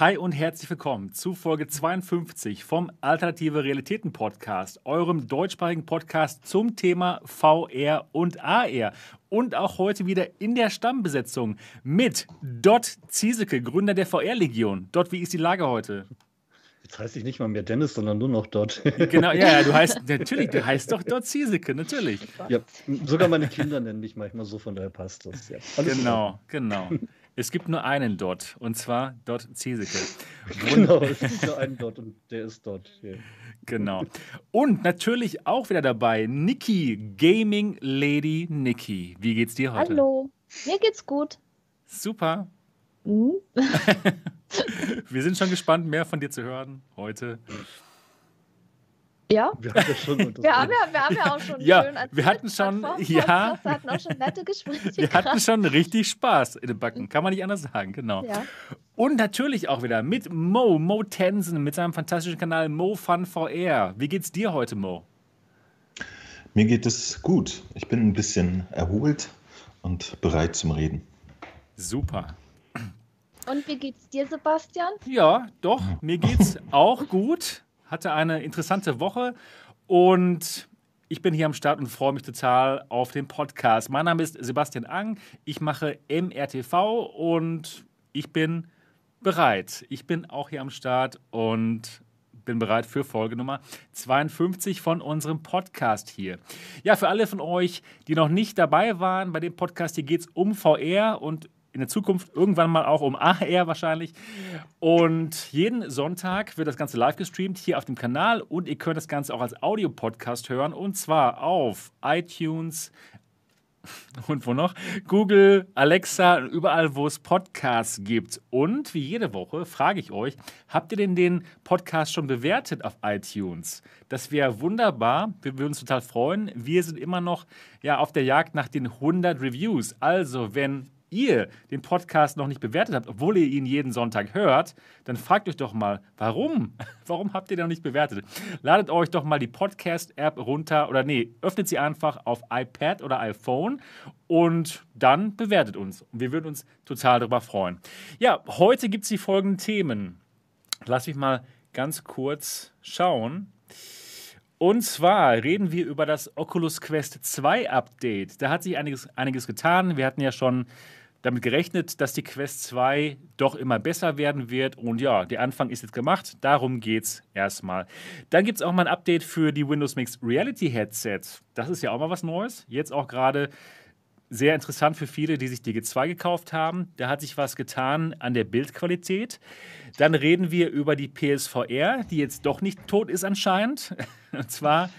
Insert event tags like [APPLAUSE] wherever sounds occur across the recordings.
Hi und herzlich willkommen zu Folge 52 vom Alternative Realitäten Podcast, eurem deutschsprachigen Podcast zum Thema VR und AR. Und auch heute wieder in der Stammbesetzung mit Dot Ziesecke, Gründer der VR-Legion. Dot, wie ist die Lage heute? Jetzt heiße ich nicht mal mehr Dennis, sondern nur noch Dot. [LAUGHS] Genau, ja, ja, du [LAUGHS] heißt natürlich, du heißt doch Dot Ziesecke, natürlich. Ja, sogar meine Kinder nennen mich manchmal so, von daher passt das. Ja, genau, genau. Es gibt nur einen Dot und zwar Dot Ziesecke. Genau, es gibt nur einen Dot und der ist Dot. Ja. Genau. Und natürlich auch wieder dabei Niki, Gaming Lady Niki. Wie geht's dir heute? Hallo, mir geht's gut. Super. Mhm. [LAUGHS] Wir sind schon gespannt, mehr von dir zu hören heute. Ja. Wir haben ja, schon [LAUGHS] wir haben ja, wir haben ja auch schon [LAUGHS] ja, schön erzählt, wir hatten schon, ja, wir hatten auch schon nette Gespräche. wir hatten schon richtig Spaß in den Backen, kann man nicht anders sagen, genau. Ja. Und natürlich auch wieder mit Mo, Mo Tensen, mit seinem fantastischen Kanal Mo Fun VR. Wie geht's dir heute, Mo? Mir geht es gut. Ich bin ein bisschen erholt und bereit zum Reden. Super. Und wie geht's dir, Sebastian? Ja, doch, mir geht's [LAUGHS] auch gut. Hatte eine interessante Woche und ich bin hier am Start und freue mich total auf den Podcast. Mein Name ist Sebastian Ang, ich mache MRTV und ich bin bereit. Ich bin auch hier am Start und bin bereit für Folge Nummer 52 von unserem Podcast hier. Ja, für alle von euch, die noch nicht dabei waren bei dem Podcast, hier geht es um VR und in der Zukunft irgendwann mal auch um AR wahrscheinlich. Und jeden Sonntag wird das Ganze live gestreamt hier auf dem Kanal und ihr könnt das Ganze auch als Audio-Podcast hören und zwar auf iTunes, und wo noch? Google, Alexa, überall, wo es Podcasts gibt. Und wie jede Woche frage ich euch, habt ihr denn den Podcast schon bewertet auf iTunes? Das wäre wunderbar. Wir würden uns total freuen. Wir sind immer noch ja, auf der Jagd nach den 100 Reviews. Also, wenn ihr den Podcast noch nicht bewertet habt, obwohl ihr ihn jeden Sonntag hört, dann fragt euch doch mal, warum? [LAUGHS] Warum habt ihr den noch nicht bewertet? Ladet euch doch mal die Podcast-App runter oder nee, öffnet sie einfach auf iPad oder iPhone und dann bewertet uns. Wir würden uns total darüber freuen. Ja, heute gibt es die folgenden Themen. Lass mich mal ganz kurz schauen. Und zwar reden wir über das Oculus Quest 2 Update. Da hat sich einiges, einiges getan. Wir hatten ja schon damit gerechnet, dass die Quest 2 doch immer besser werden wird. Und ja, der Anfang ist jetzt gemacht. Darum geht es erstmal. Dann gibt es auch mal ein Update für die Windows Mixed Reality Headset. Das ist ja auch mal was Neues. Jetzt auch gerade sehr interessant für viele, die sich die G2 gekauft haben. Da hat sich was getan an der Bildqualität. Dann reden wir über die PSVR, die jetzt doch nicht tot ist anscheinend. [LAUGHS] Und zwar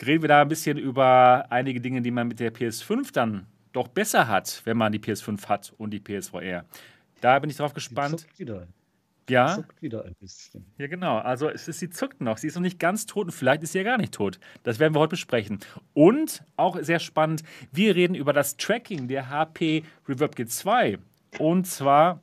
reden wir da ein bisschen über einige Dinge, die man mit der PS5 dann doch besser hat, wenn man die PS5 hat und die PSVR. Da bin ich drauf gespannt. Sie wieder. Ja. Zuckt wieder ein bisschen. Ja, genau. Also es ist, sie zuckt noch. Sie ist noch nicht ganz tot und vielleicht ist sie ja gar nicht tot. Das werden wir heute besprechen. Und auch sehr spannend, wir reden über das Tracking der HP Reverb G2. Und zwar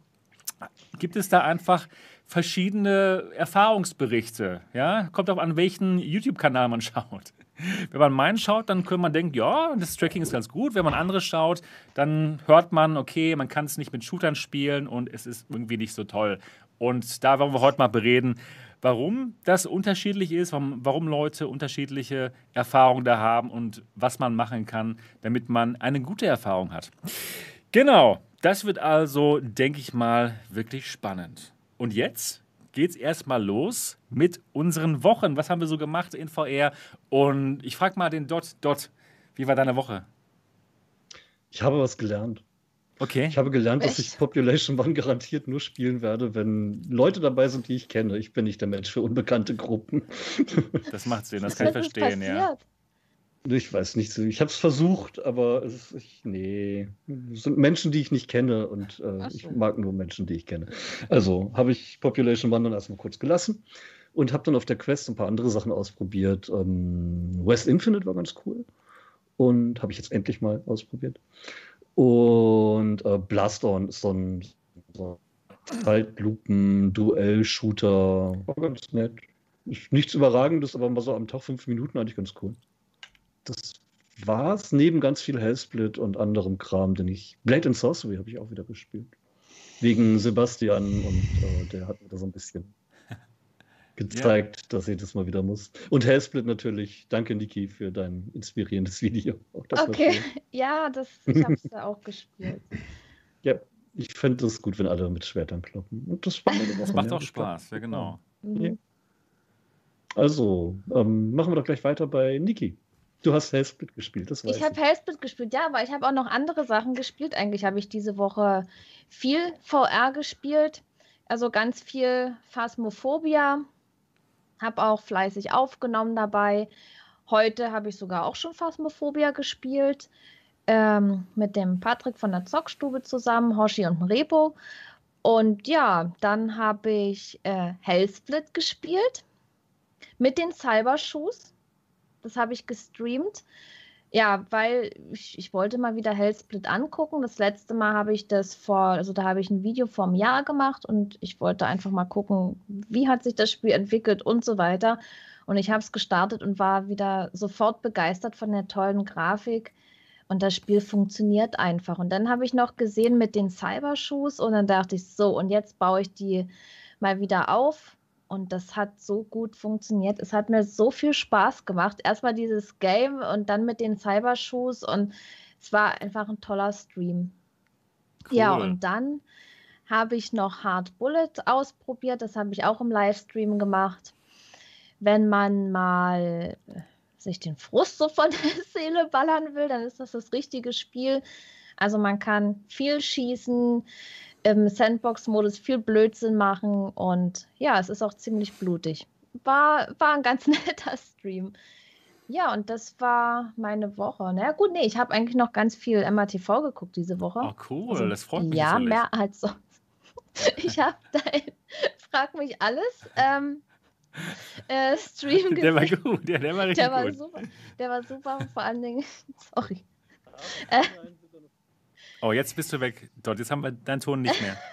gibt es da einfach verschiedene Erfahrungsberichte. Ja? Kommt auch an, welchen YouTube-Kanal man [LAUGHS] schaut. [LAUGHS] Wenn man meinen schaut, dann könnte man denken, ja, das Tracking ist ganz gut. Wenn man andere schaut, dann hört man, okay, man kann es nicht mit Shootern spielen und es ist irgendwie nicht so toll. Und da wollen wir heute mal bereden, warum das unterschiedlich ist, warum, Leute unterschiedliche Erfahrungen da haben und was man machen kann, damit man eine gute Erfahrung hat. Genau, das wird also, denke ich mal, wirklich spannend. Und jetzt geht's erstmal los mit unseren Wochen. Was haben wir so gemacht in VR? Und ich frage mal den Dot, Dot, wie war deine Woche? Ich habe was gelernt. Okay. Ich habe gelernt, Echt? dass ich Population One garantiert nur spielen werde, wenn Leute dabei sind, die ich kenne. Ich bin nicht der Mensch für unbekannte Gruppen. Das macht Sinn, das kann ich verstehen, ja. Ich weiß nicht. Ich habe es versucht, aber es ist, ich, nee. Es sind Menschen, die ich nicht kenne und äh, so. ich mag nur Menschen, die ich kenne. Also habe ich Population One dann erstmal kurz gelassen und habe dann auf der Quest ein paar andere Sachen ausprobiert. Ähm, West Infinite war ganz cool und habe ich jetzt endlich mal ausprobiert. Und äh, Blastorn ist so ein, so Zeitlupen-Duell-Shooter. War ganz nett. Nichts Überragendes, aber mal so am Tag fünf Minuten eigentlich ganz cool. Das war's, neben ganz viel Hellsplit und anderem Kram, den ich. Blade and Sorcery habe ich auch wieder gespielt. wegen Sebastian und äh, der hat mir da so ein bisschen [LAUGHS] gezeigt, ja. dass ich das mal wieder muss. Und Hellsplit natürlich. Danke, Niki, für dein inspirierendes Video. okay, [LAUGHS] ja, das, ich habe es da auch gespielt. Ja, ich finde es gut, wenn alle mit Schwertern kloppen. Und das, das macht auch Spaß, ja genau. Mhm. Also, ähm, machen wir doch gleich weiter bei Niki. Du hast Hellsplit gespielt, das weiß ich. habe Hellsplit gespielt, ja, aber ich habe auch noch andere Sachen gespielt. Eigentlich habe ich diese Woche viel VR gespielt, also ganz viel Phasmophobia, habe auch fleißig aufgenommen dabei. Heute habe ich sogar auch schon Phasmophobia gespielt. Ähm, mit dem Patrick von der Zockstube zusammen, Hoshi und Repo. Und ja, dann habe ich äh, Hellsplit gespielt mit den Cybershoes. Das habe ich gestreamt. Ja, weil ich, ich, wollte mal wieder Hellsplit angucken. Das letzte Mal habe ich das vor, also da habe ich ein Video vor einem Jahr gemacht und ich wollte einfach mal gucken, wie hat sich das Spiel entwickelt und so weiter. Und ich habe es gestartet und war wieder sofort begeistert von der tollen Grafik. Und das Spiel funktioniert einfach. Und dann habe ich noch gesehen mit den Cybershoes und dann dachte ich, so, und jetzt baue ich die mal wieder auf und das hat so gut funktioniert. Es hat mir so viel Spaß gemacht. Erstmal dieses Game und dann mit den Cybershoes und es war einfach ein toller Stream. Cool. Ja, und dann habe ich noch Hard Bullet ausprobiert. Das habe ich auch im Livestream gemacht. Wenn man mal sich den Frust so von [LAUGHS] der Seele ballern will, dann ist das das richtige Spiel. Also man kann viel schießen, im Sandbox-Modus viel Blödsinn machen und ja, es ist auch ziemlich blutig. War, war ein ganz [LAUGHS] netter Stream. Ja, und das war meine Woche. Na gut, nee, ich habe eigentlich noch ganz viel MATV geguckt diese Woche. Oh, cool, also, das freut mich. Ja, mehr als sonst. [LAUGHS] Ich habe [LAUGHS] dein Frag mich alles ähm, äh, Stream gesehen. Der war gut, ja, der war richtig der war gut. Super. Der war super, vor allen Dingen, sorry. Äh, Oh, jetzt bist du weg. Dort, jetzt haben wir deinen Ton nicht mehr. [LAUGHS]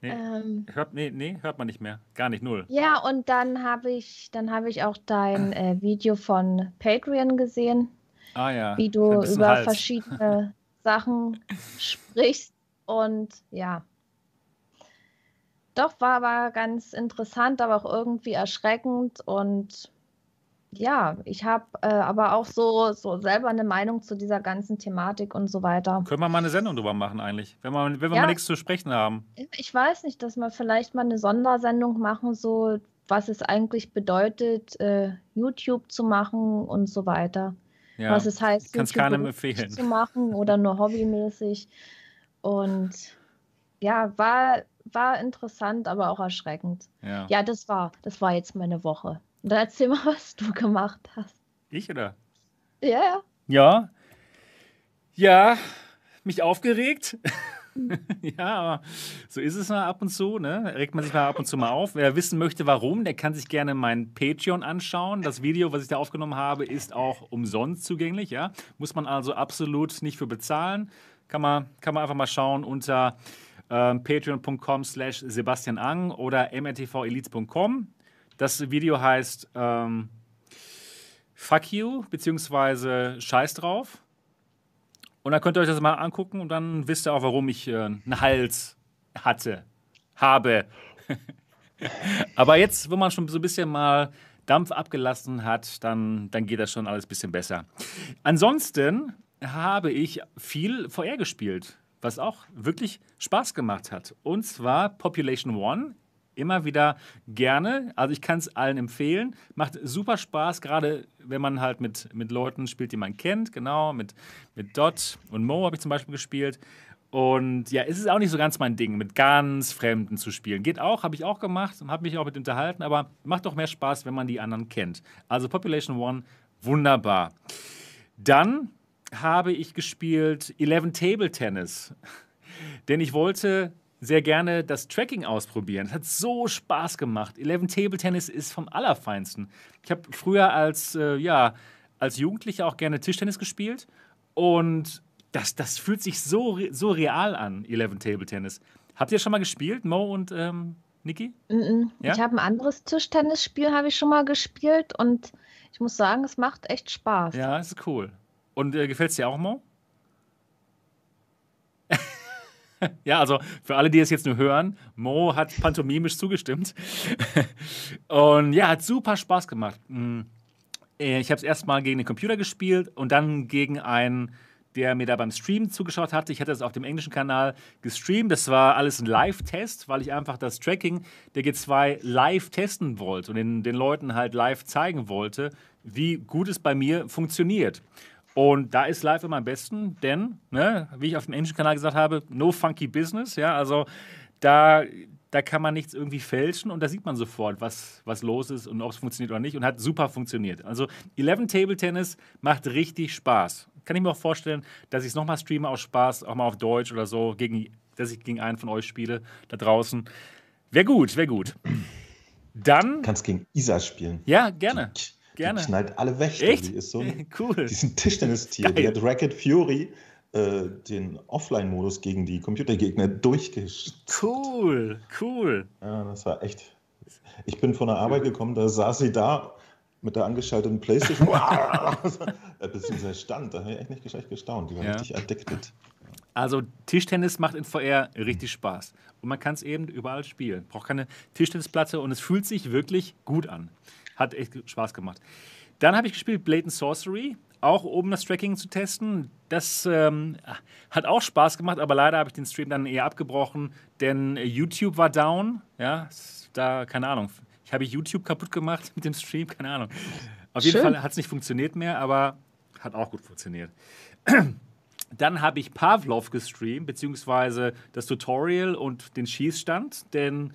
Nee, ähm, hört, nee, nee, hört man nicht mehr. Gar nicht, null. Ja, und dann habe ich, hab ich auch dein äh, Video von Patreon gesehen. Ah ja. Wie du über Hals. verschiedene [LAUGHS] Sachen sprichst. Und ja. Doch, war aber ganz interessant, aber auch irgendwie erschreckend. Und ja, ich habe äh, aber auch so, so selber eine Meinung zu dieser ganzen Thematik und so weiter. Können wir mal eine Sendung drüber machen eigentlich, wenn wir, wenn wir ja, mal nichts zu sprechen haben. Ich weiß nicht, dass wir vielleicht mal eine Sondersendung machen, so was es eigentlich bedeutet, äh, YouTube zu machen und so weiter. Ja, was es heißt, YouTube keinem empfehlen. zu machen oder nur [LAUGHS] hobbymäßig. Und ja, war, war interessant, aber auch erschreckend. Ja. ja, das war, das war jetzt meine Woche. Dann erzähl mal, [LAUGHS] was du gemacht hast. Ich oder? Ja, ja. Ja. Ja, mich aufgeregt. [LAUGHS] ja, aber so ist es mal ab und zu, ne? Regt man sich mal ab und zu mal auf. Wer wissen möchte, warum, der kann sich gerne mein Patreon anschauen. Das Video, was ich da aufgenommen habe, ist auch umsonst zugänglich, ja? Muss man also absolut nicht für bezahlen. Kann man, kann man einfach mal schauen unter äh, patreon.com slash Sebastian Ang oder mrtvelites.com. Das Video heißt ähm, Fuck You, beziehungsweise Scheiß drauf. Und dann könnt ihr euch das mal angucken und dann wisst ihr auch, warum ich äh, einen Hals hatte, habe. [LAUGHS] Aber jetzt, wo man schon so ein bisschen mal Dampf abgelassen hat, dann, dann geht das schon alles ein bisschen besser. Ansonsten habe ich viel VR gespielt, was auch wirklich Spaß gemacht hat. Und zwar Population One immer wieder gerne. Also ich kann es allen empfehlen. Macht super Spaß, gerade wenn man halt mit, mit Leuten spielt, die man kennt. Genau, mit, mit Dot und Mo habe ich zum Beispiel gespielt. Und ja, es ist auch nicht so ganz mein Ding, mit ganz Fremden zu spielen. Geht auch, habe ich auch gemacht und habe mich auch mit unterhalten, aber macht doch mehr Spaß, wenn man die anderen kennt. Also Population One, wunderbar. Dann habe ich gespielt 11 Table Tennis. [LAUGHS] Denn ich wollte sehr gerne das Tracking ausprobieren. Es hat so Spaß gemacht. Eleven Table Tennis ist vom Allerfeinsten. Ich habe früher als, äh, ja, als Jugendlicher auch gerne Tischtennis gespielt und das, das fühlt sich so, so real an, Eleven Table Tennis. Habt ihr schon mal gespielt, Mo und ähm, Niki? Mm -mm. Ja? Ich habe ein anderes Tischtennisspiel habe ich schon mal gespielt und ich muss sagen, es macht echt Spaß. Ja, es ist cool. Und äh, gefällt es dir auch, Mo? [LAUGHS] Ja, also für alle, die es jetzt nur hören, Mo hat pantomimisch zugestimmt. [LAUGHS] Und ja, hat super Spaß gemacht. Mm, äh, Ich habe es erstmal gegen den Computer gespielt und dann gegen einen, der mir da beim Stream zugeschaut hatte. Ich hatte es auf dem englischen Kanal gestreamt. Das war alles ein Live-Test, weil ich einfach das Tracking der G2 live testen wollte und den, den Leuten halt live zeigen wollte, wie gut es bei mir funktioniert. Und da ist live immer am besten, denn, ne, wie ich auf dem englischen Kanal gesagt habe, no funky business. Ja, also da, da kann man nichts irgendwie fälschen und da sieht man sofort, was, was los ist und ob es funktioniert oder nicht und hat super funktioniert. Also 11 Table Tennis macht richtig Spaß. Kann ich mir auch vorstellen, dass ich es nochmal streame aus Spaß, auch mal auf Deutsch oder so, gegen, dass ich gegen einen von euch spiele da draußen. Wäre gut, wäre gut. Dann, Du kannst gegen Isa spielen. ja, gerne. Die, Gerne. Die knallt alle weg. Echt? Die ist so ein, [LAUGHS] Cool. die ist ein Tischtennistier. Die hat Racket Fury äh, den Offline-Modus gegen die Computergegner durchgesch... Cool, cool. Ja, das war echt. Ich bin von der Arbeit gekommen, da saß sie da mit der angeschalteten Playstation. [LAUGHS] Beziehungsweise stand, da habe ich echt nicht gescheit gestaunt. Die war Ja. richtig addicted. Also Tischtennis macht in VR richtig Spaß. Und man kann es eben überall spielen. Braucht keine Tischtennisplatte und es fühlt sich wirklich gut an. Hat echt Spaß gemacht. Dann habe ich gespielt Blatant Sorcery, auch um das Tracking zu testen. Das ähm, hat auch Spaß gemacht, aber leider habe ich den Stream dann eher abgebrochen, denn YouTube war down. Ja, da, keine Ahnung. Ich habe YouTube kaputt gemacht [LAUGHS] mit dem Stream, keine Ahnung. Auf jeden Schön. Fall hat es nicht funktioniert mehr, aber hat auch gut funktioniert. [CLEARS THROAT] Dann habe ich Pavlov gestreamt, beziehungsweise das Tutorial und den Schießstand, denn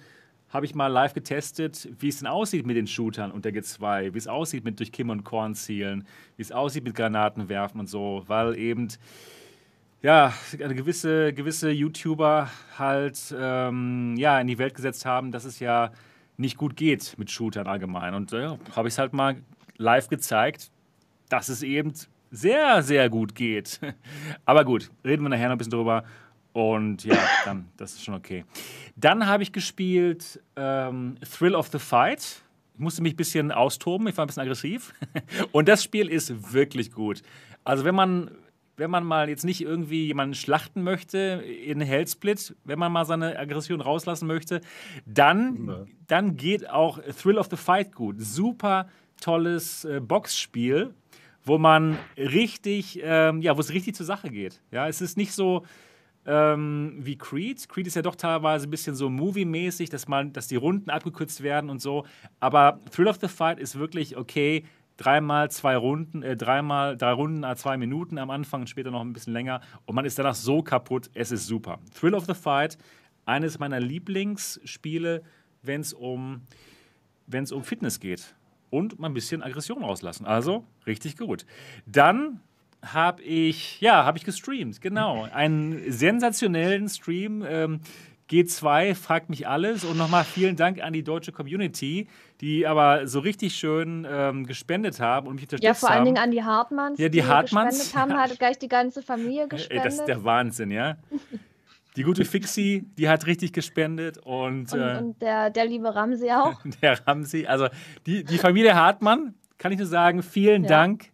habe ich mal live getestet, wie es denn aussieht mit den Shootern und der G2, wie es aussieht mit durch Kim und Korn zielen, wie es aussieht mit Granaten werfen und so, weil eben ja, gewisse, gewisse YouTuber halt ähm, ja, in die Welt gesetzt haben, dass es ja nicht gut geht mit Shootern allgemein. Und ja, habe ich es halt mal live gezeigt, dass es eben sehr, sehr gut geht. [LAUGHS] Aber gut, reden wir nachher noch ein bisschen drüber. Und ja, dann, das ist schon okay. Dann habe ich gespielt ähm, Thrill of the Fight. Ich musste mich ein bisschen austoben, ich war ein bisschen aggressiv. [LAUGHS] Und das Spiel ist wirklich gut. Also wenn man, wenn man mal jetzt nicht irgendwie jemanden schlachten möchte in Hellsplit, wenn man mal seine Aggression rauslassen möchte, dann, Ja. dann geht auch Thrill of the Fight gut. Super tolles äh, Boxspiel, wo man richtig, ähm, ja, wo es richtig zur Sache geht. Ja, es ist nicht so ähm, wie Creed. Creed ist ja doch teilweise ein bisschen so movie-mäßig, dass, man, dass die Runden abgekürzt werden und so. Aber Thrill of the Fight ist wirklich okay. Dreimal zwei Runden, äh, dreimal drei Runden, zwei Minuten am Anfang und später noch ein bisschen länger. Und man ist danach so kaputt. Es ist super. Thrill of the Fight, eines meiner Lieblingsspiele, wenn es um, wenn's um Fitness geht. Und mal ein bisschen Aggression rauslassen. Also richtig gut. Dann habe ich, ja, habe ich gestreamt, genau. Einen sensationellen Stream. Ähm, G2 fragt mich alles und nochmal vielen Dank an die deutsche Community, die aber so richtig schön ähm, gespendet haben und mich unterstützt Ja, vor haben. allen Dingen an die Hartmanns. Ja, die Hartmanns, gespendet [LAUGHS] haben, ja. hat gleich die ganze Familie Ey, gespendet. das ist der Wahnsinn, ja. [LAUGHS] Die gute Fixie, die hat richtig gespendet und, und äh, und der, der liebe Ramsey auch. [LAUGHS] der Ramsi, also die, die Familie Hartmann, kann ich nur sagen, vielen Ja. Dank.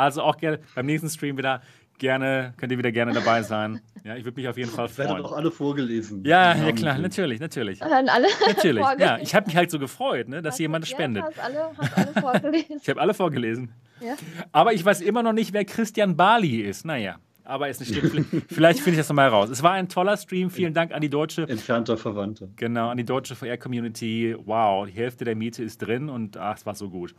Also auch gerne beim nächsten Stream wieder gerne, könnt ihr wieder gerne dabei sein. Ja, ich würde mich auf jeden Fall Werden freuen. auch alle vorgelesen. Ja, ja klar, sind- natürlich, natürlich. Dann alle [LAUGHS] Natürlich. Ja, ich habe mich halt so gefreut, ne, dass Hast jemand du- ja, spendet. Hast alle, hast alle vorgelesen. Ich habe alle vorgelesen. ja. Aber ich weiß immer noch nicht, wer Christian Bali ist. Naja, aber ist nicht schlimm. Vielleicht- finde ich das nochmal raus. Es war ein toller Stream. Vielen Dank an die deutsche Entfernter Verwandter. Genau, an die deutsche VR-Community. Wow, die Hälfte der Miete ist drin und ach, es war so gut.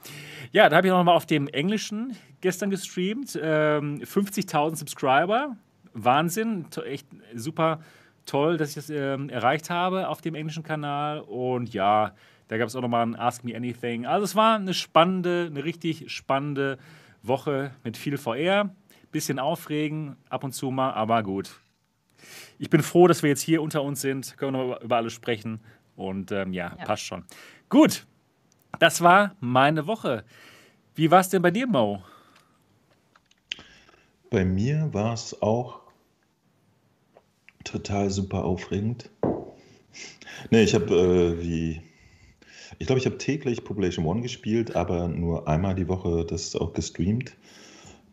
Ja, da habe ich noch mal auf dem Englischen gestern gestreamt. Ähm, 50.000 Subscriber. Wahnsinn. Echt super toll, dass ich das ähm, erreicht habe auf dem englischen Kanal. Und ja, da gab es auch noch mal ein Ask Me Anything. Also es war eine spannende, eine richtig spannende Woche mit viel VR. Bisschen aufregen, ab und zu mal, aber gut ich bin froh, dass wir jetzt hier unter uns sind. Können wir noch über alles sprechen. Und ähm, ja, Ja. passt schon. Gut, das war meine Woche. Wie war es denn bei dir, Mo? Bei mir war es auch total super aufregend. Nee, ich habe äh, wie. Ich glaube, ich habe täglich Population One gespielt, aber nur einmal die Woche das auch gestreamt.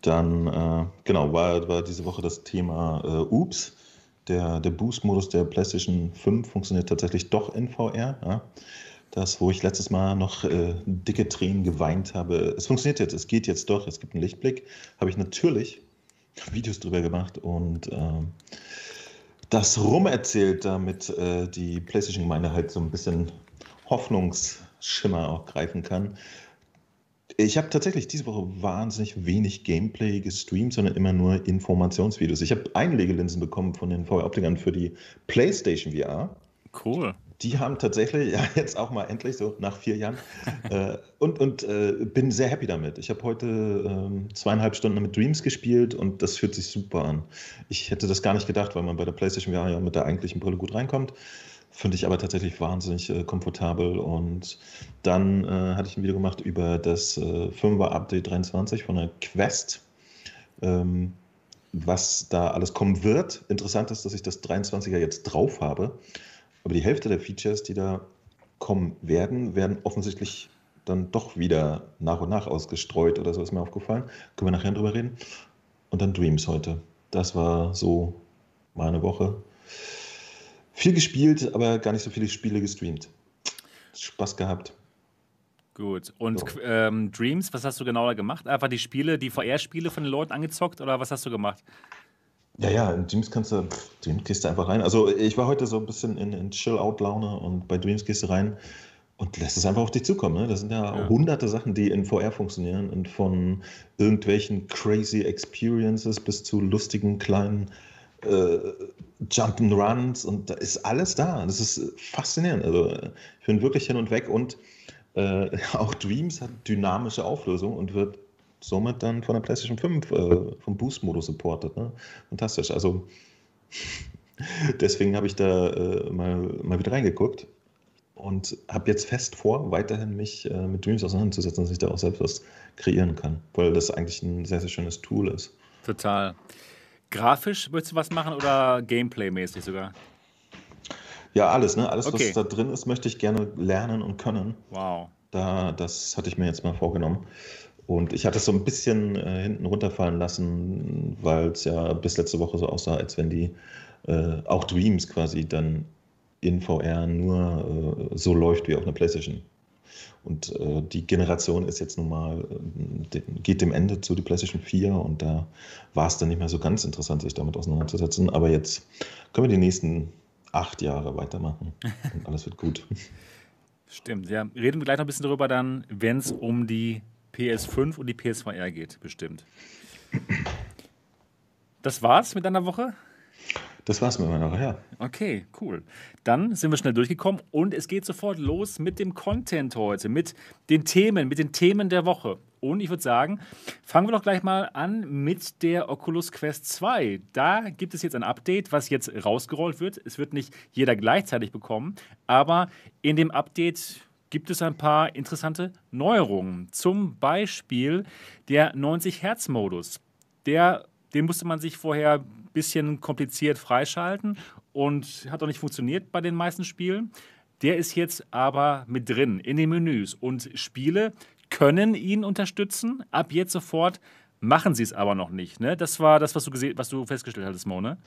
Dann, äh, genau, war, war diese Woche das Thema äh, Oops. der, der Boost-Modus der PlayStation 5 funktioniert tatsächlich doch in VR. Ja. Das, wo ich letztes Mal noch äh, dicke Tränen geweint habe. Es funktioniert jetzt, es geht jetzt doch, es gibt einen Lichtblick. Habe ich natürlich [LAUGHS] Videos drüber gemacht und äh, das rumerzählt, damit äh, die PlayStation-Gemeinde halt so ein bisschen Hoffnungsschimmer auch greifen kann. Ich habe tatsächlich diese Woche wahnsinnig wenig Gameplay gestreamt, sondern immer nur Informationsvideos. Ich habe Einlegelinsen bekommen von den VR-Optikern für die PlayStation VR. Cool. Die haben tatsächlich, [LAUGHS] ja, jetzt auch mal endlich so nach vier Jahren. [LAUGHS] äh, und und äh, bin sehr happy damit. Ich habe heute äh, zweieinhalb Stunden mit Dreams gespielt und das fühlt sich super an. Ich hätte das gar nicht gedacht, weil man bei der PlayStation VR ja mit der eigentlichen Brille gut reinkommt. Finde ich aber tatsächlich wahnsinnig äh, komfortabel. Und dann äh, hatte ich ein Video gemacht über das äh, 5er Update 23 von der Quest. Ähm, was da alles kommen wird. Interessant ist, dass ich das 23er jetzt drauf habe. Aber die Hälfte der Features, die da kommen werden, werden offensichtlich dann doch wieder nach und nach ausgestreut oder so ist mir aufgefallen. Können wir nachher drüber reden. Und dann Dreams heute. Das war so meine Woche. Viel gespielt, aber gar nicht so viele Spiele gestreamt. Spaß gehabt. Gut. Und so. ähm, Dreams, was hast du genau da gemacht? Einfach die Spiele, die VR-Spiele von den Leuten angezockt oder was hast du gemacht? Ja, ja, in Dreams kannst du, Dreams gehst du einfach rein. Also ich war heute so ein bisschen in, in Chill-Out-Laune und bei Dreams gehst du rein und lässt es einfach auf dich zukommen. Ne? Das sind ja, ja, hunderte Sachen, die in VR funktionieren und von irgendwelchen crazy Experiences bis zu lustigen kleinen äh, Jump'n'Runs und da ist alles da. Das ist faszinierend. Also ich bin wirklich hin und weg und äh, [LAUGHS] auch Dreams hat dynamische Auflösung und wird somit dann von der PlayStation 5 äh, vom Boost-Modus supportet. Ne? Fantastisch. Also [LAUGHS] deswegen habe ich da äh, mal, mal wieder reingeguckt und habe jetzt fest vor, weiterhin mich äh, mit Dreams auseinanderzusetzen, dass ich da auch selbst was kreieren kann, weil das eigentlich ein sehr, sehr schönes Tool ist. Total. Grafisch würdest du was machen oder Gameplay-mäßig sogar? Ja, alles, ne? Alles, okay. was da drin ist, möchte ich gerne lernen und können. Wow. Da, das hatte ich mir jetzt mal vorgenommen. Und ich hatte es so ein bisschen äh, hinten runterfallen lassen, weil es ja bis letzte Woche so aussah, als wenn die äh, auch Dreams quasi dann in VR nur äh, so läuft wie auf einer PlayStation und äh, die Generation ist jetzt nun mal, äh, geht dem Ende zu, die PlayStation 4 und da war es dann nicht mehr so ganz interessant, sich damit auseinanderzusetzen. Aber jetzt können wir die nächsten acht Jahre weitermachen und alles wird gut. [LAUGHS] Stimmt, ja. Reden wir gleich noch ein bisschen darüber dann, wenn es um die PS5 und die PSVR geht, bestimmt. Das war's mit deiner Woche? Das war's mit meiner ja. Okay, cool. Dann sind wir schnell durchgekommen und es geht sofort los mit dem Content heute, mit den Themen, mit den Themen der Woche. Und ich würde sagen, fangen wir doch gleich mal an mit der Oculus Quest 2. Da gibt es jetzt ein Update, was jetzt rausgerollt wird. Es wird nicht jeder gleichzeitig bekommen, aber in dem Update gibt es ein paar interessante Neuerungen. Zum Beispiel der 90 Hertz Modus. Der, den musste man sich vorher bisschen kompliziert freischalten und hat auch nicht funktioniert bei den meisten Spielen. Der ist jetzt aber mit drin in den Menüs und Spiele können ihn unterstützen. Ab jetzt sofort machen sie es aber noch nicht. Ne? Das war das, was du, gesehen, was du festgestellt hattest, Mo, ne?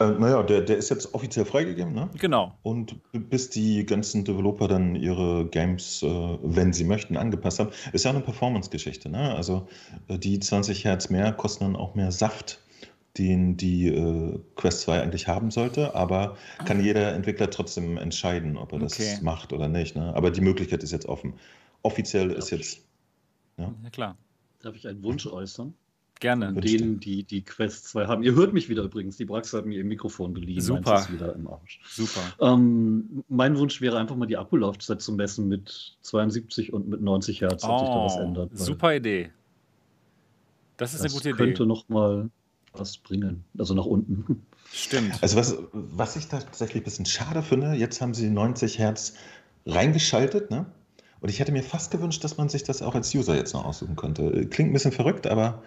Äh, naja, der, der ist jetzt offiziell freigegeben, ne? Genau. Und bis die ganzen Developer dann ihre Games, äh, wenn sie möchten, angepasst haben, ist ja eine Performance-Geschichte, ne? Also äh, die 20 Hertz mehr kosten dann auch mehr Saft den die äh, Quest 2 eigentlich haben sollte, aber kann jeder Entwickler trotzdem entscheiden, ob er das okay. macht oder nicht. Ne? Aber die Möglichkeit ist jetzt offen. Offiziell Darf ist jetzt. Ja? ja? klar. Darf ich einen Wunsch äußern? Gerne. Von denen, die die Quest 2 haben. Ihr hört mich wieder übrigens. Die Brax hat mir ihr Mikrofon geliehen. Super. Ist wieder im Arsch. Super. Ähm, mein Wunsch wäre einfach mal die Akkulaufzeit zu messen mit 72 und mit 90 Hertz, ob oh, sich da was oh, ändert. Super Idee. Das ist das eine gute Idee. könnte noch mal was bringen. Also nach unten. [LAUGHS] Stimmt. Also was, was ich tatsächlich ein bisschen schade finde, jetzt haben sie 90 Hertz reingeschaltet, ne? Und ich hätte mir fast gewünscht, dass man sich das auch als User jetzt noch aussuchen könnte. Klingt ein bisschen verrückt, aber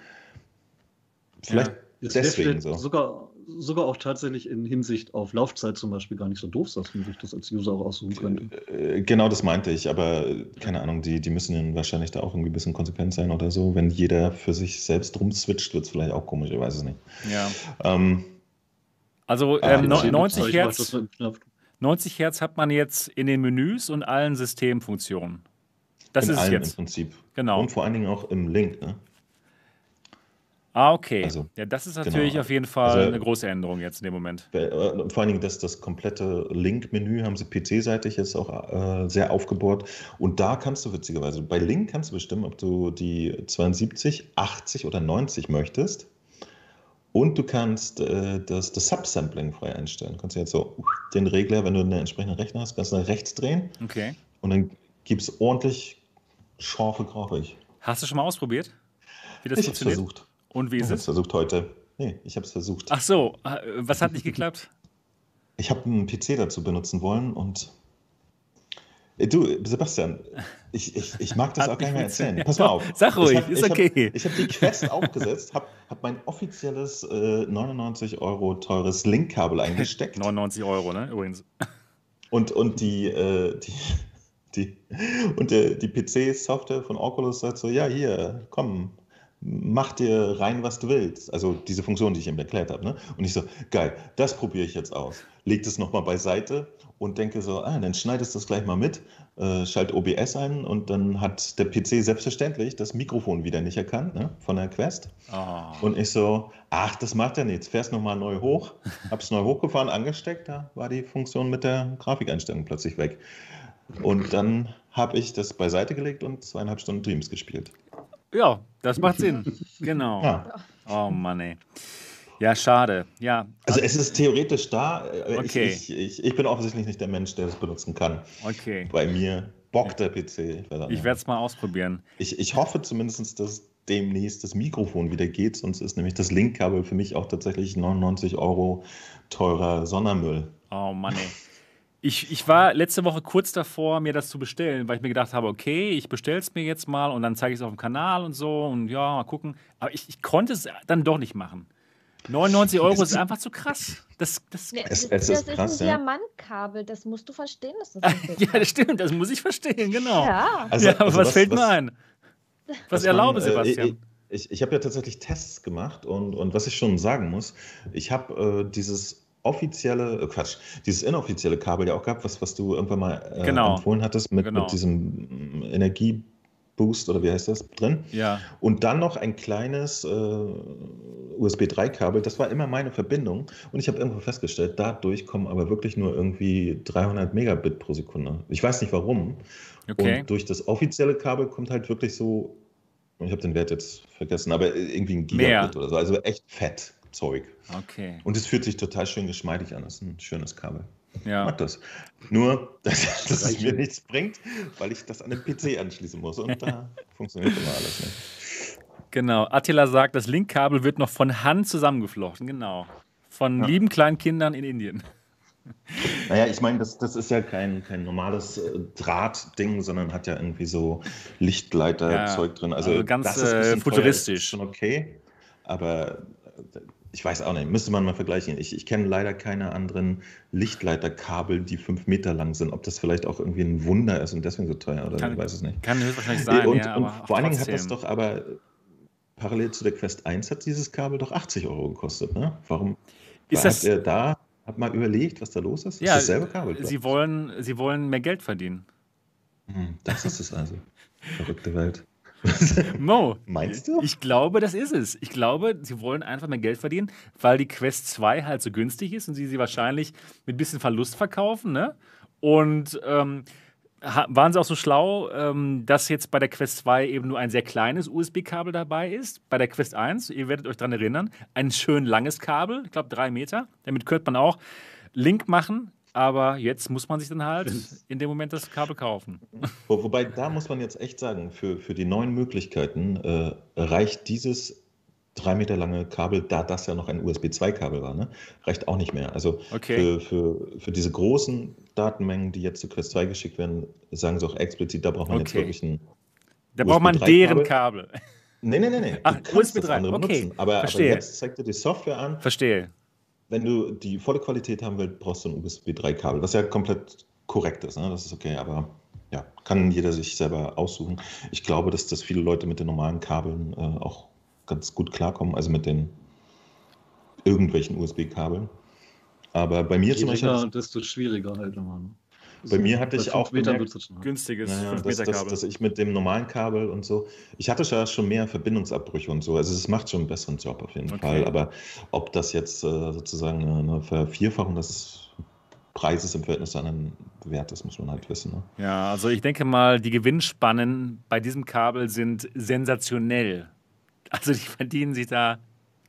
vielleicht ja, deswegen so. Sogar, sogar auch tatsächlich in Hinsicht auf Laufzeit zum Beispiel gar nicht so doof, dass man sich das als User auch aussuchen könnte. Äh, genau das meinte ich, aber keine Ahnung, die, die müssen dann wahrscheinlich da auch irgendwie ein bisschen konsequent sein oder so. Wenn jeder für sich selbst rumswitcht, wird es vielleicht auch komisch, ich weiß es nicht. Ja. Ähm, Also Ah, ähm, die no- sehen 90 Ich mach Hertz, das mit dem Knopf. 90 Hertz hat man jetzt in den Menüs und allen Systemfunktionen. Das in ist es allen im jetzt. Prinzip. Genau. Und vor allen Dingen auch im Link. Ne? Ah, okay. Also, ja, das ist genau. natürlich auf jeden Fall Also- eine große Änderung jetzt in dem Moment. Äh, Vor allen Dingen das, das komplette Link-Menü haben sie PC-seitig jetzt auch äh, sehr aufgebohrt. Und da kannst du witzigerweise, bei Link kannst du bestimmen, ob du die 72, 80 oder 90 möchtest. Und du kannst äh, das, das Subsampling frei einstellen. Du kannst jetzt so den Regler, wenn du einen entsprechenden Rechner hast, kannst du nach rechts drehen Okay. und dann gibt es ordentlich scharfe Grafik. Hast du schon mal ausprobiert, wie das Ich funktioniert? versucht. Und wie Ich ist habe es es? versucht heute. Nee, ich habe es versucht. Ach so, was hat nicht geklappt? Ich habe einen PC dazu benutzen wollen und Äh, du, Sebastian, ich, ich, ich mag das auch gar nicht mehr erzählen. Pass mal auf. Sag ruhig, ich hab, ist ich okay. Hab, ich habe die Quest aufgesetzt, habe hab mein offizielles äh, 99 Euro teures Linkkabel eingesteckt [LAUGHS] 99 Euro, ne? Übrigens. und, und die, äh, die, die, und der, die PC-Software von Oculus sagt so, ja, hier, komm, mach dir rein, was du willst. Also diese Funktion, die ich ihm erklärt habe. Ne? Und ich so, geil, das probiere ich jetzt aus. Leg das nochmal beiseite und denke so, ah, dann schneidest du das gleich mal mit, äh, schalt OBS ein und dann hat der PC selbstverständlich das Mikrofon wieder nicht erkannt ne, von der Quest. Oh. Und ich so, ach, das macht ja nichts, fährst nochmal neu hoch. Hab's neu hochgefahren, angesteckt, da war die Funktion mit der Grafikeinstellung plötzlich weg. Und dann habe ich das beiseite gelegt und zweieinhalb Stunden Dreams gespielt. Ja, das macht Sinn. [LAUGHS] Genau. Ja. Oh Mann, ey. Ja, schade. Ja, Also es ist theoretisch da. Okay. Ich, ich, ich, bin offensichtlich nicht der Mensch, der das benutzen kann. okay. Bei mir bockt der PC. Ich, werde es mal ausprobieren. ich, ich hoffe zumindest, dass demnächst das Mikrofon wieder geht, sonst ist nämlich das Linkkabel für mich auch tatsächlich 99 Euro teurer Sondermüll. Oh Mann, ey. Ich, ich war letzte Woche kurz davor, mir das zu bestellen, weil ich mir gedacht habe, okay, ich bestelle es mir jetzt mal und dann zeige ich es auf dem Kanal und so und ja, mal gucken. Aber ich, ich konnte es dann doch nicht machen. 99 Euro ist einfach zu krass. Das, das, Nee, Es- es das ist ist krass, ein ja. Diamantkabel, das musst du verstehen, dass das [LAUGHS] ja, das stimmt, das muss ich verstehen, genau. Ja. Also- ja, aber also was, was- fällt mir was- ein? Was, Was erlaube, man, äh, Sebastian? Ich, ich, ich habe ja tatsächlich Tests gemacht und, und was ich schon sagen muss, ich habe äh, dieses offizielle, äh, Quatsch, dieses inoffizielle Kabel ja auch gehabt, was, was du irgendwann mal äh, Genau. empfohlen hattest mit, Genau. mit diesem mm, Energieboost oder wie heißt das drin. ja, Und dann noch ein kleines äh, USB 3-Kabel, das war immer meine Verbindung. Und ich habe irgendwo festgestellt, dadurch kommen aber wirklich nur irgendwie 300 Megabit pro Sekunde. Ich weiß nicht warum. okay. Und durch das offizielle Kabel kommt halt wirklich so, ich habe den Wert jetzt vergessen, aber irgendwie ein Mehr. Gigabit oder so. Also echt fett Zeug. Okay. Und es fühlt sich total schön geschmeidig an. Das ist ein schönes Kabel. Ich Ja. mag das. Nur, dass, [LAUGHS] dass es mir nichts bringt, weil ich das an den PC anschließen muss. Und da [LAUGHS] funktioniert immer alles nicht. Genau. Attila sagt, das Linkkabel wird noch von Hand zusammengeflochten. Genau. Von Ja. lieben kleinen Kindern in Indien. [LAUGHS] Naja, ich meine, das, das ist ja kein, kein normales äh, Drahtding, sondern hat ja irgendwie so Lichtleiterzeug drin. Also, also ganz, das ist ein äh, teuer, futuristisch. Ist schon okay, aber äh, ich weiß auch nicht, müsste man mal vergleichen. Ich, ich kenne leider keine anderen Lichtleiterkabel, die fünf Meter lang sind. Ob das vielleicht auch irgendwie ein Wunder ist und deswegen so teuer oder Kann- ich weiß es nicht. Kann höchstwahrscheinlich sein, und, ja, und vor allen Dingen hat das trotzdem. doch aber parallel zu der Quest 1 hat dieses Kabel doch 80 Euro gekostet. Ne? Warum Ist das- er da, hat mal überlegt, was da los ist? Ja, ist dasselbe Kabel? Sie wollen, sie wollen mehr Geld verdienen. Hm, Das ist es also. [LAUGHS] Verrückte Welt. [LAUGHS] Mo, Meinst du? Ich glaube, das ist es. Ich glaube, sie wollen einfach mehr Geld verdienen, weil die Quest 2 halt so günstig ist und sie sie wahrscheinlich mit ein bisschen Verlust verkaufen. Ne? Und ähm, waren sie auch so schlau, ähm, dass jetzt bei der Quest 2 eben nur ein sehr kleines USB-Kabel dabei ist. Bei der Quest 1, ihr werdet euch daran erinnern, ein schön langes Kabel, ich glaube drei Meter. Damit könnte man auch Link machen. Aber jetzt muss man sich dann halt in dem Moment das Kabel kaufen. [LAUGHS] Wo, wobei, da muss man jetzt echt sagen, für, für die neuen Möglichkeiten äh, reicht dieses drei Meter lange Kabel, da das ja noch ein USB-2-Kabel war, ne, reicht auch nicht mehr. Also Okay. für, für, für diese großen Datenmengen, die jetzt zu Quest 2 geschickt werden, sagen sie auch explizit, da braucht man jetzt Okay. wirklich ein. Da braucht man USB-3 deren Kabel. Nee, nee, nee, nee. Ach, USB-3, andere okay, benutzen. Aber, aber jetzt zeigt dir die Software an, Verstehe. Wenn du die volle Qualität haben willst, brauchst du ein USB-3-Kabel, was ja komplett korrekt ist. Ne? Das ist okay, aber ja, kann jeder sich selber aussuchen. Ich glaube, dass, dass viele Leute mit den normalen Kabeln äh, auch ganz gut klarkommen, also mit den irgendwelchen USB-Kabeln. Aber bei mir Je zum Beispiel. länger, desto schwieriger halt immer. Ne? Bei mir hatte Bei ich auch hart. Günstiges Naja, 5 dass, ich mit dem normalen Kabel und so, ich hatte ja schon mehr Verbindungsabbrüche und so, also es macht schon einen besseren Job auf jeden Okay. Fall, aber ob das jetzt äh, sozusagen eine Vervierfachung des Preises im Verhältnis zu anderen Wert ist, muss man halt wissen. Ne? Ja, also ich denke mal, die Gewinnspannen bei diesem Kabel sind sensationell. Also die [LAUGHS] verdienen sich da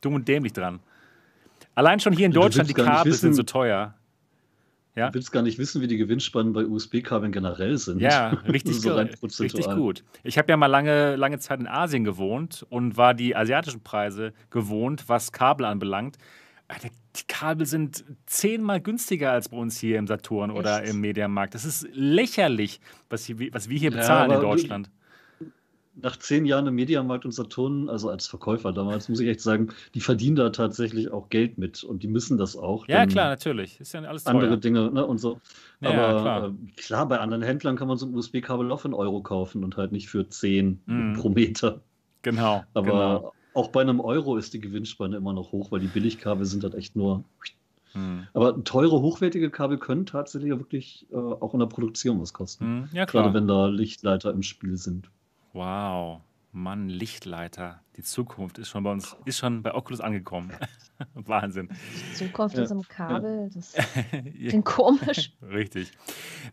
dumm und dämlich dran. Allein schon hier in Deutschland, die Kabel sind wissen- so teuer. Ja. Du willst gar nicht wissen, wie die Gewinnspannen bei USB-Kabeln generell sind. Ja, [LAUGHS] richtig, so richtig gut. Ich habe ja mal lange, lange Zeit in Asien gewohnt und war die asiatischen Preise gewohnt, was Kabel anbelangt. Die Kabel sind zehnmal günstiger als bei uns hier im Saturn oder Echt? im Mediamarkt. Das ist lächerlich, was, hier, was wir hier Ja, bezahlen in aber- Deutschland. Nach zehn Jahren im Mediamarkt und Saturn, also als Verkäufer damals, muss ich echt sagen, die verdienen da tatsächlich auch Geld mit und die müssen das auch. Ja, klar, natürlich. Ist ja alles teuer. Andere Dinge ne, und so. Ja, Aber klar. Äh, klar, bei anderen Händlern kann man so ein USB-Kabel auch für einen Euro kaufen und halt nicht für 10 Mhm. pro Meter. Genau. Aber genau. auch bei einem Euro ist die Gewinnspanne immer noch hoch, weil die Billigkabel sind halt echt nur. Hm. Aber teure, hochwertige Kabel können tatsächlich wirklich äh, auch in der Produktion was kosten. Hm, Ja, klar. Gerade wenn da Lichtleiter im Spiel sind. Wow. Mann, Lichtleiter. Die Zukunft ist schon bei uns, ist schon bei Oculus angekommen. [LAUGHS] Wahnsinn. Die Zukunft Ja. ist im Kabel. Das [LAUGHS] klingt komisch. [LAUGHS] Richtig.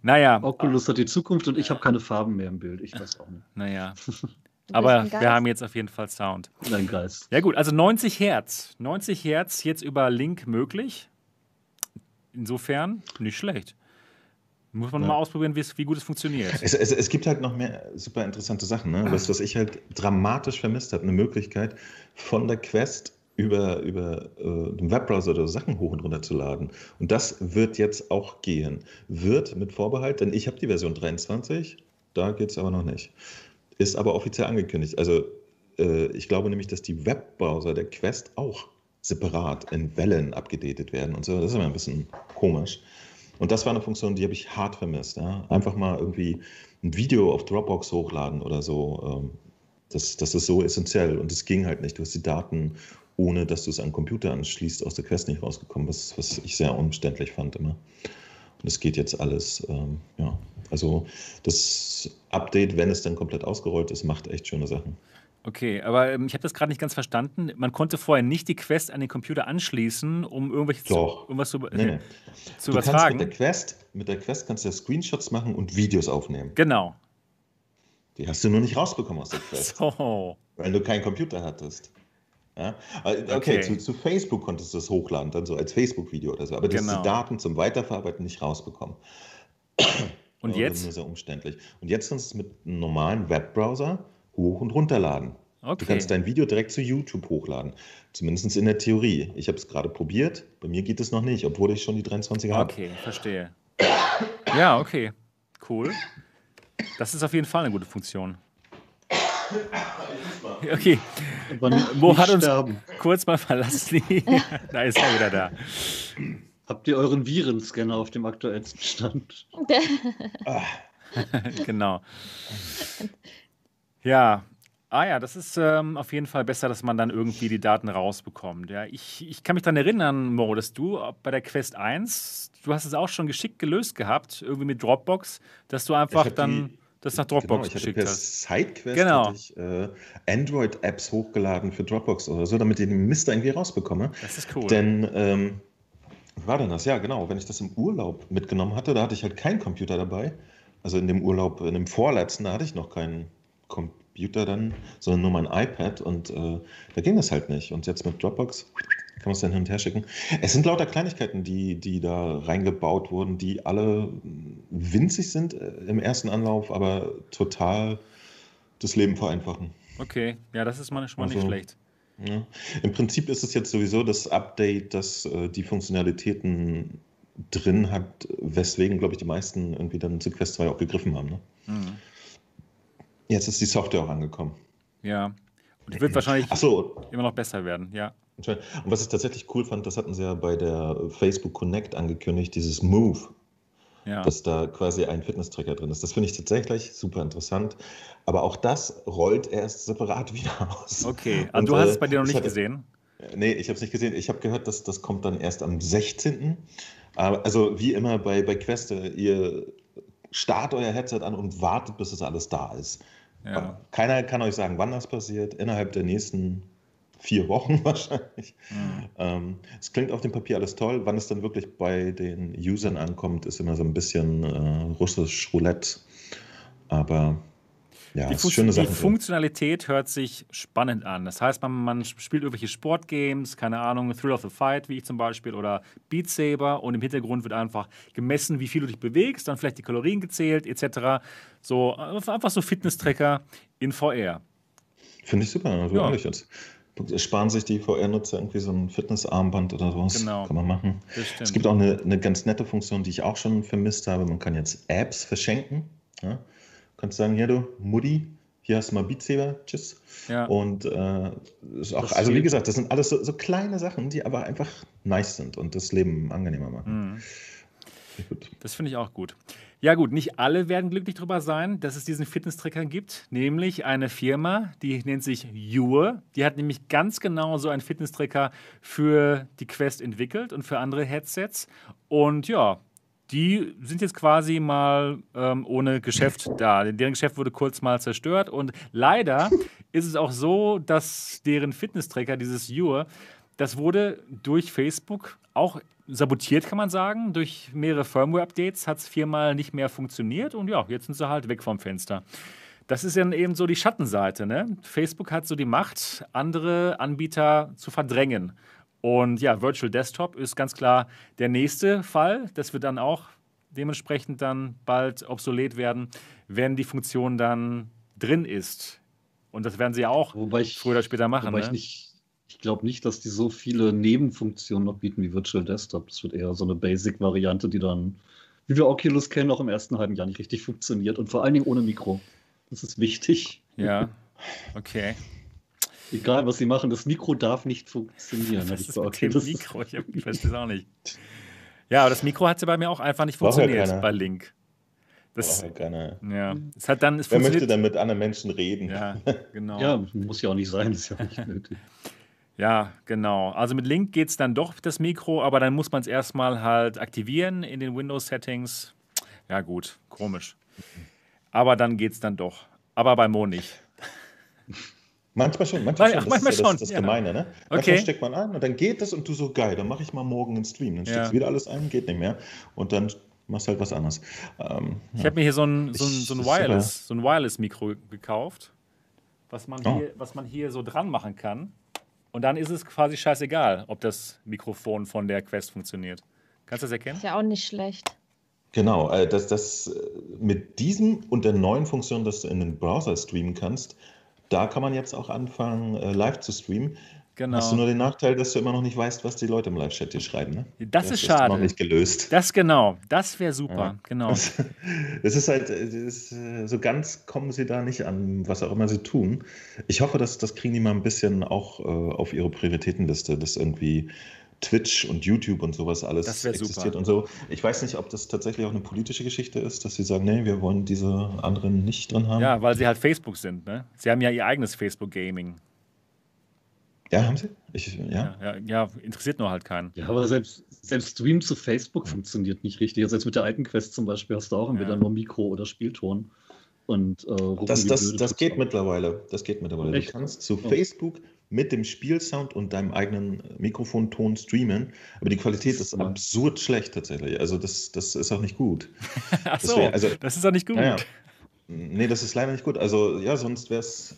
Naja, Oculus hat die Zukunft und ich habe keine Farben mehr im Bild. Ich weiß auch nicht. naja. Aber wir haben jetzt auf jeden Fall Sound. Dein Geist. Ja gut, also 90 Hertz. 90 Hertz jetzt über Link möglich. Insofern nicht schlecht. Muss man Ja. mal ausprobieren, wie, gut es funktioniert. Es, es, es gibt halt noch mehr super interessante Sachen. Ne? Was, was ich halt dramatisch vermisst habe, eine Möglichkeit von der Quest über, über äh, den Webbrowser oder Sachen hoch und runter zu laden. Und das wird jetzt auch gehen. Wird mit Vorbehalt, denn ich habe die Version 23, da geht es aber noch nicht. Ist aber offiziell angekündigt. Also äh, ich glaube nämlich, dass die Webbrowser der Quest auch separat in Wellen abgedatet werden und so. Das ist immer ein bisschen komisch. Und das war eine Funktion, die habe ich hart vermisst. Ja? Einfach mal irgendwie ein Video auf Dropbox hochladen oder so. ähm, Das, das ist so essentiell und es ging halt nicht. Du hast die Daten, ohne dass du es an den Computer anschließt, aus der Quest nicht rausgekommen, was, was ich sehr umständlich fand immer. Und es geht jetzt alles, ähm, ja. Also das Update, wenn es dann komplett ausgerollt ist, macht echt schöne Sachen. Okay, aber ähm, ich habe das gerade nicht ganz verstanden. Man konnte vorher nicht die Quest an den Computer anschließen, um irgendwelche zu, Doch. irgendwas zu, Nee, nee. zu Du kannst mit übertragen. der Quest, mit der Quest kannst du ja Screenshots machen und Videos aufnehmen. Genau. Die hast du nur nicht rausbekommen aus der Quest. [LAUGHS] So. Weil du keinen Computer hattest. Ja? Okay, Okay. Zu, zu Facebook konntest du das hochladen, dann so als Facebook-Video oder so. Aber du hast Genau. die Daten zum Weiterverarbeiten nicht rausbekommen. Und jetzt? Nur sehr umständlich. Und jetzt kannst du es mit einem normalen Webbrowser hoch- und runterladen. Du Okay. kannst dein Video direkt zu YouTube hochladen. Zumindest in der Theorie. Ich habe es gerade probiert. Bei mir geht es noch nicht, obwohl ich schon die 23er habe. Okay, verstehe. Ja, okay. Cool. Das ist auf jeden Fall eine gute Funktion. Okay, Mo hat uns sterben. kurz mal verlassen. [LAUGHS] da ist er wieder da. Habt ihr euren Virenscanner auf dem aktuellsten Stand? [LAUGHS] genau. Ja. Ah ja, das ist ähm, auf jeden Fall besser, dass man dann irgendwie die Daten rausbekommt. Ja, ich, ich kann mich daran erinnern, Mo, dass du bei der Quest 1, du hast es auch schon geschickt gelöst gehabt, irgendwie mit Dropbox, dass du einfach dann die- das nach Genau, Dropbox hatte geschickt hast. Sidequest Genau. ich, äh, Android-Apps hochgeladen für Dropbox oder so, damit ich den Mist irgendwie rausbekomme. Das ist cool. Denn, ähm, war denn das? Ja, genau. Wenn ich das im Urlaub mitgenommen hatte, da hatte ich halt keinen Computer dabei. Also in dem Urlaub, in dem vorletzten, da hatte ich noch keinen Computer dann, sondern nur mein iPad und äh, da ging das halt nicht. Und jetzt mit Dropbox kann man es dann hin und her schicken. Es sind lauter Kleinigkeiten, die, die da reingebaut wurden, die alle winzig sind äh, im ersten Anlauf, aber total das Leben vereinfachen. okay, ja, das ist mal schon mal nicht Also- schlecht. Ja. Im Prinzip ist es jetzt sowieso das Update, das äh, die Funktionalitäten drin hat, weswegen, glaube ich, die meisten irgendwie dann zu Quest 2 auch gegriffen haben. Ne? Mhm. Jetzt ist die Software auch angekommen. Ja. Und die wird wahrscheinlich Achso, immer noch besser werden, ja. und was ich tatsächlich cool fand, das hatten sie ja bei der Facebook Connect angekündigt, dieses Move, ja. dass da quasi ein Fitness-Tracker drin ist. Das finde ich tatsächlich super interessant. Aber auch das rollt erst separat [LAUGHS] wieder aus. Okay, also Und, du hast äh, es bei dir noch ich nicht hatte- gesehen. Nee, ich habe es nicht gesehen. Ich habe gehört, dass das kommt dann erst am 16. Aber also wie immer bei, bei Quest, ihr startet euer Headset an und wartet, bis es alles da ist. Ja. Keiner kann euch sagen, wann das passiert. Innerhalb der nächsten vier Wochen [LAUGHS] wahrscheinlich. Mhm. Ähm, es klingt auf dem Papier alles toll. Wann es dann wirklich bei den Usern ankommt, ist immer so ein bisschen äh, russisch Roulette. Aber ja, die, Fun die Funktionalität hört sich spannend an. Das heißt, man, man spielt irgendwelche Sportgames, keine Ahnung, Thrill of the Fight, wie ich zum Beispiel, oder Beat Saber und im Hintergrund wird einfach gemessen, wie viel du dich bewegst, dann vielleicht die Kalorien gezählt, etc. So, einfach so Fitness-Tracker in VR. Finde ich super, also ja. ehrlich jetzt. Sparen sich die VR-Nutzer irgendwie so ein Fitnessarmband oder sowas. Genau. Kann man machen. Es gibt auch eine, eine ganz nette Funktion, die ich auch schon vermisst habe. Man kann jetzt Apps verschenken. Ja? Kannst sagen, hier du, Mutti, hier hast du mal Beat Saber, tschüss. Ja. Und äh, ist auch, also wie gesagt, das sind alles so, so, kleine Sachen, die aber einfach nice sind und das Leben angenehmer machen. Mhm. Das finde ich auch gut. Ja gut, nicht alle werden glücklich darüber sein, dass es diesen Fitness-Tracker gibt, nämlich eine Firma, die nennt sich Jure. Die hat nämlich ganz genau so einen Fitness-Tracker für die Quest entwickelt und für andere Headsets. Und ja, die sind jetzt quasi mal ähm, ohne Geschäft da. Deren Geschäft wurde kurz mal zerstört und leider [LAUGHS] ist es auch so, dass deren Fitness-Tracker, dieses Ure, das wurde durch Facebook auch sabotiert, kann man sagen. Durch mehrere Firmware-Updates hat es viermal nicht mehr funktioniert und ja, jetzt sind sie halt weg vom Fenster. Das ist dann eben so die Schattenseite. Ne? Facebook hat so die Macht, andere Anbieter zu verdrängen. Und ja, Virtual Desktop ist ganz klar der nächste Fall. Das wird dann auch dementsprechend dann bald obsolet werden, wenn die Funktion dann drin ist. Und das werden sie ja auch ich, früher oder später machen. Wobei ne? ich ich glaube nicht, dass die so viele Nebenfunktionen noch bieten wie Virtual Desktop. Das wird eher so eine Basic-Variante, die dann, wie wir Oculus kennen, auch im ersten halben Jahr nicht richtig funktioniert. Und vor allen Dingen ohne Mikro. Das ist wichtig. Ja, [LAUGHS] okay. Egal, was sie machen, das Mikro darf nicht funktionieren. Das ist okay, das Mikro, ich, verstehe es auch nicht. Ja, aber das Mikro hat sie bei mir auch einfach nicht funktioniert ja bei Link. Das, ja keiner. Ja, es hat dann, es Wer möchte dann mit anderen Menschen reden? Ja, [LAUGHS] genau. ja, muss ja auch nicht sein, ist ja nicht nötig. Ja, genau. Also mit Link geht es dann doch das Mikro, aber dann muss man es erstmal halt aktivieren in den Windows-Settings. Ja, gut, komisch. Aber dann geht es dann doch. Aber bei Mo nicht. [LAUGHS] Manchmal schon, manchmal schon. Ach, manchmal das schon. Das, das ja. Gemeine, ne? Manchmal okay. steckt man an und dann geht das und du so geil, dann mache ich mal morgen einen Stream. Dann steckst ja. wieder alles ein, geht nicht mehr. Und dann machst du halt was anderes. Ähm, ich ja. habe mir hier so ein, so ein, so ein Wireless, so ein Wireless-Mikro gekauft, was man, oh. hier, was man hier so dran machen kann. Und dann ist es quasi scheißegal, ob das Mikrofon von der Quest funktioniert. Kannst du das erkennen? Ist ja auch nicht schlecht. Genau, äh, das, das äh, mit diesem und der neuen Funktion, dass du in den Browser streamen kannst, da kann man jetzt auch anfangen, äh, live zu streamen. Genau. Hast du nur den Nachteil, dass du immer noch nicht weißt, was die Leute im Live-Chat dir schreiben, ne? Das, das ist schade. Ist noch nicht gelöst. Das genau. Das wäre super. Ja. Genau. Es [LAUGHS] ist halt, es ist, äh, so ganz kommen sie da nicht an, was auch immer sie tun. Ich hoffe, dass das kriegen die mal ein bisschen auch äh, auf ihre Prioritätenliste, dass irgendwie Twitch und YouTube und sowas alles existiert super. und so. Ich weiß nicht, ob das tatsächlich auch eine politische Geschichte ist, dass sie sagen, nee, wir wollen diese anderen nicht drin haben. Ja, weil sie halt Facebook sind, ne? Sie haben ja ihr eigenes Facebook Gaming. Ja, haben sie? Ich, ja. Ja, ja, ja. interessiert nur halt keinen. Ja, aber selbst, selbst Stream zu Facebook funktioniert nicht richtig. Also jetzt mit der alten Quest zum Beispiel hast du auch entweder ja. nur Mikro oder Spielton. Und, äh, das das, das geht mittlerweile. Das geht mittlerweile. Echt? Du kannst zu oh. Facebook mit dem Spielsound und deinem eigenen Mikrofonton streamen, aber die Qualität ist absurd schlecht tatsächlich. Also das, das ist auch nicht gut. [LAUGHS] Ach so, das, wär, also, das ist auch nicht gut. Naja, nee, das ist leider nicht gut. Also ja, sonst wäre es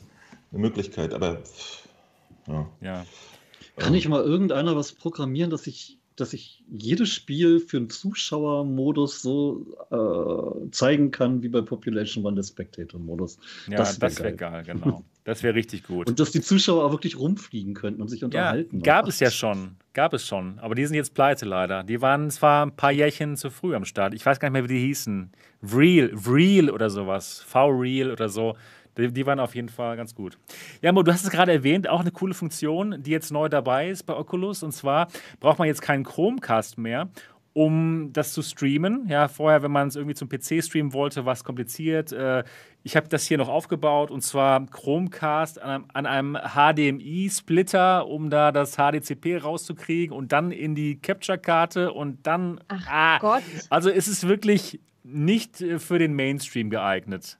eine Möglichkeit, aber ja. ja. Kann ich mal irgendeiner was programmieren, dass ich dass ich jedes Spiel für einen Zuschauermodus so äh, zeigen kann wie bei Population One der Spectator-Modus. Ja, das wäre wär geil, genau. Das wäre richtig gut. Und dass die Zuschauer auch wirklich rumfliegen könnten und sich unterhalten. Ja, gab es ja schon. Gab es schon. Aber die sind jetzt pleite leider. Die waren zwar ein paar Jährchen zu früh am Start. Ich weiß gar nicht mehr, wie die hießen. Real, Real oder sowas. V-Real oder so. Die, die, waren auf jeden Fall ganz gut. Ja, Mo, du hast es gerade erwähnt, auch eine coole Funktion, die jetzt neu dabei ist bei Oculus. Und zwar braucht man jetzt keinen Chromecast mehr, um das zu streamen. Ja, vorher, wenn man es irgendwie zum PC streamen wollte, war es kompliziert. Äh, ich habe das hier noch aufgebaut und zwar Chromecast an einem, einem HDMI-Splitter, um da das HDCP rauszukriegen und dann in die Capture-Karte und dann. Ach ah, Gott. Also es ist wirklich nicht äh, für den Mainstream geeignet.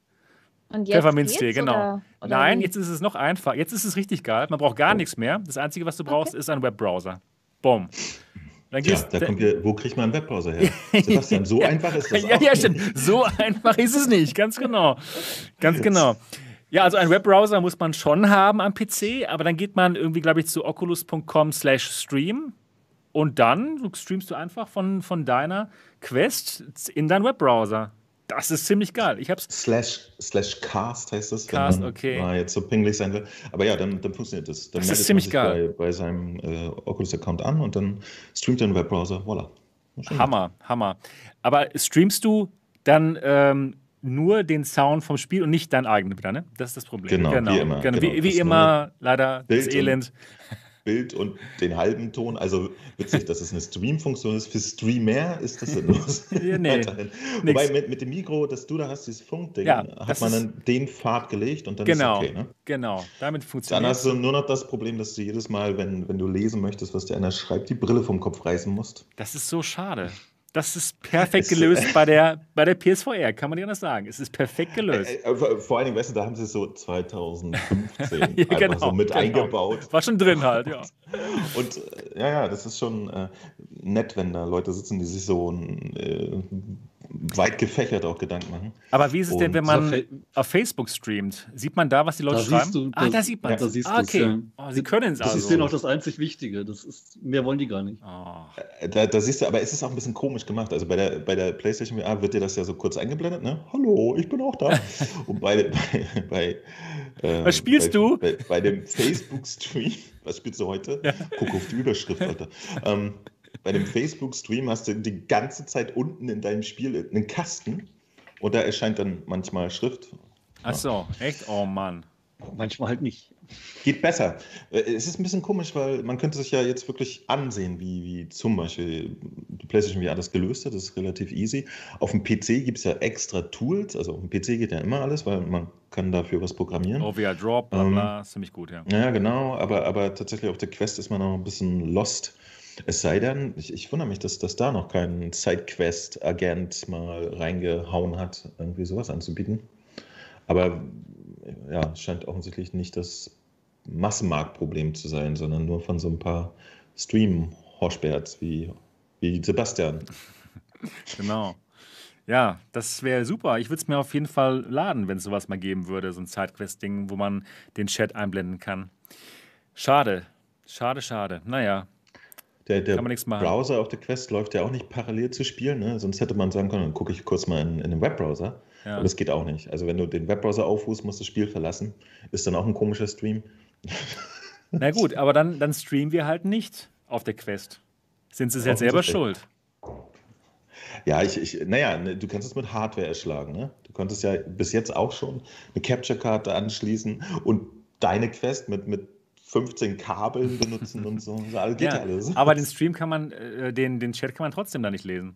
Und jetzt Pfefferminztee, genau. Oder, oder Nein, wie? jetzt ist es noch einfach. Jetzt ist es richtig geil. Man braucht gar nichts mehr. Das Einzige, was du brauchst, ist ein Webbrowser. Boom. Dann Ja, da kommt hier, wo kriegt man einen Webbrowser her? [LAUGHS] Sebastian, so einfach ist das ja, auch ja, stimmt. So einfach ist es nicht. Ganz genau. Ganz genau. Ja, also einen Webbrowser muss man schon haben am PC, aber dann geht man irgendwie, glaube ich, zu oculus.com slash stream und dann streamst du einfach von, von deiner Quest in deinen Webbrowser. Das ist ziemlich geil. Ich hab's. Slash, slash Cast heißt das, Cast, okay. mal jetzt so pingelig sein will. Aber ja, dann, dann funktioniert das. Dann Das ist ziemlich man geil. sich Bei, bei seinem äh, Oculus-Account an und dann streamt er einen Webbrowser. Schon Hammer, Hammer. Aber streamst du dann ähm, nur den Sound vom Spiel und nicht deinen eigenen wieder, ne? Das ist das Problem. Genau, wie immer, Genau. genau. Wie, wie immer, leider, Bild das Elend. Bild und den halben Ton. Also witzig, dass es eine Stream-Funktion ist. Für Streamer ist das sinnlos. [LAUGHS] Ja, nee. Wobei mit, mit dem Mikro, das du da hast, dieses Funkding, Ja, hat man dann den Pfad gelegt und dann Genau, ist okay. Ne? genau. Damit Dann funktioniert hast du nur noch das Problem, dass du jedes Mal, wenn, wenn du lesen möchtest, was dir einer schreibt, die Brille vom Kopf reißen musst. Das ist so schade. Das ist perfekt gelöst bei der, bei der PSVR, kann man nicht anders sagen. Es ist perfekt gelöst. Vor allen Dingen, weißt du, da haben sie es so 2015 [LAUGHS] Ja, einfach genau, so mit genau. eingebaut. War schon drin halt, ja. [LAUGHS] Und äh, ja, ja, das ist schon äh, nett, wenn da Leute sitzen, die sich so äh, weit gefächert auch Gedanken machen. Aber wie ist es denn, wenn man auf Facebook streamt? Sieht man da, was die Leute Da schreiben? siehst du- ah, da- da sieht man ja, siehst ah, okay. ja. Oh, sie können es Das also. ist denen auch das einzig Wichtige. Das ist, mehr wollen die gar nicht. oh. Äh, Da, da siehst du, aber es ist auch ein bisschen komisch gemacht. Also bei der, bei der PlayStation VR wird dir das ja so kurz eingeblendet, ne? Hallo, ich bin auch da. [LAUGHS] Und bei, bei, bei ähm, Was spielst bei, du? Bei, bei dem Facebook-Stream, was spielst du heute? Guck auf die Überschrift, Alter. Ähm, bei dem Facebook-Stream hast du die ganze Zeit unten in deinem Spiel einen Kasten und da erscheint dann manchmal Schrift. Ach so, echt? Oh Mann. Manchmal halt nicht. Geht besser. Äh, Es ist ein bisschen komisch, weil man könnte sich ja jetzt wirklich ansehen, wie, wie zum Beispiel die PlayStation VR das gelöst hat. Das ist relativ easy. Auf dem PC gibt es ja extra Tools. Also auf dem PC geht ja immer alles, weil man kann dafür was programmieren. OVR Drop, bla Ähm, bla, ist ziemlich gut, ja. Ja, genau. Aber, aber tatsächlich auf der Quest ist man noch ein bisschen lost. Es sei denn, ich, ich wundere mich, dass, dass da noch kein Sidequest-Agent mal reingehauen hat, irgendwie sowas anzubieten. Aber ja, es scheint offensichtlich nicht das Massenmarktproblem zu sein, sondern nur von so ein paar Stream-Horsperts wie, wie Sebastian. [LAUGHS] Genau. Ja, das wäre super. Ich würde es mir auf jeden Fall laden, wenn es sowas mal geben würde, so ein Sidequest-Ding, wo man den Chat einblenden kann. Schade. Schade, schade. Naja, Der, der. Browser auf der Quest läuft ja auch nicht parallel zu spielen, ne? sonst hätte man sagen können, dann gucke ich kurz mal in, in den Webbrowser. Ja. Aber das geht auch nicht. Also wenn du den Webbrowser aufrufst, musst du das Spiel verlassen. Ist dann auch ein komischer Stream. na gut, aber dann, dann streamen wir halt nicht auf der Quest. Sind sie jetzt selber schuld? Ja, ich, ich, naja, ne, du kannst es mit Hardware erschlagen. Ne? Du konntest ja bis jetzt auch schon eine Capture-Karte anschließen und deine Quest mit, mit 15 Kabeln benutzen und so. Alles- [LAUGHS] geht ja, Ja, alles. aber den Stream kann man, äh, den, den Chat kann man trotzdem da nicht lesen.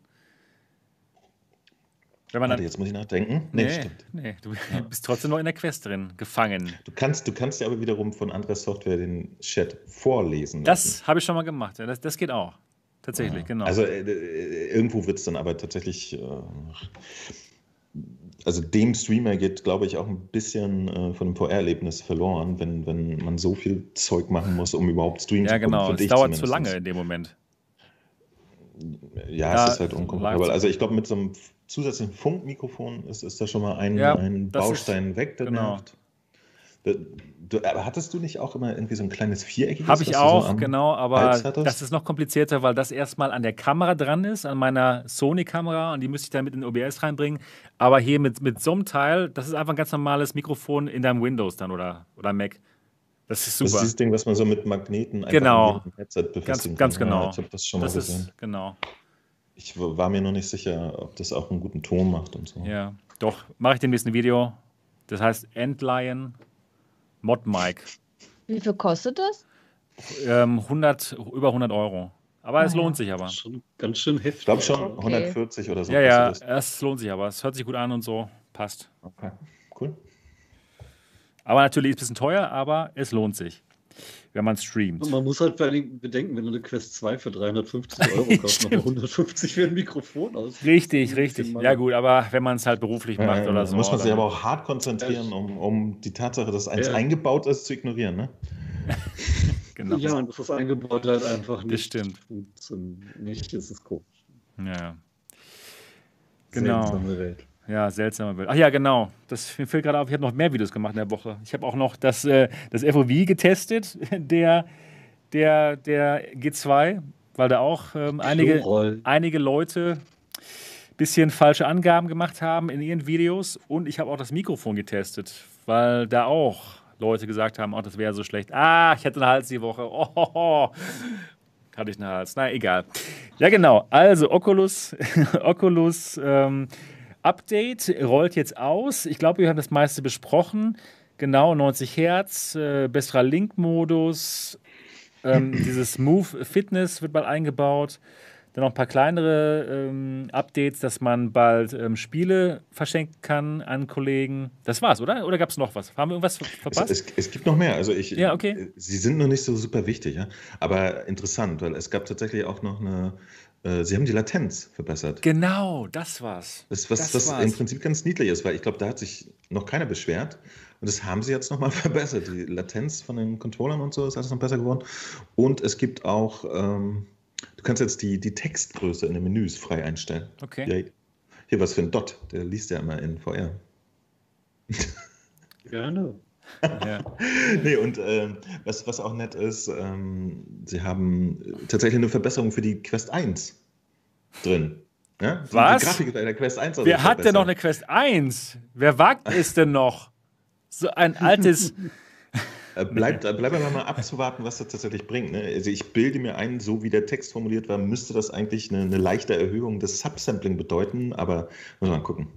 Wenn man Warte, jetzt muss ich nachdenken. Nee, nee, stimmt. nee, du [LAUGHS] bist trotzdem noch in der Quest drin, gefangen. Du kannst, du kannst ja aber wiederum von anderer Software den Chat vorlesen. Das habe ich schon mal gemacht. Ja, das, das geht auch. Tatsächlich, genau. Also äh, äh, irgendwo wird es dann aber tatsächlich, äh, also dem Streamer geht, glaube ich, auch ein bisschen äh, von dem VR-Erlebnis verloren, wenn, wenn man so viel Zeug machen muss, um überhaupt streamen ja, zu können. genau. finde Es dauert zu lange in dem Moment. Ja, Ja, es ist halt unkomfortabel. Also ich glaube, mit so einem zusätzlichen Funkmikrofon ist, ist da schon mal ein, Ja, ein das ist- Baustein weg, der genau. nervt. Du, aber hattest du nicht auch immer irgendwie so ein kleines viereckiges? Habe ich so auch, am genau, aber das ist noch komplizierter, weil das erstmal an der Kamera dran ist, an meiner Sony-Kamera und die müsste ich dann mit in OBS reinbringen. Aber hier mit, mit so einem Teil, das ist einfach ein ganz normales Mikrofon in deinem Windows dann oder, oder Mac. Das ist Das ist super. dieses Ding, was man so mit Magneten einfach Genau. an jedem Headset Ganz, befestigen ganz kann. genau. Ja, ich habe das schon mal das gesehen. ist, genau. Ich war mir noch nicht sicher, ob das auch einen guten Ton macht und so. Ja, doch, mache ich demnächst ein Video. Das heißt Endlion Mod Mic. Wie viel kostet das? Ähm, 100, über 100 Euro. Aber Ah, es ja. lohnt sich aber. Schon ganz schön heftig. Ich glaube schon Okay. 140 oder so. Ja, ja, es lohnt sich aber. Es hört sich gut an und so. Passt. Okay, cool. Aber natürlich ist es ein bisschen teuer, aber es lohnt sich, wenn man streamt. Und man muss halt vor allen Dingen bedenken, wenn du eine Quest 2 für 350 [LAUGHS] Euro kaufst, nochmal 150 für ein Mikrofon aus. Richtig, richtig. Ja, gut, aber wenn man es halt beruflich macht Ja, oder ja, so. muss man sich aber auch hart konzentrieren, um, um die Tatsache, dass eins Ja. eingebaut ist, zu ignorieren. Ne? [LAUGHS] Genau. Ja, und das ist eingebaut halt einfach nicht. stimmt. funktioniert. Nicht, ist es komisch. Ja, ja. Genau. Seltsame Welt. Ja, seltsamer Bild. Ach ja, genau. Das mir fällt gerade auf, ich habe noch mehr Videos gemacht in der Woche. Ich habe auch noch das, äh, das FOV getestet, [LAUGHS] der, der, der G2, weil da auch ähm, einige, einige Leute ein bisschen falsche Angaben gemacht haben in ihren Videos. Und ich habe auch das Mikrofon getestet, weil da auch Leute gesagt haben, oh, das wäre so schlecht. Ah, ich hatte einen Hals die Woche. Oh, oh, oh. Hatte ich einen Hals. Na, egal. Ja, genau. Also, Oculus, [LAUGHS] Oculus ähm, Update rollt jetzt aus. Ich glaube, wir haben das meiste besprochen. Genau, 90 Hertz, äh, besserer Link-Modus, ähm, [CLEARS THROAT] dieses Move Fitness wird bald eingebaut. Dann noch ein paar kleinere ähm, Updates, dass man bald ähm, Spiele verschenken kann an Kollegen. Das war's, oder? Oder gab es noch was? Haben wir irgendwas ver- Es, verpasst? es, es gibt noch mehr. Also ich, Ja, okay. Sie sind noch nicht so super wichtig, ja? aber interessant, weil es gab tatsächlich auch noch eine. Äh, Sie haben die Latenz verbessert. genau, das war's. Das, was, das was war's. im Prinzip ganz niedlich ist, weil ich glaube, da hat sich noch keiner beschwert. Und das haben sie jetzt nochmal [LAUGHS] verbessert. Die Latenz von den Controllern und so ist alles noch besser geworden. Und es gibt auch, ähm, du kannst jetzt die, die Textgröße in den Menüs frei einstellen. Okay. Ja, hier was für ein Dot, der liest ja immer in VR. [LAUGHS] Gerne. Ja. [LAUGHS] Nee, und ähm, was, was auch nett ist, ähm, sie haben äh, tatsächlich eine Verbesserung für die Quest 1 drin. Ja? Die, Was? Die Grafik bei der Quest 1 also Wer hat denn noch eine. Quest 1? Wer wagt es denn noch? So ein altes. [LAUGHS] Bleibt bleibt aber mal abzuwarten, was das tatsächlich bringt. Ne? Also ich bilde mir ein, so wie der Text formuliert war, müsste das eigentlich eine, eine leichte Erhöhung des Subsampling bedeuten, aber muss man mal gucken.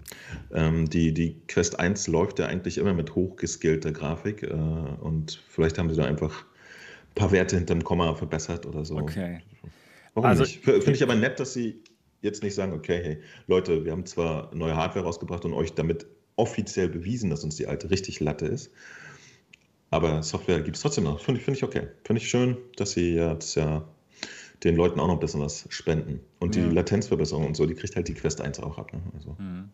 Ähm, die, die Quest 1 läuft ja eigentlich immer mit hochgeskillter Grafik äh, und vielleicht haben sie da einfach ein paar Werte hinterm Komma verbessert oder so. Okay. Warum Also- nicht? Finde ich aber nett, dass sie jetzt nicht sagen, okay, hey, Leute, wir haben zwar neue Hardware rausgebracht und euch damit offiziell bewiesen, dass uns die alte richtig Latte ist. Aber Software gibt es trotzdem noch. Finde ich, finde ich okay. Finde ich schön, dass sie jetzt ja den Leuten auch noch ein bisschen was spenden. Und die Ja. Latenzverbesserung und so, die kriegt halt die Quest 1 auch ab. Ne? Also Mhm.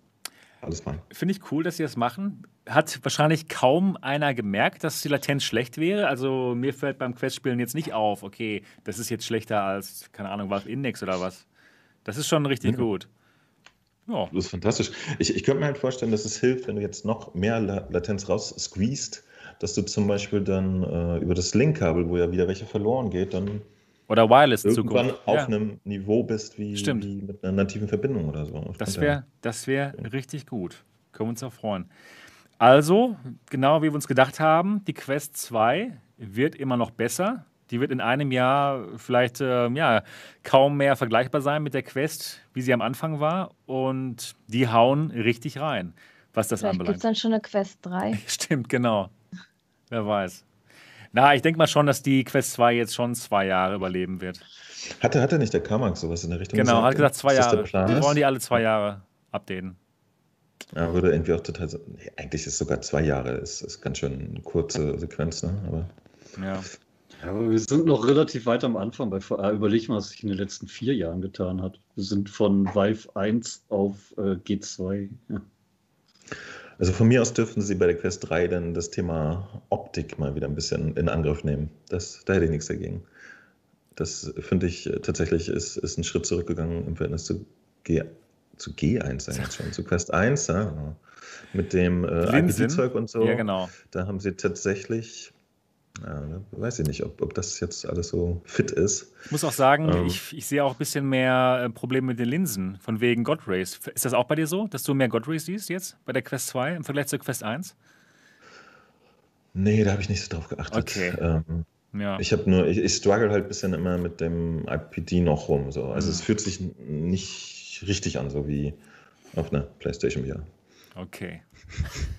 alles fein. Finde ich cool, dass sie das machen. Hat wahrscheinlich kaum einer gemerkt, dass die Latenz schlecht wäre. Also mir fällt beim Questspielen jetzt nicht auf, okay, das ist jetzt schlechter als, keine Ahnung, Valve Index oder was. Das ist schon richtig Ja. gut. Ja. Das ist fantastisch. Ich, ich könnte mir halt vorstellen, dass es hilft, wenn du jetzt noch mehr La Latenz raus squeezed, dass du zum Beispiel dann äh, über das Link-Kabel, wo ja wieder welche verloren geht, dann Oder Wireless irgendwann Zukunft. auf Ja. einem Niveau bist wie, Stimmt. wie mit einer nativen Verbindung oder so. Das wäre das wär richtig gut. Können wir uns auch freuen. Also, genau wie wir uns gedacht haben, die Quest 2 wird immer noch besser. Die wird in einem Jahr vielleicht ähm, ja, kaum mehr vergleichbar sein mit der Quest, wie sie am Anfang war. Und die hauen richtig rein, was das Vielleicht gibt es anbelangt. dann schon eine Quest 3. [LAUGHS] Stimmt, genau. Wer weiß. Na, ich denke mal schon, dass die Quest 2 jetzt schon zwei Jahre überleben wird. Hatte, hatte nicht der Carmack sowas in der Richtung Genau, hat gesagt gesagt? zwei Jahre. Der Plan Wir wollen die alle zwei Jahre updaten. Ja, würde irgendwie auch total. Nee, eigentlich ist sogar zwei Jahre, ist, ist ganz schön eine kurze Sequenz, ne? Aber Ja. Ja, aber wir sind noch relativ weit am Anfang bei VR. Überleg mal, was sich in den letzten vier Jahren getan hat. Wir sind von Vive 1 auf äh, G2. Ja. Also von mir aus dürften Sie bei der Quest 3 dann das Thema Optik mal wieder ein bisschen in Angriff nehmen. Das, da hätte ich nichts dagegen. Das finde ich äh, tatsächlich ist, ist ein Schritt zurückgegangen im Verhältnis zu, G, zu G1 sag ich jetzt schon, zu Quest 1, ja, genau. mit dem äh. IPD-Zeug und so. ja, genau. Da haben sie tatsächlich, ja, ne, weiß ich nicht, ob, ob das jetzt alles so fit ist. Ich muss auch sagen, Ähm. ich, ich sehe auch ein bisschen mehr äh, Probleme mit den Linsen, von wegen God Rays. Ist das auch bei dir so, dass du mehr God Rays siehst jetzt bei der Quest 2 im Vergleich zur Quest 1? Nee, da habe ich nicht so drauf geachtet. Okay. Ähm, Ja. Ich habe nur, ich, ich struggle halt ein bisschen immer mit dem IPD noch rum. So. Also Mhm. es fühlt sich nicht richtig an, so wie auf einer PlayStation VR. Okay.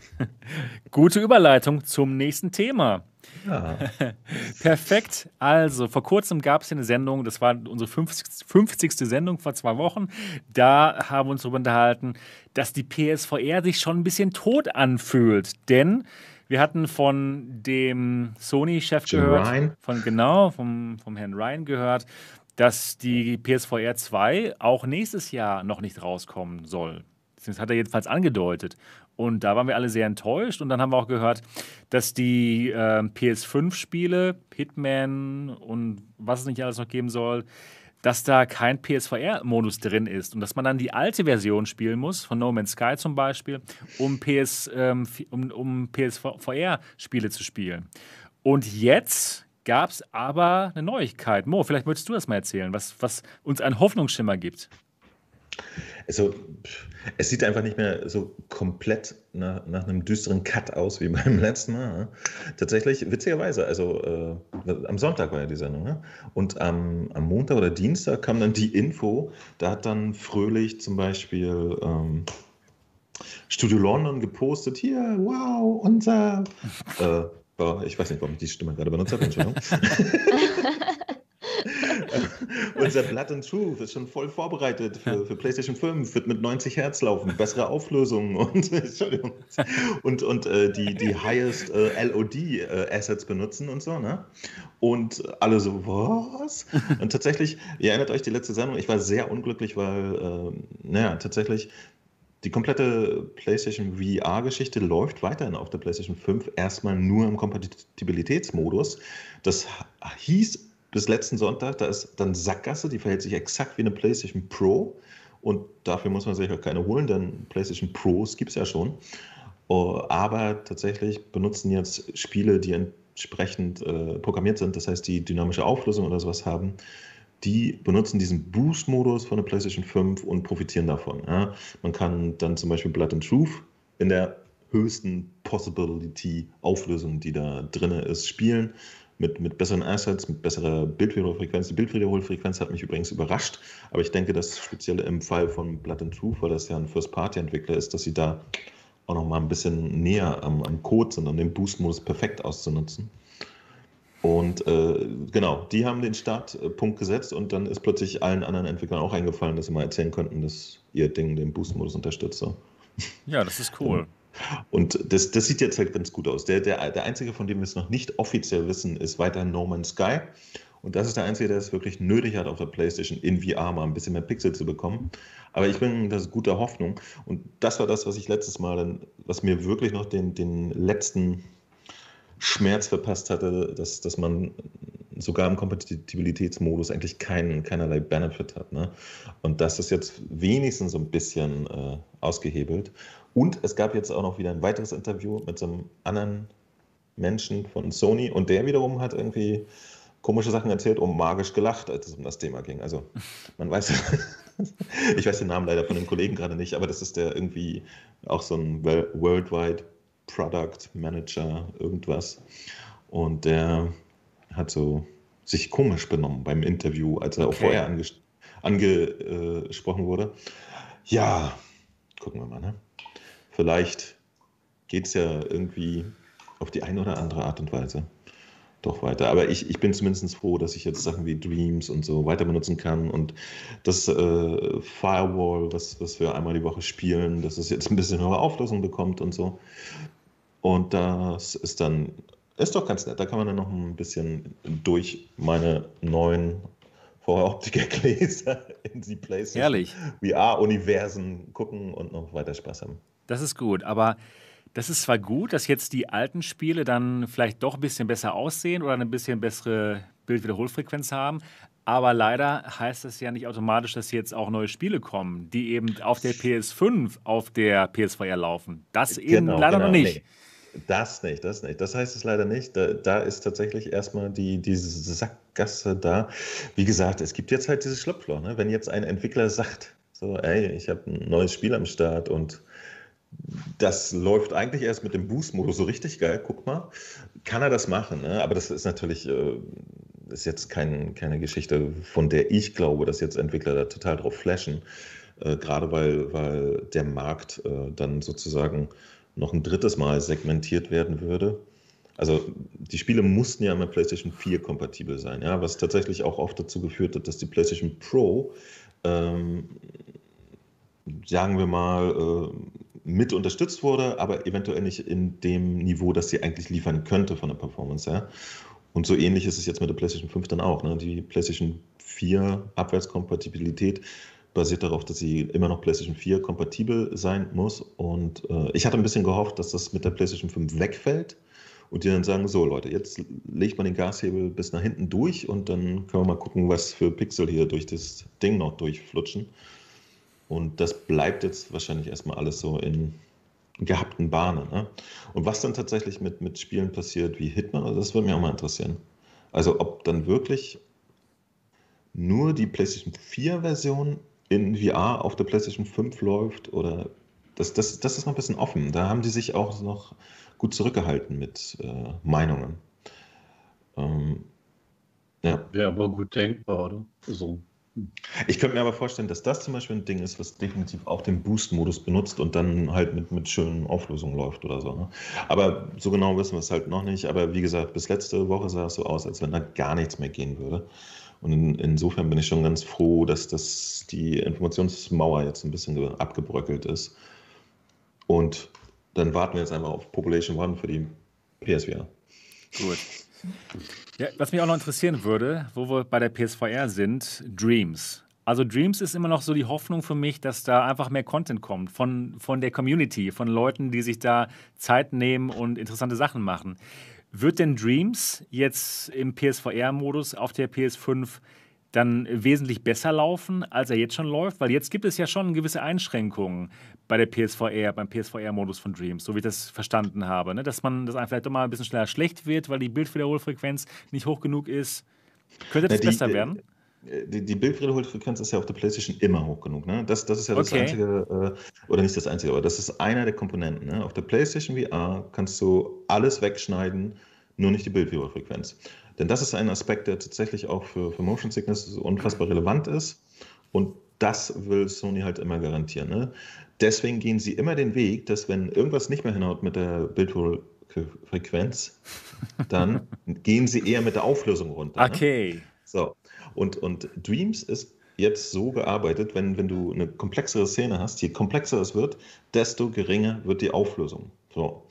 [LAUGHS] Gute Überleitung zum nächsten Thema. Ja. [LAUGHS] Perfekt. Also, vor kurzem gab es eine Sendung, das war unsere 50. 50. Sendung vor zwei Wochen. Da haben wir uns darüber unterhalten, dass die PSVR sich schon ein bisschen tot anfühlt. Denn wir hatten von dem Sony-Chef gehört, Ryan. von genau, vom, vom Herrn Ryan gehört, dass die PSVR 2 auch nächstes Jahr noch nicht rauskommen soll. Das hat er jedenfalls angedeutet. Und da waren wir alle sehr enttäuscht. Und dann haben wir auch gehört, dass die äh, PS5-Spiele, Hitman und was es nicht alles noch geben soll, dass da kein PSVR-Modus drin ist und dass man dann die alte Version spielen muss, von No Man's Sky zum Beispiel, um, PS, ähm, um, um PSVR-Spiele zu spielen. Und jetzt gab es aber eine Neuigkeit. Mo, vielleicht möchtest du das mal erzählen, was, was uns einen Hoffnungsschimmer gibt. Also, es sieht einfach nicht mehr so komplett nach, nach einem düsteren Cut aus wie [LAUGHS] beim letzten Mal. Ne? Tatsächlich, witzigerweise, also äh, am Sonntag war ja die Sendung. Ne? Und am, am Montag oder Dienstag kam dann die Info, da hat dann Fröhlich zum Beispiel ähm, Studio London gepostet, hier, wow, unser. Äh, ich weiß nicht, warum ich die Stimme gerade benutzt habe, Entschuldigung. [LAUGHS] [LAUGHS] [LAUGHS] Unser Blood and Truth ist schon voll vorbereitet für, für, PlayStation 5, wird mit 90 Hertz laufen, bessere Auflösung [LAUGHS] und, Entschuldigung, und, und äh, die, die highest äh, LOD-Assets äh, benutzen und so. Ne? Und alle so, was? Und tatsächlich, ihr erinnert euch die letzte Sendung, ich war sehr unglücklich, weil, äh, naja, tatsächlich die komplette PlayStation VR-Geschichte läuft weiterhin auf der PlayStation 5 erstmal nur im Kompatibilitätsmodus. Das hieß bis letzten Sonntag, da ist dann Sackgasse, die verhält sich exakt wie eine PlayStation Pro. Und dafür muss man sich auch keine holen, denn PlayStation Pros gibt es ja schon. Oh, aber tatsächlich benutzen jetzt Spiele, die entsprechend äh, programmiert sind, das heißt, die dynamische Auflösung oder sowas haben, die benutzen diesen Boost-Modus von der PlayStation 5 und profitieren davon. Ja. Man kann dann zum Beispiel Blood and Truth in der höchsten Possibility-Auflösung, die da drin ist, spielen mit, mit besseren Assets, mit besserer Bildwiederholfrequenz. Die Bildwiederholfrequenz hat mich übrigens überrascht, aber ich denke, dass speziell im Fall von Blood and Truth, weil das ja ein First-Party-Entwickler ist, dass sie da auch noch mal ein bisschen näher am, am Code sind, um den Boost-Modus perfekt auszunutzen. Und äh, genau, die haben den Startpunkt gesetzt und dann ist plötzlich allen anderen Entwicklern auch eingefallen, dass sie mal erzählen könnten, dass ihr Ding den Boost-Modus unterstützt. So. Ja, das ist cool. Und das, das sieht jetzt halt ganz gut aus. Der, der, der einzige, von dem wir es noch nicht offiziell wissen, ist weiterhin No Man's Sky. Und das ist der einzige, der es wirklich nötig hat, auf der PlayStation in VR mal ein bisschen mehr Pixel zu bekommen. Aber ich bin das guter Hoffnung. Und das war das, was ich letztes Mal dann, was mir wirklich noch den, den letzten Schmerz verpasst hatte, dass, dass man sogar im Kompatibilitätsmodus eigentlich keinen, keinerlei Benefit hat. Ne? Und das ist jetzt wenigstens so ein bisschen äh, ausgehebelt. Und es gab jetzt auch noch wieder ein weiteres Interview mit so einem anderen Menschen von Sony und der wiederum hat irgendwie komische Sachen erzählt und magisch gelacht, als es um das Thema ging. Also man weiß, [LAUGHS] ich weiß den Namen leider von dem Kollegen gerade nicht, aber das ist der irgendwie auch so ein Worldwide Product Manager irgendwas und der hat so sich komisch benommen beim Interview, als er okay. auch vorher anges angesprochen wurde. Ja, gucken wir mal, ne? Vielleicht geht es ja irgendwie auf die eine oder andere Art und Weise doch weiter. Aber ich, ich bin zumindest froh, dass ich jetzt Sachen wie Dreams und so weiter benutzen kann und das äh, Firewall, was, was wir einmal die Woche spielen, dass es jetzt ein bisschen höhere Auflösung bekommt und so. Und das ist dann, ist doch ganz nett. Da kann man dann noch ein bisschen durch meine neuen vorher Optiker-Gläser [LAUGHS] in die PlayStation VR-Universen gucken und noch weiter Spaß haben. Das ist gut, aber das ist zwar gut, dass jetzt die alten Spiele dann vielleicht doch ein bisschen besser aussehen oder eine bisschen bessere Bildwiederholfrequenz haben, aber leider heißt das ja nicht automatisch, dass jetzt auch neue Spiele kommen, die eben auf der PS5 auf der PS4 laufen. Das eben genau, leider genau, noch nicht. Nee. Das nicht, das nicht. Das heißt es leider nicht. Da, da ist tatsächlich erstmal die, diese Sackgasse da. Wie gesagt, es gibt jetzt halt dieses Schlupfloch. Ne? Wenn jetzt ein Entwickler sagt, so, ey, ich habe ein neues Spiel am Start und das läuft eigentlich erst mit dem Boost-Modus so richtig geil. Guck mal, kann er das machen? Ne? Aber das ist natürlich äh, ist jetzt kein, keine Geschichte, von der ich glaube, dass jetzt Entwickler da total drauf flashen. Äh, gerade weil, weil der Markt äh, dann sozusagen noch ein drittes Mal segmentiert werden würde. Also die Spiele mussten ja mit PlayStation 4 kompatibel sein, ja, was tatsächlich auch oft dazu geführt hat, dass die PlayStation Pro, ähm, sagen wir mal, äh, mit unterstützt wurde, aber eventuell nicht in dem Niveau, das sie eigentlich liefern könnte von der Performance her. Und so ähnlich ist es jetzt mit der PlayStation 5 dann auch. Ne? Die PlayStation 4 Abwärtskompatibilität basiert darauf, dass sie immer noch PlayStation 4 kompatibel sein muss. Und äh, ich hatte ein bisschen gehofft, dass das mit der PlayStation 5 wegfällt und die dann sagen, so Leute, jetzt legt man den Gashebel bis nach hinten durch und dann können wir mal gucken, was für Pixel hier durch das Ding noch durchflutschen. Und das bleibt jetzt wahrscheinlich erstmal alles so in gehabten Bahnen. Ne? Und was dann tatsächlich mit, mit Spielen passiert wie Hitman, also das würde mich auch mal interessieren. Also ob dann wirklich nur die PlayStation 4-Version in VR auf der PlayStation 5 läuft oder das, das, das ist noch ein bisschen offen. Da haben die sich auch noch gut zurückgehalten mit äh, Meinungen. Ähm, ja. Wäre aber gut denkbar, oder? So. Ich könnte mir aber vorstellen, dass das zum Beispiel ein Ding ist, was definitiv auch den Boost-Modus benutzt und dann halt mit, mit schönen Auflösungen läuft oder so. Ne? Aber so genau wissen wir es halt noch nicht. Aber wie gesagt, bis letzte Woche sah es so aus, als wenn da gar nichts mehr gehen würde. Und in, insofern bin ich schon ganz froh, dass das, die Informationsmauer jetzt ein bisschen abgebröckelt ist. Und dann warten wir jetzt einfach auf Population One für die PSVR. Gut. Ja, was mich auch noch interessieren würde, wo wir bei der PSVR sind, Dreams. Also Dreams ist immer noch so die Hoffnung für mich, dass da einfach mehr Content kommt von, von der Community, von Leuten, die sich da Zeit nehmen und interessante Sachen machen. Wird denn Dreams jetzt im PSVR-Modus auf der PS5 dann wesentlich besser laufen, als er jetzt schon läuft? Weil jetzt gibt es ja schon gewisse Einschränkungen bei der PSVR, beim PSVR-Modus von Dreams, so wie ich das verstanden habe. Ne? Dass man das vielleicht doch mal ein bisschen schneller schlecht wird, weil die Bildwiederholfrequenz nicht hoch genug ist. Könnte das ja, die, besser äh, werden? Die, die Bildwiederholfrequenz ist ja auf der PlayStation immer hoch genug. Ne? Das, das ist ja das okay. einzige, äh, oder nicht das einzige, aber das ist einer der Komponenten. Ne? Auf der PlayStation VR kannst du alles wegschneiden, nur nicht die Bildwiederholfrequenz. Denn das ist ein Aspekt, der tatsächlich auch für, für Motion Sickness unfassbar relevant ist. Und das will Sony halt immer garantieren. Ne? Deswegen gehen sie immer den Weg, dass wenn irgendwas nicht mehr hinhaut mit der Bildfrequenz, dann [LAUGHS] gehen sie eher mit der Auflösung runter. Ne? Okay. Ne? So. Und, und Dreams ist jetzt so gearbeitet, wenn, wenn du eine komplexere Szene hast, je komplexer es wird, desto geringer wird die Auflösung. So.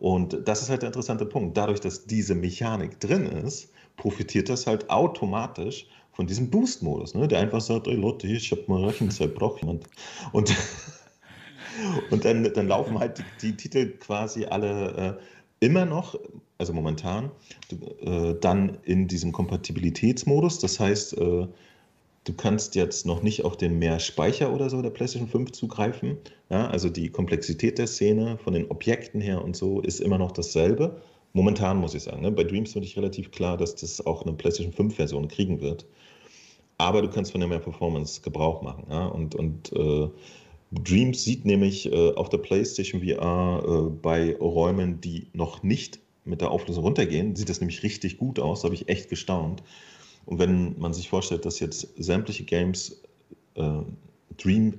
Und das ist halt der interessante Punkt. Dadurch, dass diese Mechanik drin ist, profitiert das halt automatisch von diesem Boost-Modus, ne? der einfach sagt, ey Leute, ich habe mal Rechenzeit, braucht jemand. Und, [LAUGHS] und dann, dann laufen halt die, die Titel quasi alle äh, immer noch, also momentan, äh, dann in diesem Kompatibilitätsmodus. Das heißt, äh, Du kannst jetzt noch nicht auf den mehr Speicher oder so der PlayStation 5 zugreifen. Ja, also die Komplexität der Szene von den Objekten her und so ist immer noch dasselbe. Momentan muss ich sagen. Ne? Bei Dreams finde ich relativ klar, dass das auch eine PlayStation 5-Version kriegen wird. Aber du kannst von der mehr Performance Gebrauch machen. Ja? Und, und äh, Dreams sieht nämlich äh, auf der PlayStation VR äh, bei Räumen, die noch nicht mit der Auflösung runtergehen, sieht das nämlich richtig gut aus. Da habe ich echt gestaunt. Und wenn man sich vorstellt, dass jetzt sämtliche Games äh, Dream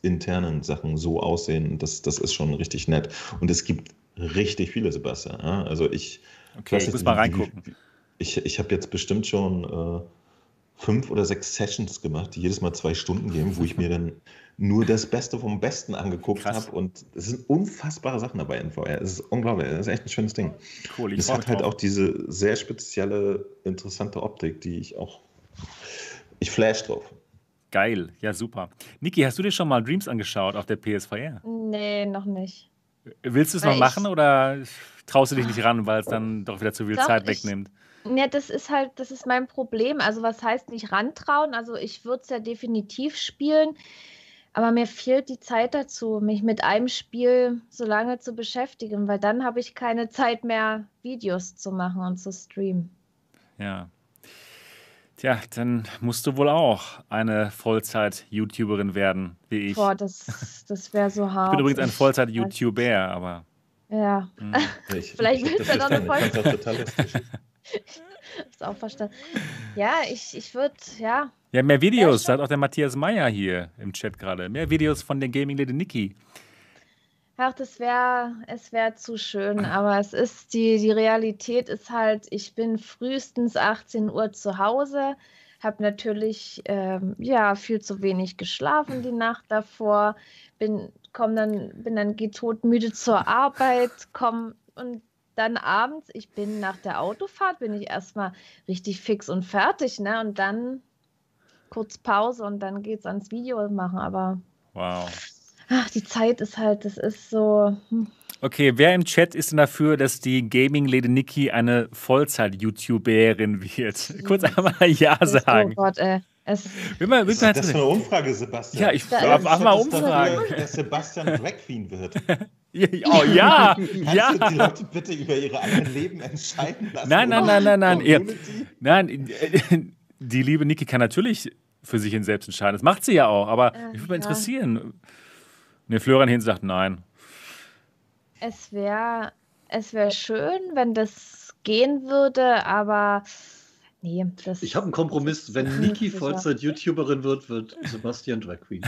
internen Sachen so aussehen, das, das ist schon richtig nett. Und es gibt richtig viele, Sebastian. Ja? Also ich, okay, ich muss mal reingucken. Ich, ich habe jetzt bestimmt schon äh, fünf oder sechs Sessions gemacht, die jedes Mal zwei Stunden gehen, wo ich mir dann [LAUGHS] nur das Beste vom Besten angeguckt habe. Und es sind unfassbare Sachen dabei in VR. Es ist unglaublich. Es ist echt ein schönes Ding. Cool. Ich es hat halt auch diese sehr spezielle, interessante Optik, die ich auch. Ich flash drauf. Geil, ja super. Niki, hast du dir schon mal Dreams angeschaut auf der PSVR? Nee, noch nicht. Willst du es noch machen oder traust du dich nicht ran, weil es dann doch wieder zu viel Doch, Zeit wegnimmt? Ja, das ist halt, das ist mein Problem. Also was heißt nicht rantrauen? Also ich würde es ja definitiv spielen, aber mir fehlt die Zeit dazu, mich mit einem Spiel so lange zu beschäftigen, weil dann habe ich keine Zeit mehr, Videos zu machen und zu streamen. Ja. Tja, dann musst du wohl auch eine Vollzeit-YouTuberin werden, wie ich. Boah, das, das wäre so hart. Ich bin übrigens ein Vollzeit-YouTuber, aber. Ja. Hm. Ich, [LAUGHS] Vielleicht willst du ja noch eine Vollzeit. [LAUGHS] [LAUGHS] Hab's auch verstanden. Ja, ich, ich würde, ja. Ja, mehr Videos, sagt auch der Matthias Meyer hier im Chat gerade. Mehr Videos von der Gaming Lady Niki. Ach, das wäre, es wäre zu schön, aber es ist, die, die Realität ist halt, ich bin frühestens 18 Uhr zu Hause, habe natürlich, ähm, ja, viel zu wenig geschlafen die Nacht davor, bin, komm dann, bin dann todmüde zur Arbeit, komm und dann abends, ich bin nach der Autofahrt, bin ich erstmal richtig fix und fertig, ne? Und dann kurz Pause und dann geht's ans Video machen, aber Wow. ach, die Zeit ist halt, das ist so. hm. Okay, wer im Chat ist denn dafür, dass die Gaming-Lady Niki eine Vollzeit-YouTuberin wird? [LAUGHS] Kurz einmal Ja sagen. Oh Gott, ey. Es, Will man, will ist das für eine Umfrage, Sebastian? Ja, ich mach ist- mal Umfragen. dass Sebastian Drag Queen wird. [LAUGHS] [LAUGHS] Oh ja, [LAUGHS] Kannst du die ja. Leute bitte über ihre eigenen Leben entscheiden lassen? Nein, nein, nein, nein, nein. Ihr, nein, [LAUGHS] die liebe Niki kann natürlich für sich hin selbst entscheiden. Das macht sie ja auch, aber Äh, mich würde mal ja. interessieren. Ne, Florian Hin sagt nein. es wäre es wär schön, wenn das gehen würde, aber nee, das. Ich habe einen Kompromiss. Wenn Niki. Vollzeit-YouTuberin wird, wird Sebastian Drag Queen.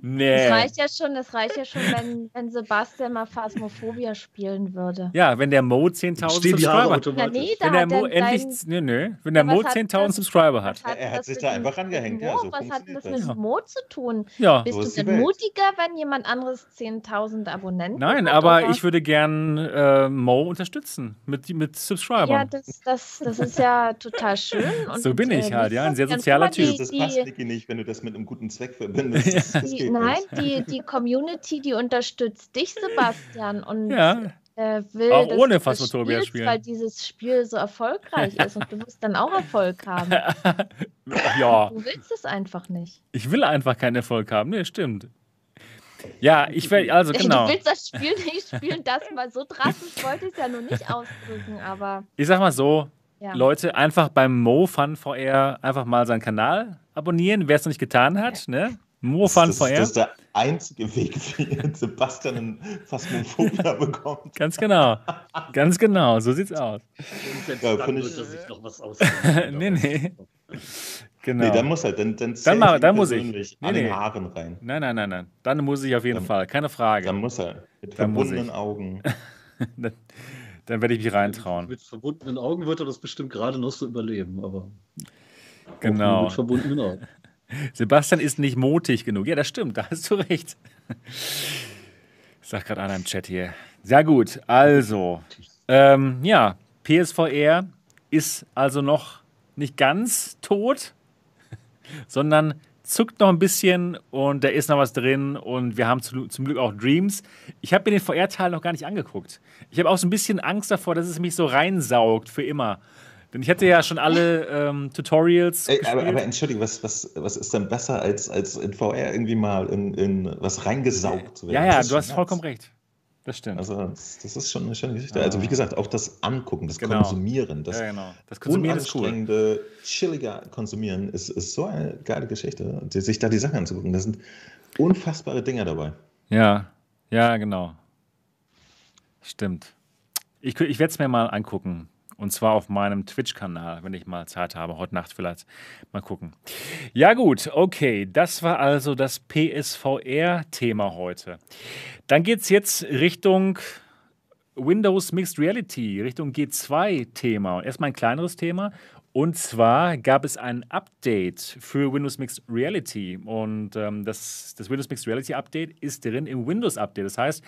Nee. Es reicht ja schon, es reicht ja schon, wenn, wenn Sebastian mal Phasmophobia spielen würde. Ja, wenn der Mo 10.000 Stehen die Haare Subscriber hat. Automatisch. nee, da Wenn der hat Mo endlich. Nö, nö. Wenn der Mo was hat 10.000 das- Subscriber hat. Was Er hat das sich mit da einfach rangehängt, ja, Mo? so Was hat das das. mit Mo zu tun? Ja. Bist So ist du denn mutiger, wenn jemand anderes 10.000 Abonnenten Nein, hat? aber oder? ich würde gern äh, Mo unterstützen mit, mit Subscribern. Ja, das, das, das ist ja total schön. [LAUGHS] Und, So bin ich äh, halt, ja, ein sehr sozialer Typ. Das passt, Niki, nicht, wenn du das mit einem guten Zweck verbindest. [LAUGHS] Die, geht nein, nicht. die, die [LAUGHS] Community, die unterstützt dich, Sebastian, und Ja, äh, will, Auch dass ohne du das Phasmophobia spielst, spielen. weil dieses Spiel so erfolgreich ist und du wirst dann auch Erfolg [LAUGHS] haben. ja. Du willst es einfach nicht. Ich will einfach keinen Erfolg haben. Nee, stimmt. Ja, ich will, also genau. Du willst das Spiel nicht spielen, das mal so drastisch wollte ich es ja nur nicht ausdrücken, aber Ich sag mal so, ja. Leute, einfach beim Mo Fun VR einfach mal seinen Kanal abonnieren, wer es noch nicht getan hat, ne? Mo Fun das, das, VR. das ist der einzige Weg, [LAUGHS] wie Sebastian einen Phasmophobia [LAUGHS] bekommt. Ganz genau. Ganz genau, so sieht's aus. Und Ja, dann ich- er sich noch was ausdenken. [LAUGHS] Nee, nee. Genau. Nee, dann muss er, dann, dann, ich ihm dann muss ich. persönlich Nee, an den nee. Haaren rein. Nein, nein, nein, nein. Dann muss ich auf jeden Dann- Fall, keine Frage. Dann muss er. Mit Dann verbundenen. Augen. Dann, dann werde ich mich reintrauen. Mit verbundenen Augen wird er das bestimmt gerade noch so überleben, aber Genau. mit verbundenen Augen. Sebastian ist nicht mutig genug. Ja, das stimmt, da hast du recht. Sagt gerade einer im Chat hier. Sehr gut, also, ähm, ja, PSVR ist also noch nicht ganz tot, sondern zuckt noch ein bisschen und da ist noch was drin und wir haben zu, zum Glück auch Dreams. Ich habe mir den VR-Teil noch gar nicht angeguckt. Ich habe auch so ein bisschen Angst davor, dass es mich so reinsaugt für immer. Denn ich hatte ja schon alle ähm, Tutorials. Ey, aber, aber entschuldige, was, was, was ist denn besser, als, als in VR irgendwie mal in, in was reingesaugt zu werden? Ja, ja, du hast vollkommen recht. Das stimmt. Also, das, das ist schon eine schöne Geschichte. Also, wie gesagt, auch das Angucken, das Genau. Konsumieren, das ja, genau. Das Konsumieren ist cool. unanstrengende, chillige Konsumieren ist, ist so eine geile Geschichte. Sich da die Sachen anzugucken, da sind unfassbare Dinge dabei. Ja, ja, genau. Stimmt. Ich, ich werde es mir mal angucken. Und zwar auf meinem Twitch-Kanal, wenn ich mal Zeit habe. Heute Nacht vielleicht. Mal gucken. Ja, gut. Okay. Das war also das PSVR-Thema heute. Dann geht es jetzt Richtung Windows Mixed Reality, Richtung G2-Thema. Und erstmal ein kleineres Thema. Und zwar gab es ein Update für Windows Mixed Reality. Und ähm, das, das Windows Mixed Reality Update ist drin im Windows Update. Das heißt,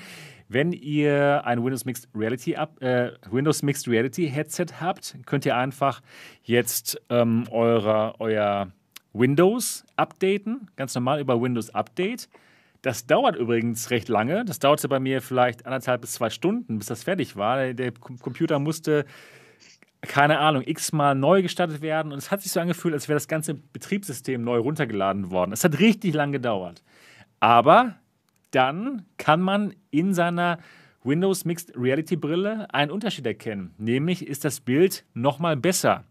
wenn ihr ein Windows Mixed Reality, äh, Windows Mixed Reality Headset habt, könnt ihr einfach jetzt ähm, eure, euer Windows updaten. Ganz normal über Windows Update. Das dauert übrigens recht lange. Das dauerte bei mir vielleicht anderthalb bis zwei Stunden, bis das fertig war. Der Com- Computer musste, keine Ahnung, x-mal neu gestartet werden. Und es hat sich so angefühlt, als wäre das ganze Betriebssystem neu runtergeladen worden. Es hat richtig lang gedauert. Aber dann kann man in seiner Windows Mixed Reality Brille einen Unterschied erkennen. Nämlich ist das Bild nochmal besser.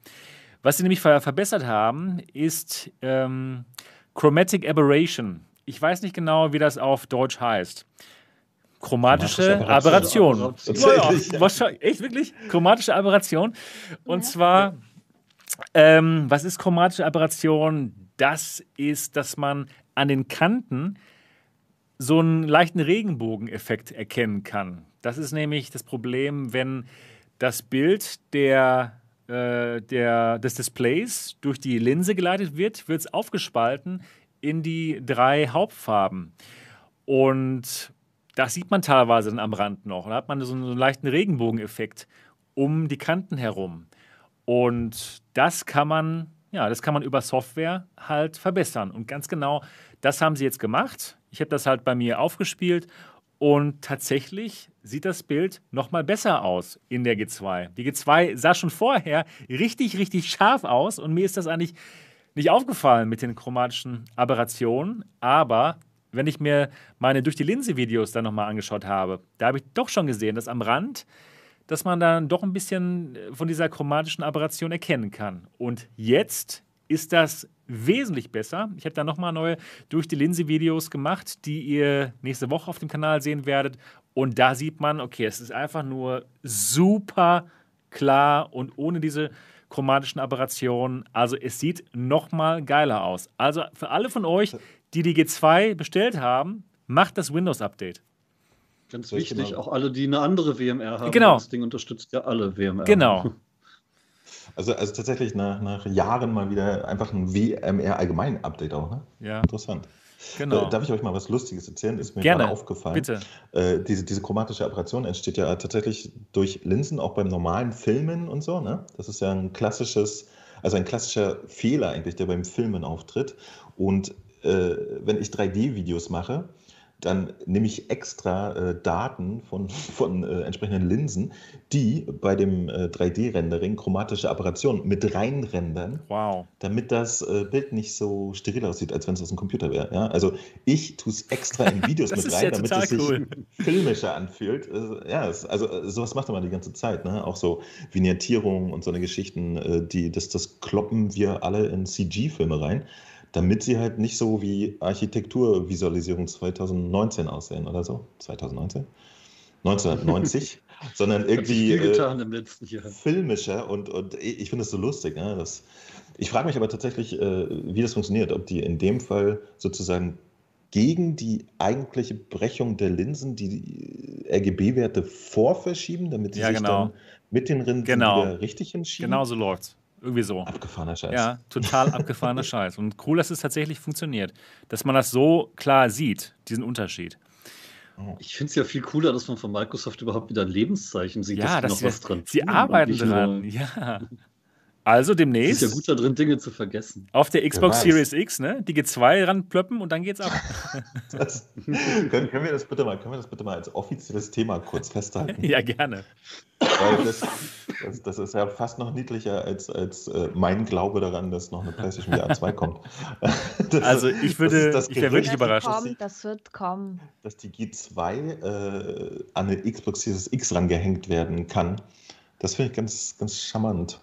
Was sie nämlich ver verbessert haben, ist ähm, Chromatic Aberration. Ich weiß nicht genau, wie das auf Deutsch heißt. Chromatische Chromatische Aberration. Aberration. Ja, ja, ja. echt wirklich? Chromatische Aberration. Und zwar, ähm, was ist chromatische Aberration? Das ist, dass man an den Kanten so einen leichten Regenbogeneffekt erkennen kann. Das ist nämlich das Problem, wenn das Bild der, äh, der, des Displays durch die Linse geleitet wird, wird es aufgespalten in die drei Hauptfarben. Und das sieht man teilweise dann am Rand noch. Da hat man so einen, leichten Regenbogeneffekt um die Kanten herum. Und das kann man, ja, das kann man über Software halt verbessern. Und ganz genau, das haben sie jetzt gemacht. Ich habe das halt bei mir aufgespielt und tatsächlich sieht das Bild nochmal besser aus in der G2. Die G2 sah schon vorher richtig, richtig scharf aus und mir ist das eigentlich nicht aufgefallen mit den chromatischen Aberrationen. Aber wenn ich mir meine durch die Linse-Videos dann nochmal angeschaut habe, da habe ich doch schon gesehen, dass am Rand, dass man dann doch ein bisschen von dieser chromatischen Aberration erkennen kann. Und jetzt ist das wesentlich besser. Ich habe da nochmal neue durch die Linse-Videos gemacht, die ihr nächste Woche auf dem Kanal sehen werdet. Und da sieht man, okay, es ist einfach nur super klar und ohne diese chromatischen Aberrationen. Also es sieht nochmal geiler aus. Also für alle von euch, die die G2 bestellt haben, macht das Windows-Update. Ganz wichtig, auch alle, die eine andere WMR haben. Genau. Das Ding unterstützt ja alle WMR. Genau. [LAUGHS] Also, also tatsächlich nach, nach Jahren mal wieder einfach ein WMR-Allgemein-Update auch, ne? Ja. Interessant. Genau. Äh, Darf ich euch mal was Lustiges erzählen? Ist mir Gerne. gerade aufgefallen. Bitte. Äh, diese, diese chromatische Aberration entsteht ja tatsächlich durch Linsen, auch beim normalen Filmen und so. Ne? Das ist ja ein klassisches, also ein klassischer Fehler eigentlich, der beim Filmen auftritt. Und äh, wenn ich 3D-Videos mache, dann nehme ich extra äh, Daten von, [LAUGHS] von äh, entsprechenden Linsen, die bei dem äh, 3D-Rendering chromatische Aberrationen mit reinrendern, Wow. damit das äh, Bild nicht so steril aussieht, als wenn es aus dem Computer wäre. Ja? Also ich tue es extra in Videos [LAUGHS] mit rein, ja damit es sich cool. filmischer anfühlt. Also, ja, es, also äh, sowas macht man die ganze Zeit. Ne? Auch so Vignettierungen und so eine Geschichten, äh, die, das, das kloppen wir alle in CG-Filme rein, damit sie halt nicht so wie Architekturvisualisierung 2019 aussehen oder so. 2019? 1990, [LAUGHS] sondern irgendwie viel äh, getan im letzten Jahr. filmischer und, und ich finde das so lustig. Ne? Das, ich frage mich aber tatsächlich, äh, wie das funktioniert, ob die in dem Fall sozusagen gegen die eigentliche Brechung der Linsen die RGB-Werte vorverschieben, damit sie Ja, sich genau. dann mit den Linsen Genau. wieder richtig hinschieben. Genau so läuft's. Irgendwie so. Abgefahrener Scheiß. Ja, total abgefahrener [LAUGHS] Scheiß. Und cool, dass es tatsächlich funktioniert. Dass man das so klar sieht, diesen Unterschied. Ich finde es ja viel cooler, dass man von Microsoft überhaupt wieder ein Lebenszeichen sieht, ja, dass dass noch sie, was dran sie tun und arbeiten dran. Ja. [LAUGHS] Also demnächst ist ja gut da drin, Dinge zu vergessen. auf der Xbox. Series X, ne? Die G2 ranplöppen und dann geht's ab. [LAUGHS] [LAUGHS] Das, können, können, wir das bitte mal, können wir das bitte mal als offizielles Thema kurz festhalten? ja, gerne. Weil das, das, das ist ja fast noch niedlicher als, als äh, mein Glaube daran, dass noch eine PlayStation VR 2 kommt. [LAUGHS] Das, Also ich würde- das ich wäre wirklich überrascht. dass Kommt, die- das wird kommen. dass die G2 äh, an eine Xbox Series X rangehängt werden kann. Das finde ich ganz, ganz charmant.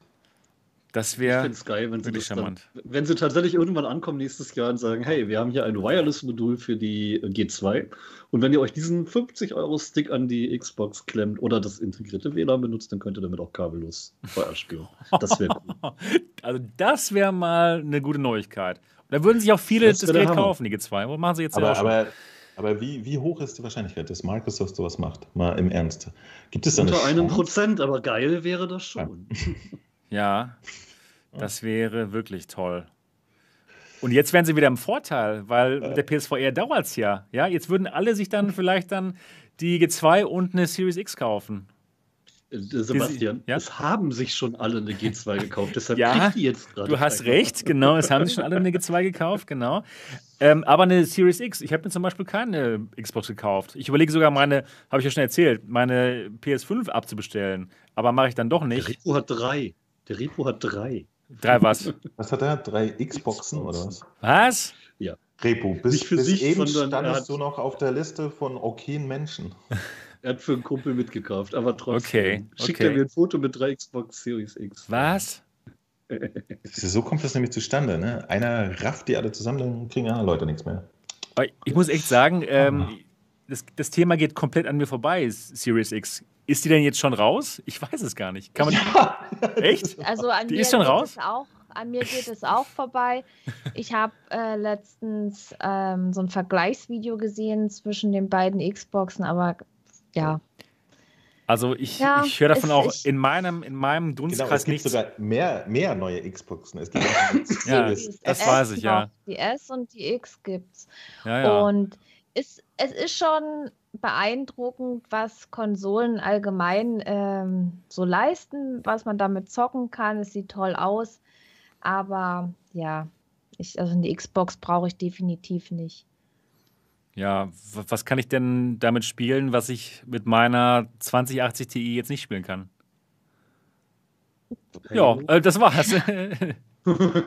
Das wäre finde es geil, wenn sie, wirklich das dann, charmant. wenn sie tatsächlich irgendwann ankommen nächstes Jahr und sagen, hey, wir haben hier ein Wireless-Modul für die äh, G2 und wenn ihr euch diesen 50-Euro-Stick an die Xbox klemmt oder das integrierte WLAN benutzt, dann könnt ihr damit auch kabellos VR spielen. Das wäre cool. [LAUGHS] Also das wäre mal eine gute Neuigkeit. Da würden sich auch viele Das das, Gerät kaufen, die G2. Was machen sie jetzt ja Aber, auch schon? aber, aber wie, wie hoch ist die Wahrscheinlichkeit, dass Microsoft sowas macht? Mal im Ernst. Gibt es da eine Unter einem? Prozent, aber geil wäre das schon. Ja, [LAUGHS] das wäre wirklich toll. Und jetzt wären sie wieder im Vorteil, weil mit der PSVR dauert es ja. ja. Jetzt würden alle sich dann vielleicht dann die G2 und eine Series X kaufen. Äh, Sebastian, Ja? es haben sich schon alle eine G2 gekauft, deshalb Ja, kriegt die jetzt gerade. Du hast recht, genau. Es haben sich schon alle eine G2 gekauft, genau. Ähm, aber eine Series X. Ich habe mir zum Beispiel keine Xbox gekauft. Ich überlege sogar meine, habe ich ja schon erzählt, meine PS5 abzubestellen. Aber mache ich dann doch nicht. Repo hat drei. Der Repo hat drei. Drei was? Was hat er? Drei Xboxen oder was? Was? Repo, bis, Nicht für bis sich, eben standest du noch auf der Liste von okayen Menschen. [LAUGHS] Er hat für einen Kumpel mitgekauft, aber trotzdem. Okay, Schickt okay. er mir ein Foto mit drei Xbox Series X. Was? So kommt das nämlich zustande. Ne? Einer rafft die alle zusammen, dann kriegen andere Leute nichts mehr. Ich muss echt sagen, ähm, das, das Thema geht komplett an mir vorbei, Series X. Ist die denn jetzt schon raus? Ich weiß es gar nicht. Kann man Echt? [LAUGHS] Also an Die mir ist schon raus? Es auch, an mir geht es auch vorbei. Ich habe äh, letztens ähm, so ein Vergleichsvideo gesehen zwischen den beiden Xboxen, aber ja. Also ich, Ja, ich höre davon es- auch ich- in meinem, in meinem Genau, Dunstkreis es gibt nichts. sogar mehr, mehr neue Xboxen. Es gibt [LAUGHS] Ja, das S weiß ich, ja. Die S und die X gibt's. Ja, ja. Und es, es ist schon beeindruckend, was Konsolen allgemein ähm, so leisten, was man damit zocken kann. Es sieht toll aus. Aber ja, ich, also eine Xbox brauche ich definitiv nicht. ja, was kann ich denn damit spielen, was ich mit meiner 2080 Ti jetzt nicht spielen kann? Ja, äh, das war's. [LAUGHS] [LAUGHS]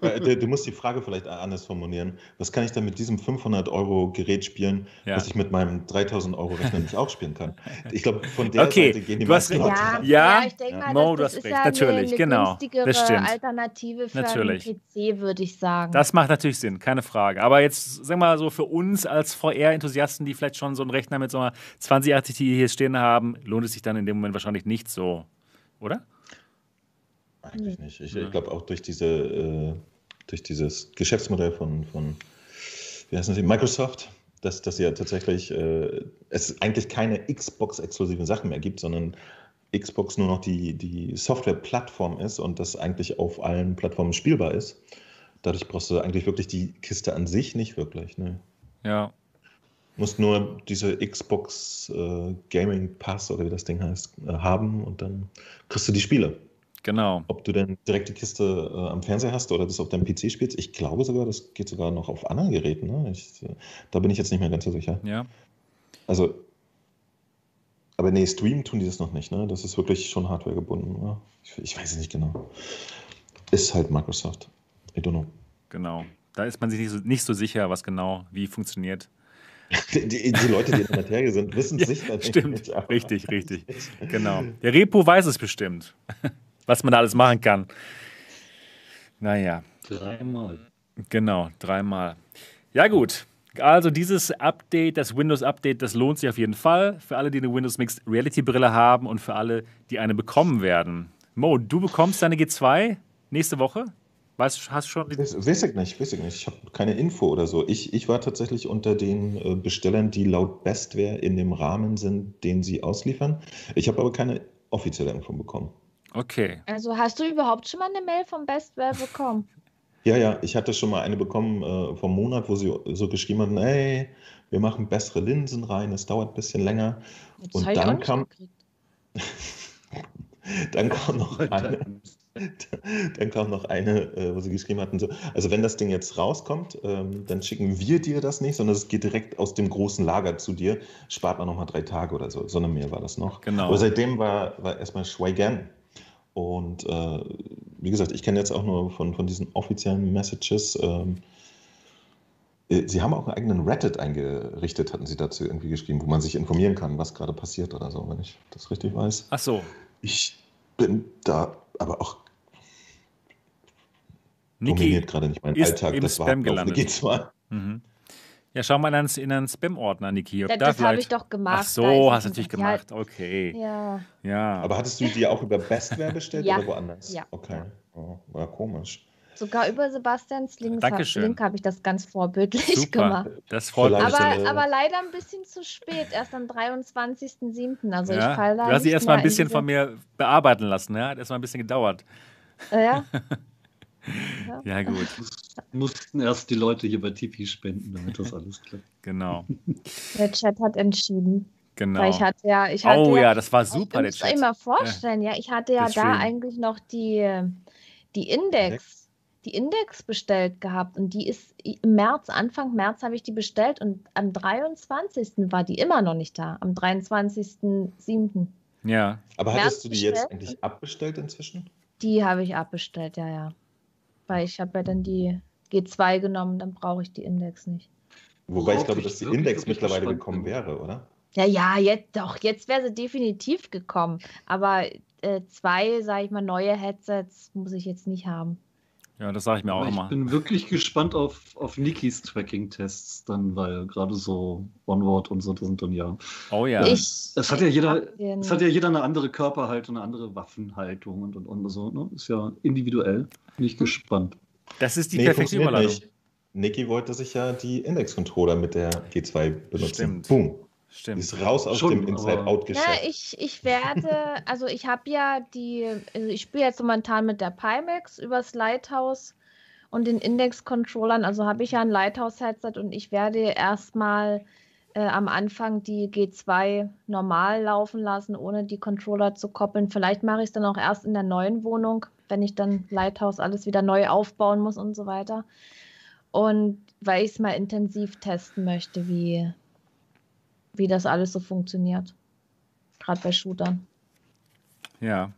Äh, Du, musst die Frage vielleicht anders formulieren. Was kann ich denn mit diesem 500 Euro Gerät spielen, Ja. was ich mit meinem 3000 Euro Rechner nicht auch spielen kann? Ich glaube, von der Okay, Seite gehen die du hast recht. Ja, ran. Ja, ich denke ja. mal, Mo, das, du das hast ist recht. ja Natürlich, eine, eine genau. günstigere Das stimmt. Alternative für Natürlich. einen PC, würde ich sagen. Das macht natürlich Sinn, keine Frage. Aber jetzt, sag mal so, für uns als VR-Enthusiasten, die vielleicht schon so einen Rechner mit so einer 2080 Ti hier stehen haben, lohnt es sich dann in dem Moment wahrscheinlich nicht so, oder? Eigentlich nicht. Ich, Ja. ich glaube auch durch diese äh, durch dieses Geschäftsmodell von, von wie heißt das, Microsoft, dass, dass ja tatsächlich äh, es eigentlich keine Xbox-exklusiven Sachen mehr gibt, sondern Xbox nur noch die, die Software-Plattform ist und das eigentlich auf allen Plattformen spielbar ist. Dadurch brauchst du eigentlich wirklich die Kiste an sich nicht wirklich. Ne? Ja. Musst nur diese Xbox äh, Gaming Pass oder wie das Ding heißt, äh, haben und dann kriegst du die Spiele. Genau. Ob du denn direkt die Kiste äh, am Fernseher hast oder das auf deinem PC spielst, ich glaube sogar, das geht sogar noch auf anderen Geräten. Ne? Ich, äh, da bin ich jetzt nicht mehr ganz so sicher. Ja. Also, aber nee, streamen tun die das noch nicht. Ne? Das ist wirklich schon Hardware gebunden. Ne? Ich, ich weiß es nicht genau. Ist halt Microsoft. I don't know. Genau. Da ist man sich nicht so, nicht so sicher, was genau wie funktioniert. Die, die, die Leute, die in der Materie sind, wissen es [LAUGHS] Ja, sicher nicht. stimmt. aber- Richtig, richtig. Genau. Der Repo weiß es bestimmt, [LAUGHS] was man da alles machen kann. Naja, Dreimal. genau, dreimal. Ja, gut. Also dieses Update, das Windows-Update, das lohnt sich auf jeden Fall für alle, die eine Windows Mixed Reality Brille haben und für alle, die eine bekommen werden. Mo, du bekommst deine G2 nächste Woche? Weißt du, hast du schon die Weiß, weiß ich nicht, weiß ich nicht. Ich habe keine Info oder so. Ich, ich war tatsächlich unter den äh, Bestellern, die laut Bestware in dem Rahmen sind, den sie ausliefern. Ich habe aber keine offizielle Info bekommen. Okay. Also hast du überhaupt schon mal eine Mail vom Bestware bekommen? [LAUGHS] Ja, ja, ich hatte schon mal eine bekommen äh, vom Monat, wo sie so geschrieben hatten, hey, wir machen bessere Linsen rein, es dauert ein bisschen länger. Das Und dann kam-. [LAUGHS] Dann kam noch eine, [LAUGHS] dann kam noch eine, äh, wo sie geschrieben hatten, so, also wenn das Ding jetzt rauskommt, ähm, dann schicken wir dir das nicht, sondern es geht direkt aus dem großen Lager zu dir, spart man nochmal drei Tage oder so. So eine Mail war das noch. Genau. Aber seitdem war, war erstmal Schweigen. Und äh, wie gesagt, ich kenne jetzt auch nur von, von diesen offiziellen Messages. Ähm, äh, sie haben auch einen eigenen Reddit eingerichtet, hatten sie dazu irgendwie geschrieben, wo man sich informieren kann, was gerade passiert oder so, wenn ich das richtig weiß. Ach so. Ich bin da aber auch Niki dominiert gerade nicht meinen Alltag. Das war Spam auf eine gelandet. G2. Mhm. Ja, schau mal in einen, in einen Spam-Ordner, Niki. ob Ja, da das habe ich doch gemacht. Ach so, hast du es natürlich ja, gemacht. Okay. Ja, Ja. Aber hattest du die auch über Bestware bestellt [LAUGHS] Ja. oder woanders? Ja. Okay. Oh, war komisch. sogar über Sebastians Links Dankeschön. Link habe ich das ganz vorbildlich Super. gemacht. Das freut mich. Aber, aber leider ein bisschen zu spät, erst am 23.07. Also ja. ich falle da Du hast sie nicht erst mal ein bisschen diese- von mir bearbeiten lassen. Ja? Hat erst mal ein bisschen gedauert. Äh, [LAUGHS] Ja, Ja, gut. Mussten erst die Leute hier bei Tipi spenden, damit das alles klappt. Genau. der Chat hat entschieden. genau. Weil ich hatte ja, ich hatte oh ja, ja, das war ich super, der muss euch Chat. mal vorstellen, ja, ich hatte ja da eigentlich noch die, die Index, die Index bestellt gehabt und die ist im März, Anfang März habe ich die bestellt und am 23. war die immer noch nicht da, am 23.07. Ja. Aber März hattest du die jetzt eigentlich abbestellt inzwischen? Die habe ich abbestellt, ja, ja. Weil ich habe ja dann die G2 genommen, dann brauche ich die Index nicht. Wobei ich glaube, ich dass die Index mittlerweile gekommen wäre, oder? Ja, ja, jetzt doch, jetzt wäre sie definitiv gekommen. Aber äh, zwei, sage ich mal, neue Headsets muss ich jetzt nicht haben. Ja, das sage ich mir auch Aber immer. ich bin wirklich gespannt auf, auf Nikis Tracking-Tests dann, weil gerade so Onward und so das sind dann ja. Oh ja. Ich, Es hat ja jeder, es hat ja jeder eine andere Körperhaltung, eine andere Waffenhaltung und, und, und so. Ne? Ist ja individuell. Bin ich gespannt. Das ist die Nee, perfekte Überleitung. nicht. Niki wollte sich ja die Index-Controller mit der G2 benutzen. Stimmt. Boom. Die Stimmt. ist raus aus Schon, dem aber- Ja, Inside-Out-Geschäft. ich, ich werde, also ich habe ja die, also ich spiele jetzt momentan mit der Pimax übers Lighthouse und den Index-Controllern, also habe ich ja ein Lighthouse-Headset und ich werde erstmal äh, am Anfang die G2 normal laufen lassen, ohne die Controller zu koppeln. Vielleicht mache ich es dann auch erst in der neuen Wohnung, wenn ich dann Lighthouse alles wieder neu aufbauen muss und so weiter. Und weil ich es mal intensiv testen möchte, wie, wie das alles so funktioniert. Gerade bei Shootern. Ja.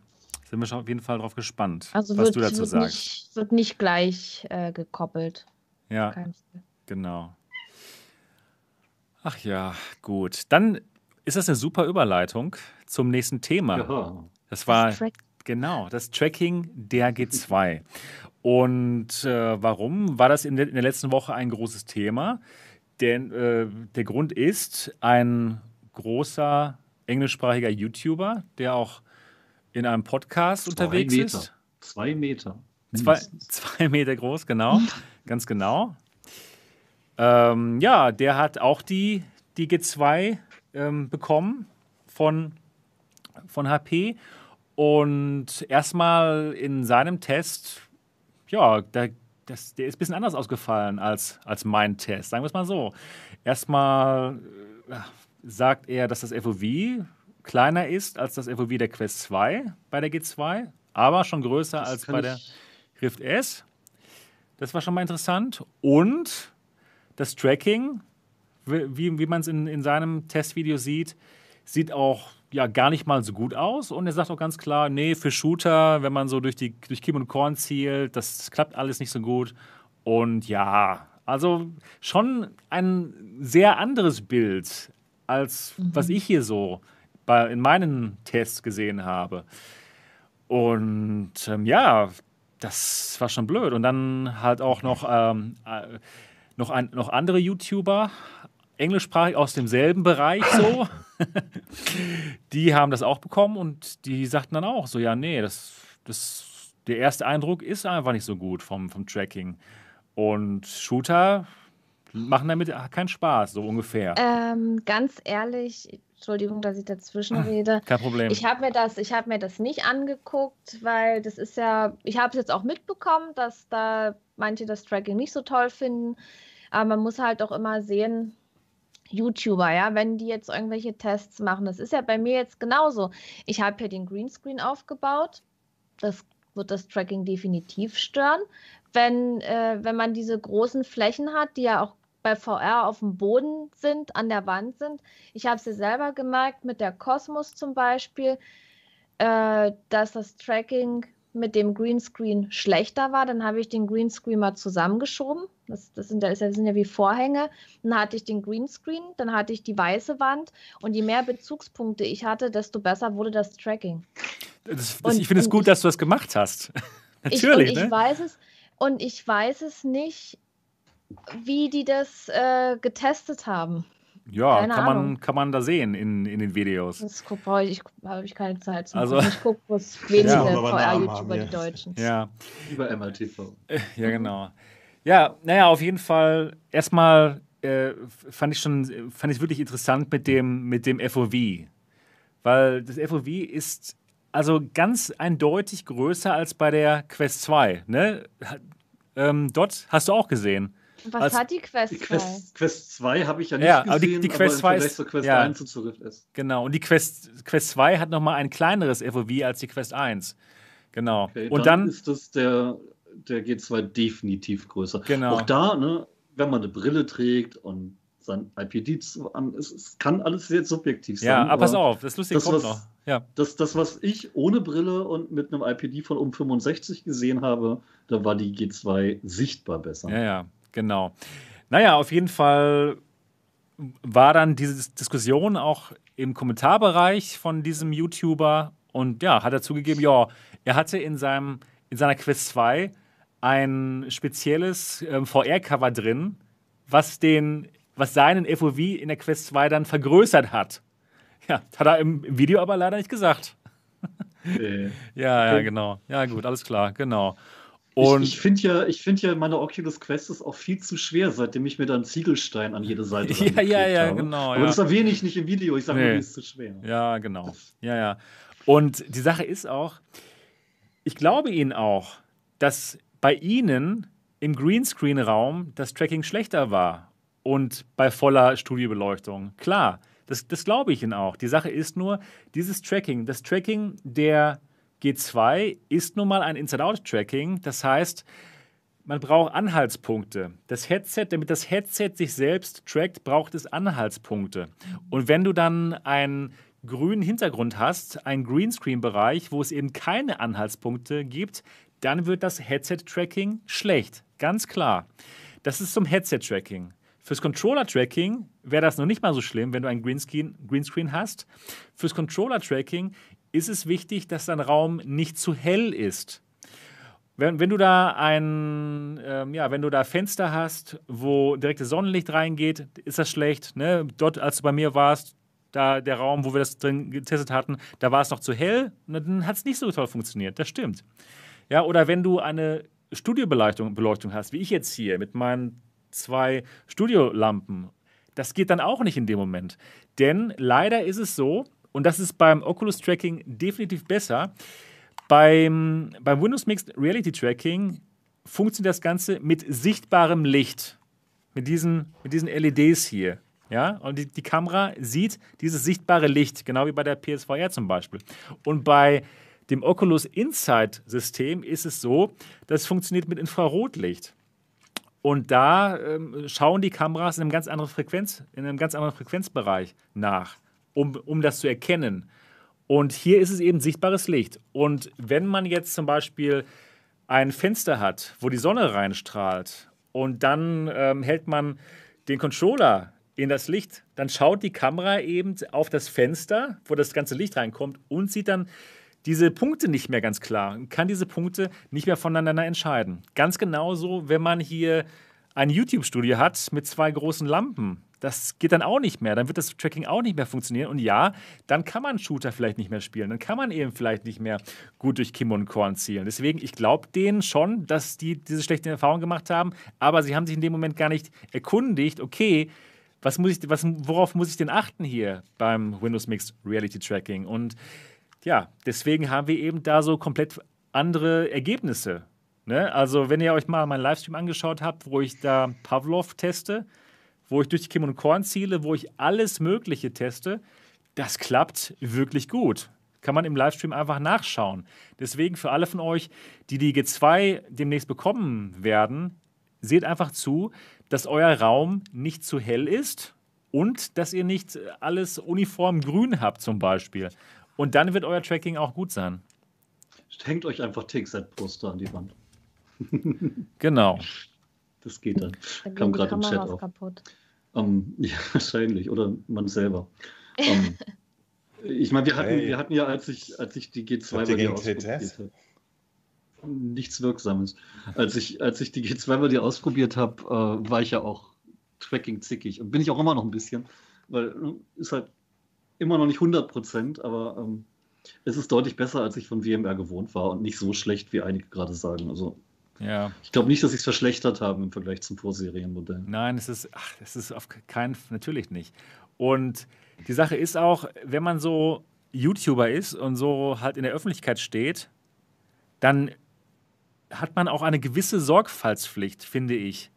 Sind wir schon auf jeden Fall drauf gespannt, Also was wird, du dazu wird, sagst. nicht, wird nicht gleich äh, gekoppelt. Ja, genau. Ach ja, gut. Dann ist das eine super Überleitung zum nächsten Thema. Ja. Das war Das genau das Tracking der G2. Und äh, warum war das in der, in der letzten Woche ein großes Thema? Denn äh, der Grund ist, ein großer englischsprachiger YouTuber, der auch in einem Podcast unterwegs Zwei ist. Meter. Zwei Meter. Zwei, [LAUGHS] zwei Meter groß, genau. Ganz genau. Ähm, ja, der hat auch die, die G2 ähm, bekommen von, von HP. Und erstmal in seinem Test, ja, der, das, der ist ein bisschen anders ausgefallen als, als mein Test, sagen wir es mal so. Erstmal äh, sagt er, dass das FOV kleiner ist als das FOV der Quest 2 bei der G2, aber schon größer Das als bei der Rift S. Das war schon mal interessant. Und das Tracking, wie, wie man es in, in seinem Testvideo sieht, sieht auch ja, gar nicht mal so gut aus. Und er sagt auch ganz klar, nee, für Shooter, wenn man so durch, die, durch Kim und Korn zielt, das klappt alles nicht so gut. Und ja, also schon ein sehr anderes Bild, als was ich hier so bei, in meinen Tests gesehen habe. Und ähm, ja, das war schon blöd. Und dann halt auch noch, ähm, äh, noch, ein, noch andere YouTuber, englischsprachig aus demselben Bereich so, [LAUGHS] die haben das auch bekommen und die sagten dann auch so, ja, nee, das, das, der erste Eindruck ist einfach nicht so gut vom, vom Tracking. Und Shooter machen damit keinen Spaß, so ungefähr. Ähm, ganz ehrlich, Entschuldigung, dass ich dazwischen rede. Kein Problem. Ich habe mir das, ich habe mir das nicht angeguckt, weil das ist ja, ich habe es jetzt auch mitbekommen, dass da manche das Tracking nicht so toll finden. Aber man muss halt auch immer sehen, YouTuber, ja, wenn die jetzt irgendwelche Tests machen, das ist ja bei mir jetzt genauso. Ich habe hier den Greenscreen aufgebaut. Das wird das Tracking definitiv stören. Wenn, äh, wenn man diese großen Flächen hat, die ja auch bei VR auf dem Boden sind, an der Wand sind. Ich habe es ja selber gemerkt mit der Cosmos zum Beispiel, äh, dass das Tracking mit dem Greenscreen schlechter war. Dann habe ich den Greenscreen mal zusammengeschoben. Das, das, sind, das sind ja wie Vorhänge. Dann hatte ich den Greenscreen, dann hatte ich die weiße Wand. Und je mehr Bezugspunkte ich hatte, desto besser wurde das Tracking. Das, Und- ich finde es gut, ich- dass du das gemacht hast. [LAUGHS] Ich, Natürlich, ich ne? weiß es und ich weiß es nicht, wie die das äh, getestet haben. Ja, keine kann man, kann man da sehen in, in den Videos. Das guck, brauche ich, habe ich keine Zeit zu. Also- ich gucke bloß [LAUGHS] wenige Ja. VR-YouTuber, wir. die Deutschen. Ja, Über MRTV. [LAUGHS] ja, genau. Ja, naja, auf jeden Fall. Erstmal äh, fand ich schon, fand ich wirklich interessant mit dem, mit dem FOV. Weil das FOV ist also ganz eindeutig größer als bei der Quest 2. Ne? Ähm, dort hast du auch gesehen. Was Als- hat die Quest Die 2? Quest, Quest 2 habe ich ja nicht Ja, aber die- gesehen, die Quest im 2 Vergleich ist- zur Quest ja. 1 und zur Rift S. Genau. Und die Quest, Quest 2 hat nochmal ein kleineres FOV als die Quest 1. Genau. Okay, Und dann, ist das der, der G2 definitiv größer. Genau. Auch da, ne, wenn man eine Brille trägt und sein IPD zu- an ist, es kann alles sehr subjektiv sein. ja, aber pass aber auf, das Lustige das, kommt was- noch. Ja. Das, das, was ich ohne Brille und mit einem IPD von um 65 gesehen habe, da war die G2 sichtbar besser. Ja, ja, genau. Naja, auf jeden Fall war dann diese Diskussion auch im Kommentarbereich von diesem YouTuber und ja, hat er zugegeben, ja, er hatte in, seinem, in seiner Quest 2 ein spezielles ähm, VR-Cover drin, was, den, was seinen FOV in der Quest 2 dann vergrößert hat. Ja, hat er im, im Video aber leider nicht gesagt. Nee. [LAUGHS] ja, ja, genau. Ja, gut, alles klar, genau. Und ich, ich finde ja, find ja, meine Oculus Quest ist auch viel zu schwer, seitdem ich mir dann Ziegelstein an jede Seite [LAUGHS] Ja, ja, ja, habe. genau. Aber ja. das erwähne ich nicht im Video. Ich sage nee. nur, ist zu schwer. Ja, genau. Ja, ja. Und die Sache ist auch, ich glaube Ihnen auch, dass bei Ihnen im Greenscreen-Raum das Tracking schlechter war und bei voller Studiobeleuchtung. Klar, das, das glaube ich Ihnen auch. Die Sache ist nur, dieses Tracking, das Tracking der G2 ist nun mal ein Inside-Out-Tracking. Das heißt, man braucht Anhaltspunkte. Das Headset, damit das Headset sich selbst trackt, braucht es Anhaltspunkte. Und wenn du dann einen grünen Hintergrund hast, einen Greenscreen-Bereich, wo es eben keine Anhaltspunkte gibt, dann wird das Headset-Tracking schlecht. Ganz klar. Das ist zum Headset-Tracking. Fürs Controller-Tracking wäre das noch nicht mal so schlimm, wenn du einen Greenscreen, Greenscreen hast. Fürs Controller-Tracking ist es wichtig, dass dein Raum nicht zu hell ist. Wenn, wenn du da ein, ähm, ja, wenn du da Fenster hast, wo direktes Sonnenlicht reingeht, ist das schlecht. Ne? Dort, als du bei mir warst, da der Raum, wo wir das drin getestet hatten, da war es noch zu hell, dann hat es nicht so toll funktioniert. Das stimmt. Ja, oder wenn du eine Studiobeleuchtung Beleuchtung hast, wie ich jetzt hier mit meinen zwei Studiolampen, das geht dann auch nicht in dem Moment. Denn leider ist es so, und das ist beim Oculus Tracking definitiv besser. Beim, beim Windows Mixed Reality Tracking funktioniert das Ganze mit sichtbarem Licht. Mit diesen, mit diesen LEDs hier. Ja, und die, die Kamera sieht dieses sichtbare Licht, genau wie bei der PSVR zum Beispiel. Und bei dem Oculus Insight System ist es so, das funktioniert mit Infrarotlicht. Und da ähm, schauen die Kameras in einem ganz anderen Frequenz, in einem ganz anderen Frequenzbereich nach um, um das zu erkennen. Und hier ist es eben sichtbares Licht. Und wenn man jetzt zum Beispiel ein Fenster hat, wo die Sonne reinstrahlt und dann ähm, hält man den Controller in das Licht, dann schaut die Kamera eben auf das Fenster, wo das ganze Licht reinkommt und sieht dann diese Punkte nicht mehr ganz klar und kann diese Punkte nicht mehr voneinander entscheiden. Ganz genauso, wenn man hier ein YouTube-Studio hat mit zwei großen Lampen das geht dann auch nicht mehr. Dann wird das Tracking auch nicht mehr funktionieren. Und ja, dann kann man Shooter vielleicht nicht mehr spielen. Dann kann man eben vielleicht nicht mehr gut durch Kim und Korn zielen. Deswegen, ich glaube denen schon, dass die diese schlechten Erfahrungen gemacht haben. Aber sie haben sich in dem Moment gar nicht erkundigt, okay, was muss ich, was, worauf muss ich denn achten hier beim Windows Mixed Reality Tracking? Und ja, deswegen haben wir eben da so komplett andere Ergebnisse. Ne? Also, wenn ihr euch mal meinen Livestream angeschaut habt, wo ich da Pavlov teste, wo ich durch die Kim und Korn ziele, wo ich alles Mögliche teste, das klappt wirklich gut. Kann man im Livestream einfach nachschauen. Deswegen für alle von euch, die die G2 demnächst bekommen werden, seht einfach zu, dass euer Raum nicht zu hell ist und dass ihr nicht alles uniform grün habt zum Beispiel. Und dann wird euer Tracking auch gut sein. Hängt euch einfach TXZ-Poster an die Wand. [LAUGHS] genau. Das geht dann. dann Kam gerade im Chat auf. Kaputt. Um, ähm, [LAUGHS] ja, wahrscheinlich. Oder man selber. Um, ähm, [LAUGHS] ich meine, wir hatten, hey. wir hatten ja, als ich, als ich die G2 bei dir ausprobiert habe, nichts Wirksames. Als ich, als ich die G2 bei dir ausprobiert habe, äh, war ich ja auch Tracking zickig. Und bin ich auch immer noch ein bisschen, weil äh, ist halt immer noch nicht 100 Prozent, aber ähm, es ist deutlich besser, als ich von VMware gewohnt war und nicht so schlecht, wie einige gerade sagen. Also ja. Ich glaube nicht, dass sie es verschlechtert haben im Vergleich zum Vorserienmodell. Nein, es ist, ach, es ist auf keinen natürlich nicht. Und die Sache ist auch, wenn man so YouTuber ist und so halt in der Öffentlichkeit steht, dann hat man auch eine gewisse Sorgfaltspflicht, finde ich.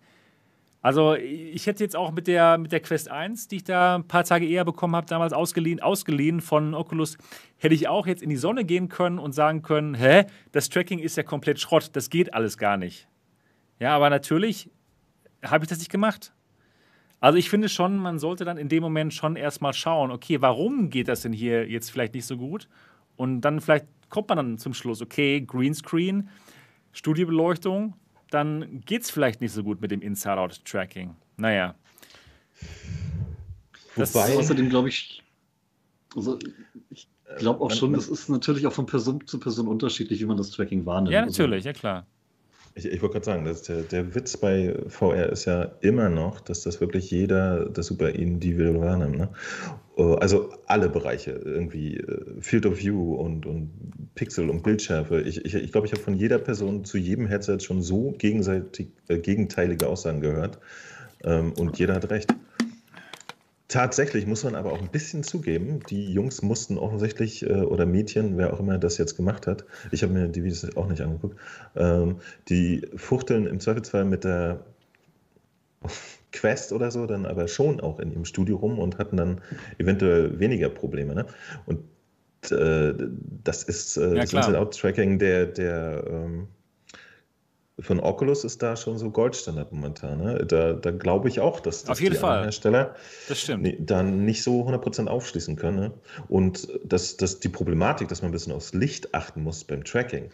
Also ich hätte jetzt auch mit der, mit der Quest 1, die ich da ein paar Tage eher bekommen habe, damals ausgeliehen, ausgeliehen von Oculus, hätte ich auch jetzt in die Sonne gehen können und sagen können, hä, das Tracking ist ja komplett Schrott, das geht alles gar nicht. Ja, aber natürlich habe ich das nicht gemacht. Also ich finde schon, man sollte dann in dem Moment schon erstmal schauen, okay, warum geht das denn hier jetzt vielleicht nicht so gut? Und dann vielleicht kommt man dann zum Schluss, okay, Greenscreen, Studiobeleuchtung, dann geht es vielleicht nicht so gut mit dem Inside-Out-Tracking. Naja. Das Wobei, außerdem glaube ich, also ich glaube auch schon, das ist natürlich auch von Person zu Person unterschiedlich, wie man das Tracking wahrnimmt. Ja, also natürlich, also, ja klar. Ich, ich wollte gerade sagen, dass der, der Witz bei VR ist ja immer noch, dass das wirklich jeder das super individuell wahrnimmt. Ne? Äh, also alle Bereiche, irgendwie äh, Field of View und, und Pixel und Bildschärfe. Ich glaube, ich, ich, glaub, ich habe von jeder Person zu jedem Headset schon so gegenseitig, äh, gegenteilige Aussagen gehört. Ähm, und jeder hat recht. Tatsächlich muss man aber auch ein bisschen zugeben, die Jungs mussten offensichtlich, äh, oder Mädchen, wer auch immer das jetzt gemacht hat, ich habe mir die Videos auch nicht angeguckt, ähm, die fuchteln im Zweifelsfall mit der [LAUGHS] Quest oder so, dann aber schon auch in ihrem Studio rum und hatten dann eventuell weniger Probleme. Ne? Und äh, das ist äh, ja, das Inside-Out-Tracking der, der ähm, von Oculus ist da schon so Goldstandard momentan. Ne? Da, da glaube ich auch, dass, dass Auf jeden die Fall. Hersteller das stimmt. dann nicht so 100% aufschließen können. Ne? Und dass, dass die Problematik, dass man ein bisschen aufs Licht achten muss beim Tracking,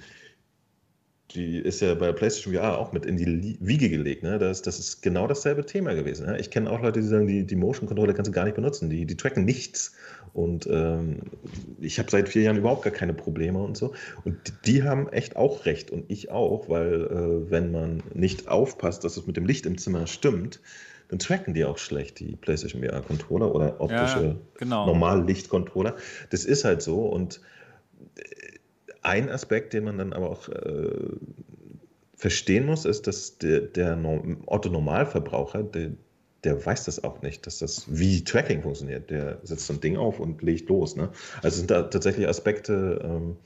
die ist ja bei PlayStation VR auch mit in die Wiege gelegt. Ne? Das, das ist genau dasselbe Thema gewesen. Ne? Ich kenne auch Leute, die sagen, die, die Motion Controller kannst du gar nicht benutzen. Die, die tracken nichts. Und ähm, ich habe seit vier Jahren überhaupt gar keine Probleme und so. Und die, die haben echt auch recht und ich auch, weil äh, wenn man nicht aufpasst, dass es mit dem Licht im Zimmer stimmt, dann tracken die auch schlecht, die PlayStation VR-Controller oder optische ja, genau. Normallicht-Controller. Das ist halt so und ein Aspekt, den man dann aber auch äh, verstehen muss, ist, dass der, der Otto-Normalverbraucher, der, der weiß das auch nicht, dass das wie Tracking funktioniert. Der setzt so ein Ding auf und legt los. Ne? Also sind da tatsächlich Aspekte, ähm,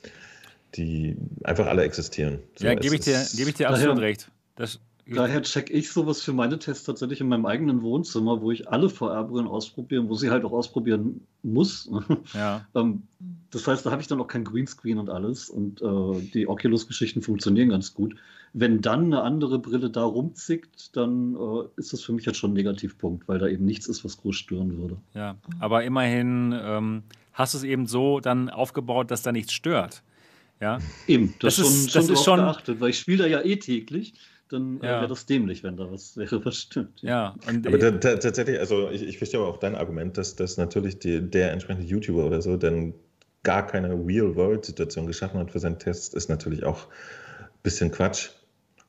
die einfach alle existieren. So, ja, gebe ich, dir, geb ich dir absolut recht. Das, Daher check ich sowas für meine Tests tatsächlich in meinem eigenen Wohnzimmer, wo ich alle VR-Brillen ausprobiere, wo sie halt auch ausprobieren muss. [LAUGHS] Ja. Ähm, das heißt, da habe ich dann auch kein Greenscreen und alles und äh, die Oculus-Geschichten funktionieren ganz gut. Wenn dann eine andere Brille da rumzickt, dann äh, ist das für mich jetzt schon ein Negativpunkt, weil da eben nichts ist, was groß stören würde. Ja, aber immerhin ähm, hast du es eben so dann aufgebaut, dass da nichts stört. Ja? Eben, das, das ist schon, das ist schon geachtet, weil ich spiele da ja eh täglich dann äh, ja. wäre das dämlich, wenn da was [LAUGHS] wäre, was stimmt. Ja, und aber tatsächlich, also ich, ich verstehe aber auch dein Argument, dass, dass natürlich die, der entsprechende YouTuber oder so dann gar keine Real-World-Situation geschaffen hat für seinen Test, ist natürlich auch ein bisschen Quatsch.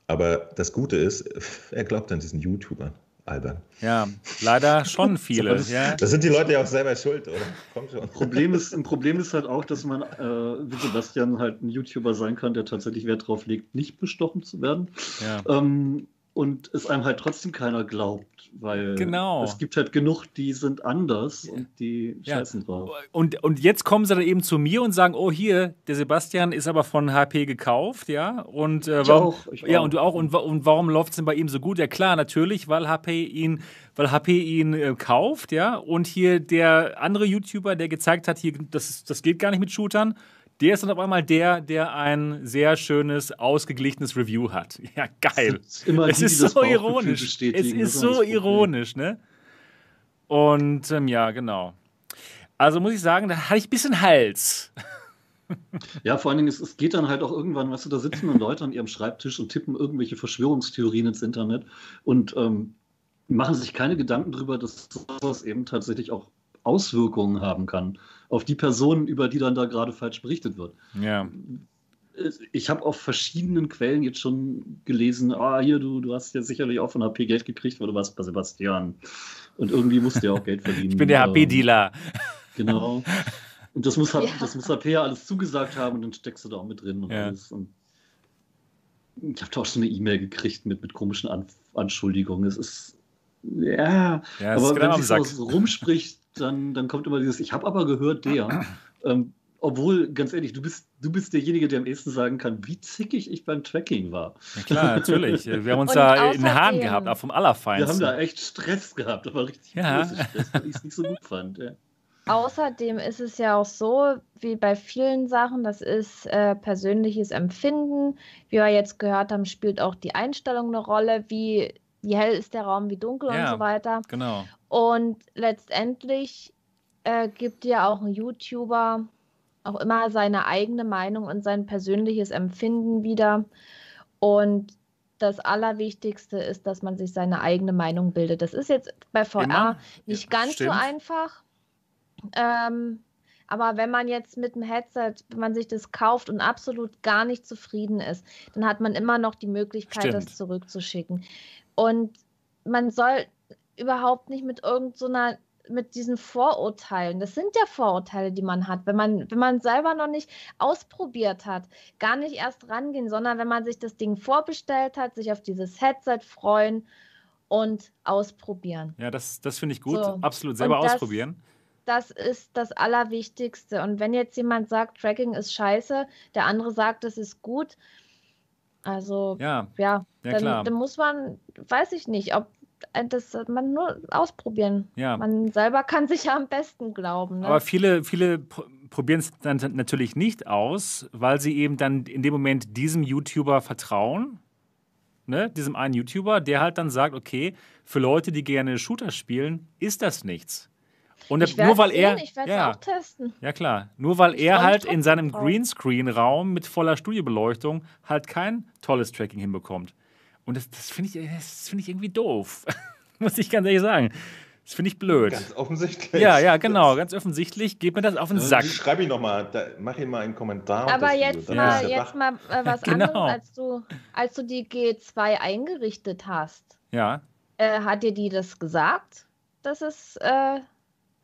Aber das Gute ist, [LAUGHS] er glaubt an diesen YouTuber albern. Ja, leider schon [LAUGHS] viele. das, ja. das sind die Leute ja auch selber schuld, oder? Kommt schon. Problem ist, [LAUGHS] ein Problem ist halt auch, dass man, äh, wie Sebastian, halt ein YouTuber sein kann, der tatsächlich Wert darauf legt, nicht bestochen zu werden. Ja. Ähm, und es einem halt trotzdem keiner glaubt, weil genau. es gibt halt genug, die sind anders und die ja. scheißen drauf. Und, und jetzt kommen sie dann eben zu mir und sagen, oh hier, der Sebastian ist aber von HP gekauft, ja, und äh, warum, auch, ja, auch. und du auch, und, und warum läuft es denn bei ihm so gut? Ja klar, natürlich, weil HP ihn, weil HP ihn äh, kauft, ja, und hier der andere YouTuber, der gezeigt hat, hier, das, das geht gar nicht mit Shootern, der ist dann auf einmal der, der ein sehr schönes, ausgeglichenes Review hat. [LAUGHS] Ja, geil. Es ist, es ist so ironisch. Es ist so ironisch, ne? Und ähm, ja, genau. Also muss ich sagen, da hatte ich ein bisschen Hals. [LAUGHS] Ja, vor allen Dingen, es, es, geht dann halt auch irgendwann, weißt du, da sitzen dann Leute an ihrem Schreibtisch und tippen irgendwelche Verschwörungstheorien ins Internet und ähm, machen sich keine Gedanken darüber, dass sowas eben tatsächlich auch Auswirkungen haben kann auf die Personen, über die dann da gerade falsch berichtet wird. Ja. Ich habe auf verschiedenen Quellen jetzt schon gelesen, ah, hier, du, du hast ja sicherlich auch von HP Geld gekriegt, weil du warst bei Sebastian. Und irgendwie musst du ja auch Geld verdienen. ich bin der HP-Dealer. Genau. Und das muss, ja. das muss HP ja alles zugesagt haben und dann steckst du da auch mit drin und ja. alles. Und ich habe da auch schon eine E-Mail gekriegt mit, mit komischen An Anschuldigungen. Es ist, ja, ja aber wenn sich so rumspricht, dann, dann kommt immer dieses, ich habe aber gehört, der. Ähm, obwohl, ganz ehrlich, du bist, du bist derjenige, der am ehesten sagen kann, wie zickig ich beim Tracking war. Ja, klar, natürlich. [LAUGHS] Wir haben uns da in den Haaren gehabt, auch vom Allerfeinsten. Wir haben da echt Stress gehabt, aber richtig ja. Stress, weil ich es nicht so gut fand. Ja. Außerdem ist es ja auch so, wie bei vielen Sachen, das ist äh, persönliches Empfinden. Wie wir jetzt gehört haben, spielt auch die Einstellung eine Rolle, wie, wie hell ist der Raum, wie dunkel ja, und so weiter. Genau. Und letztendlich äh, gibt ja auch ein YouTuber auch immer seine eigene Meinung und sein persönliches Empfinden wieder. Und das Allerwichtigste ist, dass man sich seine eigene Meinung bildet. Das ist jetzt bei VR immer. nicht ja, ganz stimmt. so einfach. Ähm, Aber wenn man jetzt mit dem Headset, wenn man sich das kauft und absolut gar nicht zufrieden ist, dann hat man immer noch die Möglichkeit, Stimmt. das zurückzuschicken. Und man soll überhaupt nicht mit irgendeiner mit diesen Vorurteilen. Das sind ja Vorurteile, die man hat, wenn man, wenn man selber noch nicht ausprobiert hat, gar nicht erst rangehen, sondern wenn man sich das Ding vorbestellt hat, sich auf dieses Headset freuen und ausprobieren. Ja, das, das finde ich gut. So. Absolut selber das- ausprobieren. Das ist das Allerwichtigste. Und wenn jetzt jemand sagt, Tracking ist scheiße, der andere sagt, es ist gut, also Ja, ja, ja dann, dann muss man, weiß ich nicht, ob äh, das man nur ausprobieren. Ja. Man selber kann sich ja am besten glauben. Ne? Aber viele, viele pr- probieren es dann natürlich nicht aus, weil sie eben dann in dem Moment diesem YouTuber vertrauen. Ne? Diesem einen YouTuber, der halt dann sagt, okay, für Leute, die gerne Shooter spielen, ist das nichts. Und ich nur weil sehen, er. ich werde es ja, auch testen. ja, klar. Nur weil Ich er halt in seinem. Greenscreen-Raum mit voller Studiobeleuchtung halt kein tolles Tracking hinbekommt. Und das, das finde ich, das find ich irgendwie doof. [LAUGHS] Muss ich ganz ehrlich sagen. Das finde ich blöd. Ganz offensichtlich. Ja, ja, genau. Ganz offensichtlich geht mir das auf den Ja, Sack. Schreib ihn noch mal, da, mach ihm mal einen Kommentar. Aber Video, jetzt dann mal, jetzt mal äh, was [LAUGHS] Genau. anderes, als du, als du die G2 eingerichtet hast. Ja. Äh, hat dir die das gesagt, dass es, äh,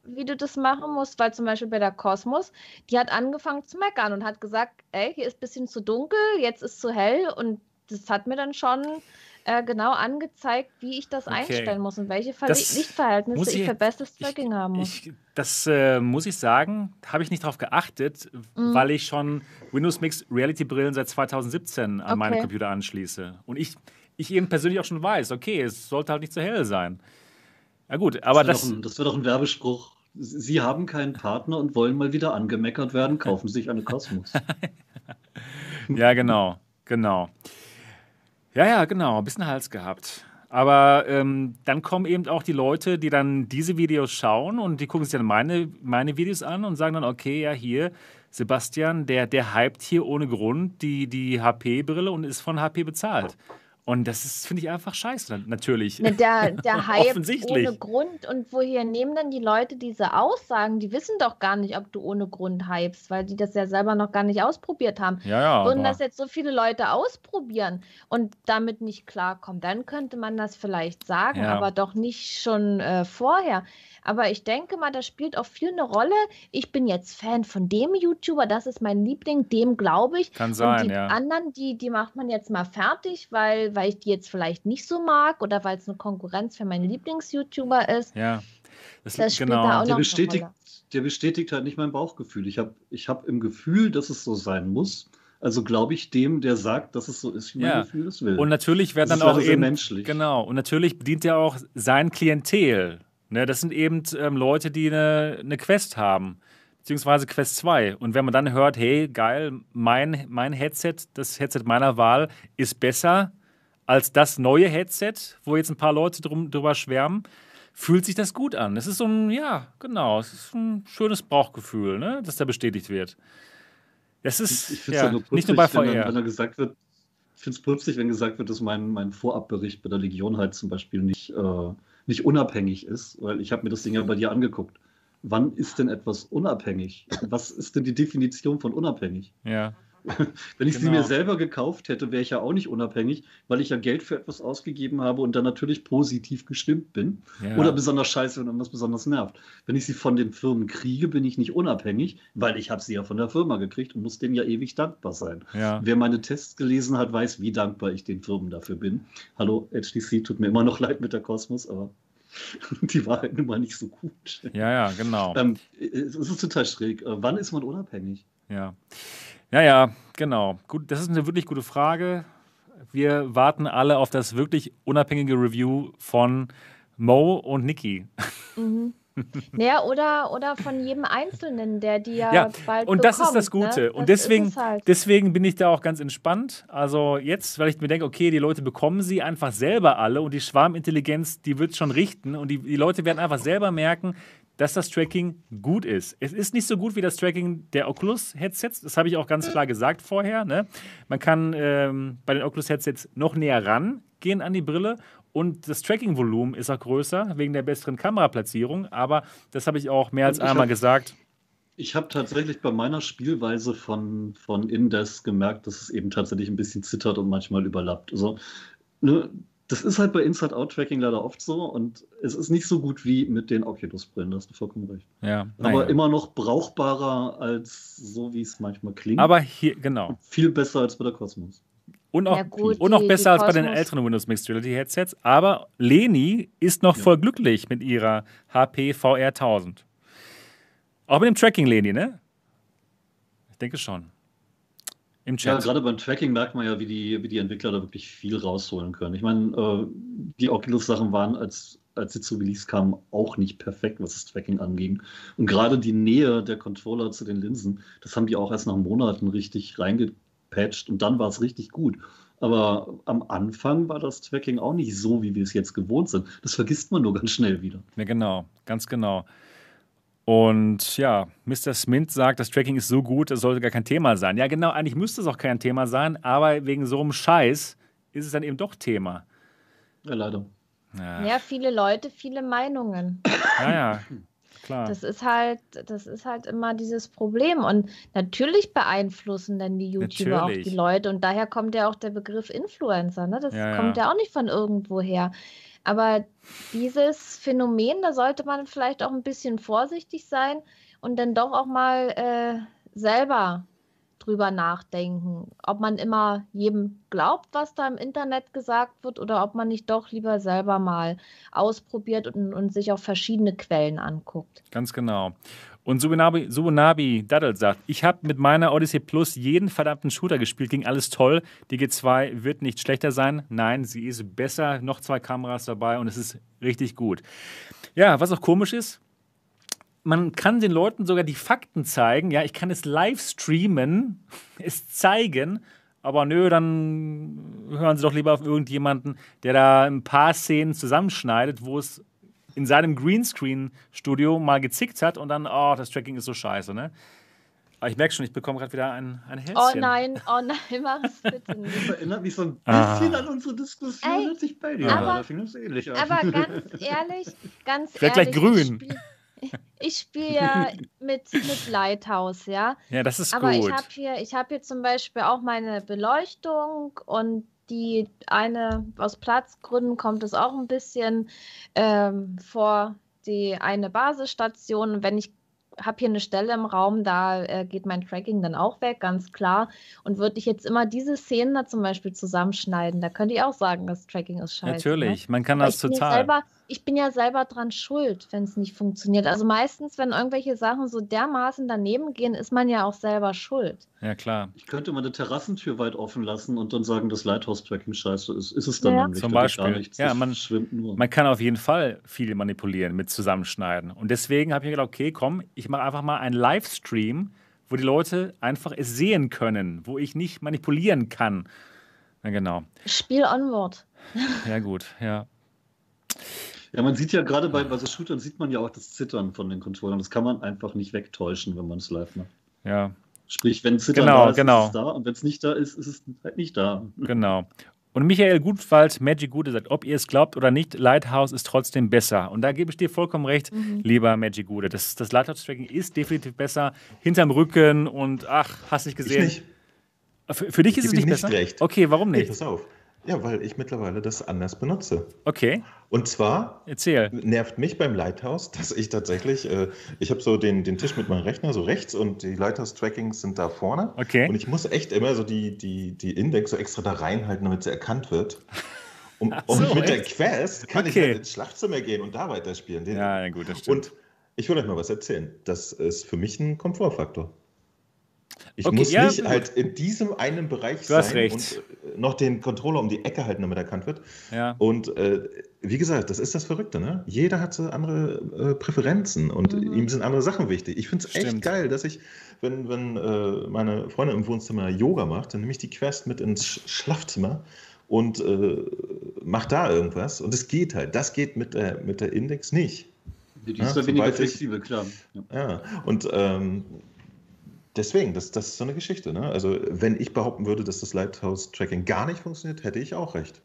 wie du das machen musst? Weil zum Beispiel bei der Kosmos, die hat angefangen zu meckern und hat gesagt, ey, hier ist ein bisschen zu dunkel, jetzt ist zu hell und das hat mir dann schon äh, genau angezeigt, wie ich das Okay. einstellen muss und welche Ver Das Lichtverhältnisse ich, ich- für bestes ich- Tracking haben muss. Ich, das äh, muss ich sagen, habe ich nicht darauf geachtet, Mhm. weil ich schon Windows Mixed Reality Brillen seit 2017 an meinen Okay. Computer anschließe. Und ich, ich eben persönlich auch schon weiß, okay, es sollte halt nicht zu hell sein. Ja gut, aber das das, ein- das wär doch ein Werbespruch. Sie haben keinen Partner und wollen mal wieder angemeckert werden, kaufen sich eine Kosmos. [LAUGHS] ja genau, genau. Ja, ja, genau, ein bisschen Hals gehabt. Aber ähm, dann kommen eben auch die Leute, die dann diese Videos schauen und die gucken sich dann meine, meine Videos an und sagen dann, okay, ja, hier, Sebastian, der, der hypt hier ohne Grund die, die HP-Brille und ist von HP bezahlt. Und das ist, finde ich, einfach scheiße, natürlich. Ne, der, der [LAUGHS] Hype ohne Grund. Und woher nehmen dann die Leute diese Aussagen? Die wissen doch gar nicht, ob du ohne Grund hypst, weil die das ja selber noch gar nicht ausprobiert haben. Ja, ja. Würden aber- das jetzt so viele Leute ausprobieren und damit nicht klarkommen, dann könnte man das vielleicht sagen, Ja. aber doch nicht schon äh, vorher. Aber ich denke mal, das spielt auch viel eine Rolle. Ich bin jetzt Fan von dem YouTuber, das ist mein Liebling, dem glaube ich. Kann Und sein, die ja. anderen, die, die macht man jetzt mal fertig, weil, weil ich die jetzt vielleicht nicht so mag oder weil es eine Konkurrenz für meinen Lieblings-YouTuber ist. Ja. Das, Das spielt genau. da auch Der noch eine bestätigt, Rolle. der bestätigt halt nicht mein Bauchgefühl. Ich habe ich hab im Gefühl, dass es so sein muss. Also glaube ich dem, der sagt, dass es so ist, wie mein Ja. Gefühl es will. Und natürlich werden Das dann ist auch sehr eben. menschlich. Genau. Und natürlich bedient er auch sein Klientel. Ne, das sind eben ähm, Leute, die eine, eine Quest haben. Beziehungsweise Quest 2. Und wenn man dann hört, hey, geil, mein, mein Headset, das Headset meiner Wahl, ist besser als das neue Headset, wo jetzt ein paar Leute drum, drüber schwärmen, fühlt sich das gut an. Es ist so ein, ja, genau, es ist ein schönes Bauchgefühl, ne, dass da bestätigt wird. Das ist ich es ja, ja nur nicht nur bei putzig, wenn, VR. wenn er gesagt wird, ich finde es putzig, wenn gesagt wird, dass mein, mein Vorabbericht bei der Legion halt zum Beispiel nicht, äh, nicht unabhängig ist, weil ich habe mir das Ding ja bei dir angeguckt. Wann ist denn etwas unabhängig? Was ist denn die Definition von unabhängig? ja. [LAUGHS] Wenn ich sie Genau. mir selber gekauft hätte, wäre ich ja auch nicht unabhängig, weil ich ja Geld für etwas ausgegeben habe und dann natürlich positiv gestimmt bin. Ja. Oder besonders scheiße, wenn irgendwas besonders nervt. Wenn ich sie von den Firmen kriege, bin ich nicht unabhängig, weil ich habe sie ja von der Firma gekriegt und muss denen ja ewig dankbar sein. ja. Wer meine Tests gelesen hat, weiß, wie dankbar ich den Firmen dafür bin. Hallo, HTC, tut mir immer noch leid mit der Kosmos, aber [LAUGHS] die war halt nun mal nicht so gut. ja, ja, genau. Ähm, es ist total schräg. Äh, Wann ist man unabhängig? Ja. Ja, ja, genau. Gut, das ist eine wirklich gute Frage. Wir warten alle auf das wirklich unabhängige Review von Mo und Niki. Mhm. Naja, oder, oder von jedem Einzelnen, der die ja, Ja, bald und das ist das bekommt, Gute. Ne? Und Das ist deswegen, es halt. deswegen bin ich da auch ganz entspannt. Also jetzt, weil ich mir denke, okay, die Leute bekommen sie einfach selber alle und die Schwarmintelligenz, die wird schon richten und die, die Leute werden einfach selber merken, dass das Tracking gut ist. Es ist nicht so gut wie das Tracking der Oculus-Headsets. Das habe ich auch ganz klar gesagt vorher. Ne? Man kann ähm, bei den Oculus-Headsets noch näher rangehen an die Brille und das Tracking-Volumen ist auch größer wegen der besseren Kameraplatzierung. Aber das habe ich auch mehr als einmal hab- gesagt. Ich habe tatsächlich bei meiner Spielweise von, von Indes gemerkt, dass es eben tatsächlich ein bisschen zittert und manchmal überlappt. Also, ne, das ist halt bei Inside-Out-Tracking leider oft so und es ist nicht so gut wie mit den Oculus-Brillen, da hast du vollkommen recht. Ja, Aber naja. immer noch brauchbarer als so, wie es manchmal klingt. Aber hier, genau. viel besser als bei der Cosmos. Und auch, Ja, gut, und auch die- besser die als bei den älteren Windows Mixed Reality Headsets. Aber Leni ist noch Ja. voll glücklich mit ihrer HP VR 1000. Auch mit dem Tracking, Leni, ne? Ich denke schon. Im Ja, Chat. gerade beim Tracking merkt man ja, wie die, wie die Entwickler da wirklich viel rausholen können. Ich meine, äh, die Oculus-Sachen waren, als, als sie zu Release kamen, auch nicht perfekt, was das Tracking anging. Und gerade die Nähe der Controller zu den Linsen, das haben die auch erst nach Monaten richtig reingepatcht und dann war es richtig gut. Aber am Anfang war das Tracking auch nicht so, wie wir es jetzt gewohnt sind. Das vergisst man nur ganz schnell wieder. Ja, genau, ganz genau. Und ja, Mr. Smint sagt, das Tracking ist so gut, das sollte gar kein Thema sein. Ja, genau, eigentlich müsste es auch kein Thema sein, aber wegen so einem Scheiß ist es dann eben doch Thema. Ja, leider. Ja, Ja, viele Leute, viele Meinungen. ja, ja klar. Das ist halt, das ist halt immer dieses Problem. Und natürlich beeinflussen dann die YouTuber auch Natürlich. die Leute. Und daher kommt ja auch der Begriff Influencer. Ne? Das Ja, kommt ja. ja auch nicht von irgendwo her. Aber dieses Phänomen, da sollte man vielleicht auch ein bisschen vorsichtig sein und dann doch auch mal äh, selber drüber nachdenken, ob man immer jedem glaubt, was da im Internet gesagt wird, oder ob man nicht doch lieber selber mal ausprobiert und, und sich auch verschiedene Quellen anguckt. Ganz genau. Und Subunabi, Subunabi Daddle sagt, ich habe mit meiner Odyssey Plus jeden verdammten Shooter gespielt, ging alles toll. Die G2 wird nicht schlechter sein. Nein, sie ist besser, noch zwei Kameras dabei und es ist richtig gut. Ja, was auch komisch ist, man kann den Leuten sogar die Fakten zeigen. Ja, ich kann es live streamen, [LAUGHS] es zeigen, aber nö, dann hören Sie doch lieber auf irgendjemanden, der da ein paar Szenen zusammenschneidet, wo es in seinem Greenscreen-Studio mal gezickt hat und dann, oh, das Tracking ist so scheiße, ne? Aber ich merke schon, ich bekomme gerade wieder ein, ein Hälschen. Oh nein, oh nein, [LAUGHS] mach es bitte nicht. Das erinnert mich so ein Ah. bisschen an unsere Diskussion, Ey, als ich bei dir aber- war. Da fing das ähnlich an. Aber ganz [LAUGHS] ehrlich, ganz Werd gleich ehrlich, grün. ich spiele ich spiel ja mit, mit Lighthouse, ja. Ja, das ist Aber ich gut. habe hier, ich habe hier zum Beispiel auch meine Beleuchtung und die eine, aus Platzgründen kommt es auch ein bisschen ähm, vor die eine Basisstation. Wenn ich habe hier eine Stelle im Raum, da äh, geht mein Tracking dann auch weg, ganz klar. Und würde ich jetzt immer diese Szenen da zum Beispiel zusammenschneiden, da könnte ich auch sagen, das Tracking ist scheiße. Ne? Natürlich, man kann Aber das total. Ich bin ja selber dran schuld, wenn es nicht funktioniert. Also meistens, wenn irgendwelche Sachen so dermaßen daneben gehen, ist man ja auch selber schuld. Ja, klar. Ich könnte mal eine Terrassentür weit offen lassen und dann sagen, dass Lighthouse-Tracking scheiße ist. Ist es dann Ja. nämlich. Zum Beispiel. Gar nichts. Ja, Das man- schwimmt nur. Man kann auf jeden Fall viel manipulieren mit Zusammenschneiden. Und deswegen habe ich mir gedacht, okay, komm, ich mache einfach mal einen Livestream, wo die Leute einfach es sehen können, wo ich nicht manipulieren kann. Ja, genau. Spiel onward. Ja, gut, ja. Ja, man sieht ja gerade bei, bei so Shootern sieht man ja auch das Zittern von den Controllern. Das kann man einfach nicht wegtäuschen, wenn man es live macht. Ja, Sprich, wenn Zittern Genau, da ist, genau. ist es da und wenn es nicht da ist, ist es halt nicht da. [LAUGHS] genau. Und Michael Gutwald, Magic Gute, sagt, ob ihr es glaubt oder nicht, Lighthouse ist trotzdem besser. Und da gebe ich dir vollkommen recht, Mhm. lieber Magic Gute. Das, das Lighthouse-Tracking ist definitiv besser. Hinterm Rücken und ach, hast nicht Ich gesehen. nicht. Für, für dich Ich ist es nicht nicht besser? recht. Okay, warum nicht? pass auf. Ja, weil ich mittlerweile das anders benutze. Okay, Und zwar erzähl. nervt mich beim Lighthouse, [LAUGHS] dass ich tatsächlich, äh, ich habe so den, den Tisch mit meinem Rechner so rechts und die Lighthouse-Trackings sind da vorne. Okay. Und ich muss echt immer so die, die, die Index so extra da reinhalten, damit sie erkannt wird. Um, Ach und so, mit der echt? Quest kann ich Okay. halt ins Schlafzimmer gehen und da weiterspielen. Den- Ja, ja, gut, das stimmt. und ich will euch mal was erzählen. Das ist für mich ein Komfortfaktor. Ich Okay, muss ja, nicht halt in diesem einen Bereich Du sein hast recht. und äh, noch den Controller um die Ecke halten, damit erkannt wird. ja. Und äh, wie gesagt, das ist das Verrückte, ne? Jeder hat so andere äh, Präferenzen und Mhm. ihm sind andere Sachen wichtig. Ich finde es echt geil, dass ich, wenn, wenn äh, meine Freundin im Wohnzimmer Yoga macht, dann nehme ich die Quest mit ins Sch- Schlafzimmer und äh, mache da irgendwas. Und es geht halt. Das geht mit der, mit der Index nicht. Die Ja, ist da weniger flexibel, klar. Ja. Ja, und ähm, deswegen, das, das ist so eine Geschichte. Ne? Also, wenn ich behaupten würde, dass das Lighthouse-Tracking gar nicht funktioniert, hätte ich auch recht.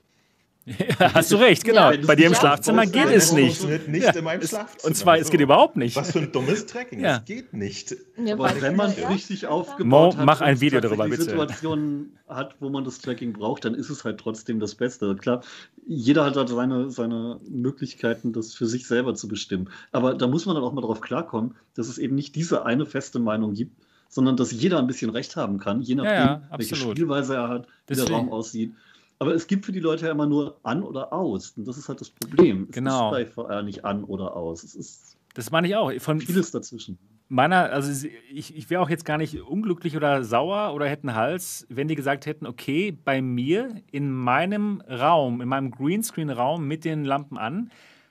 Ja, hast du recht, genau. Ja, Bei dir im Schlafzimmer geht es Das nicht. funktioniert nicht Ja, in meinem es- Schlafzimmer. Und zwar, es geht überhaupt nicht. Was für ein dummes Tracking. Ja. Das geht nicht. Ja, Aber weil wenn man ja- richtig aufgebaut Mo, hat mach ein Video darüber, bitte. Situationen hat, wo man das Tracking braucht, dann ist es halt trotzdem das Beste. Klar, jeder hat halt seine, seine Möglichkeiten, das für sich selber zu bestimmen. Aber da muss man dann auch mal drauf klarkommen, dass es eben nicht diese eine feste Meinung gibt, sondern dass jeder ein bisschen recht haben kann, je nachdem, ja, welche absolut. Spielweise er hat, wie der Raum aussieht. Aber es gibt für die Leute ja immer nur an oder aus. Und das ist halt das Problem. Es Genau. ist bei VR nicht an oder aus. Es ist Das meine ich auch. Von vieles dazwischen. meiner, also ich, ich wäre auch jetzt gar nicht unglücklich oder sauer oder hätte einen Hals, wenn die gesagt hätten, okay, bei mir in meinem Raum, in meinem Greenscreen-Raum mit den Lampen an,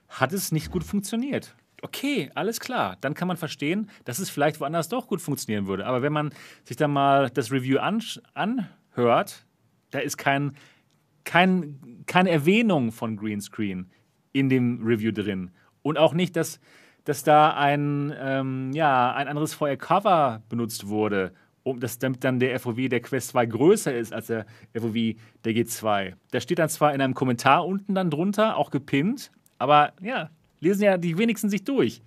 hat es nicht gut funktioniert. Okay, alles klar. Dann kann man verstehen, dass es vielleicht woanders doch gut funktionieren würde. Aber wenn man sich dann mal das Review anhört, da ist kein, kein, keine Erwähnung von Greenscreen in dem Review drin. Und auch nicht, dass, dass da ein, ähm, ja, ein anderes VR-Cover benutzt wurde, um dass damit dann der FOV der Quest 2 größer ist als der FOV der G2. Da steht dann zwar in einem Kommentar unten dann drunter, auch gepinnt, aber ja, lesen ja die wenigsten sich durch.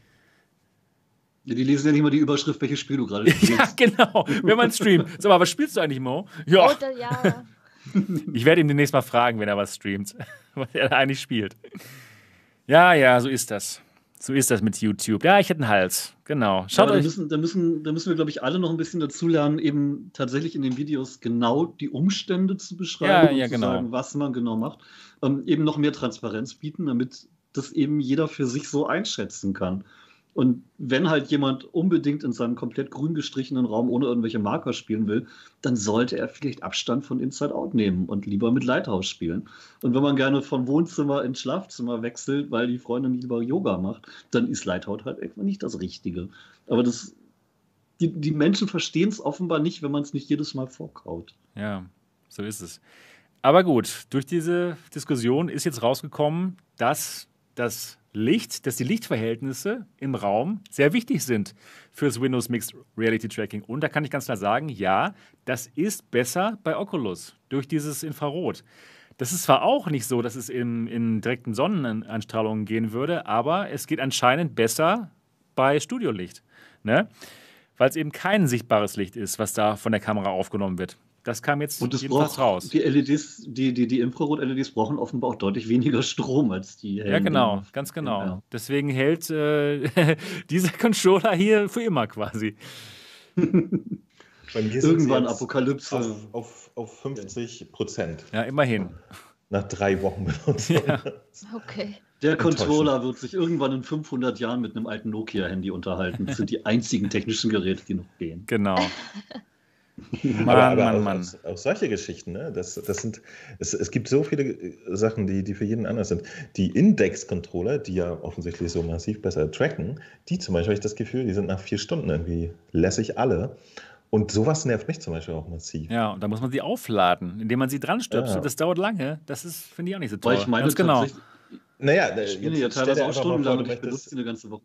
Ja, die lesen ja nicht mal die Überschrift, welches Spiel du gerade [LAUGHS] spielst. Ja, genau, wenn man streamt. Sag mal, was spielst du eigentlich, Mo? Ja, Oder ja. [LAUGHS] Ich werde ihn demnächst mal fragen, wenn er was streamt, [LAUGHS] was er da eigentlich spielt. Ja, ja, so ist das. So ist das mit YouTube. Ja, ich hätte einen Hals. Genau. Schaut Aber da euch. müssen, da, müssen, da müssen wir, glaube ich, alle noch ein bisschen dazulernen, eben tatsächlich in den Videos genau die Umstände zu beschreiben Ja, und ja, zu genau. sagen, was man genau macht. Ähm, eben noch mehr Transparenz bieten, damit das eben jeder für sich so einschätzen kann. Und wenn halt jemand unbedingt in seinem komplett grün gestrichenen Raum ohne irgendwelche Marker spielen will, dann sollte er vielleicht Abstand von Inside Out nehmen und lieber mit Lighthouse spielen. Und wenn man gerne von Wohnzimmer ins Schlafzimmer wechselt, weil die Freundin lieber Yoga macht, dann ist Lighthouse halt einfach nicht das Richtige. Aber das, die, die Menschen verstehen es offenbar nicht, wenn man es nicht jedes Mal vorkaut. Ja, so ist es. Aber gut, durch diese Diskussion ist jetzt rausgekommen, dass das Licht, dass die Lichtverhältnisse im Raum sehr wichtig sind fürs Windows Mixed Reality Tracking. Und da kann ich ganz klar sagen, ja, das ist besser bei Oculus durch dieses Infrarot. Das ist zwar auch nicht so, dass es in, in direkten Sonneneinstrahlungen gehen würde, aber es geht anscheinend besser bei Studiolicht. Ne? Weil es eben kein sichtbares Licht ist, was da von der Kamera aufgenommen wird. Das kam jetzt Und es braucht, raus. die LEDs, die, die, die Infrarot-LEDs brauchen offenbar auch deutlich weniger [LAUGHS] Strom als die Ja, genau, ganz genau. Ja. Deswegen hält äh, [LAUGHS] dieser Controller hier für immer quasi. Bei mir sind Irgendwann Apokalypse. Auf, auf, auf 50 Prozent Ja, immerhin. nach drei Wochen Benutzung. Okay. Der. Controller wird sich irgendwann in 500 Jahren mit einem alten Nokia-Handy unterhalten. Das sind die einzigen technischen Geräte, die noch gehen. Genau. [LAUGHS] Mann, aber aber Mann, auch, Mann. Auch, auch solche Geschichten, ne? das, das sind, es, es gibt so viele äh, Sachen, die, die für jeden anders sind. Die Index-Controller, die ja offensichtlich so massiv besser tracken, die zum Beispiel habe ich das Gefühl, die sind nach vier Stunden irgendwie lässig alle. Und sowas nervt mich zum Beispiel auch massiv. Ja, und da muss man sie aufladen, indem man sie dran stöpselt. Ja. Das dauert lange. Das ist, finde ich, auch nicht so toll. Weil ich meine, Ganz genau. Naja, ich spiele ja stell dir teilweise auch mal stundenlang und ich benutze die eine ganze Woche.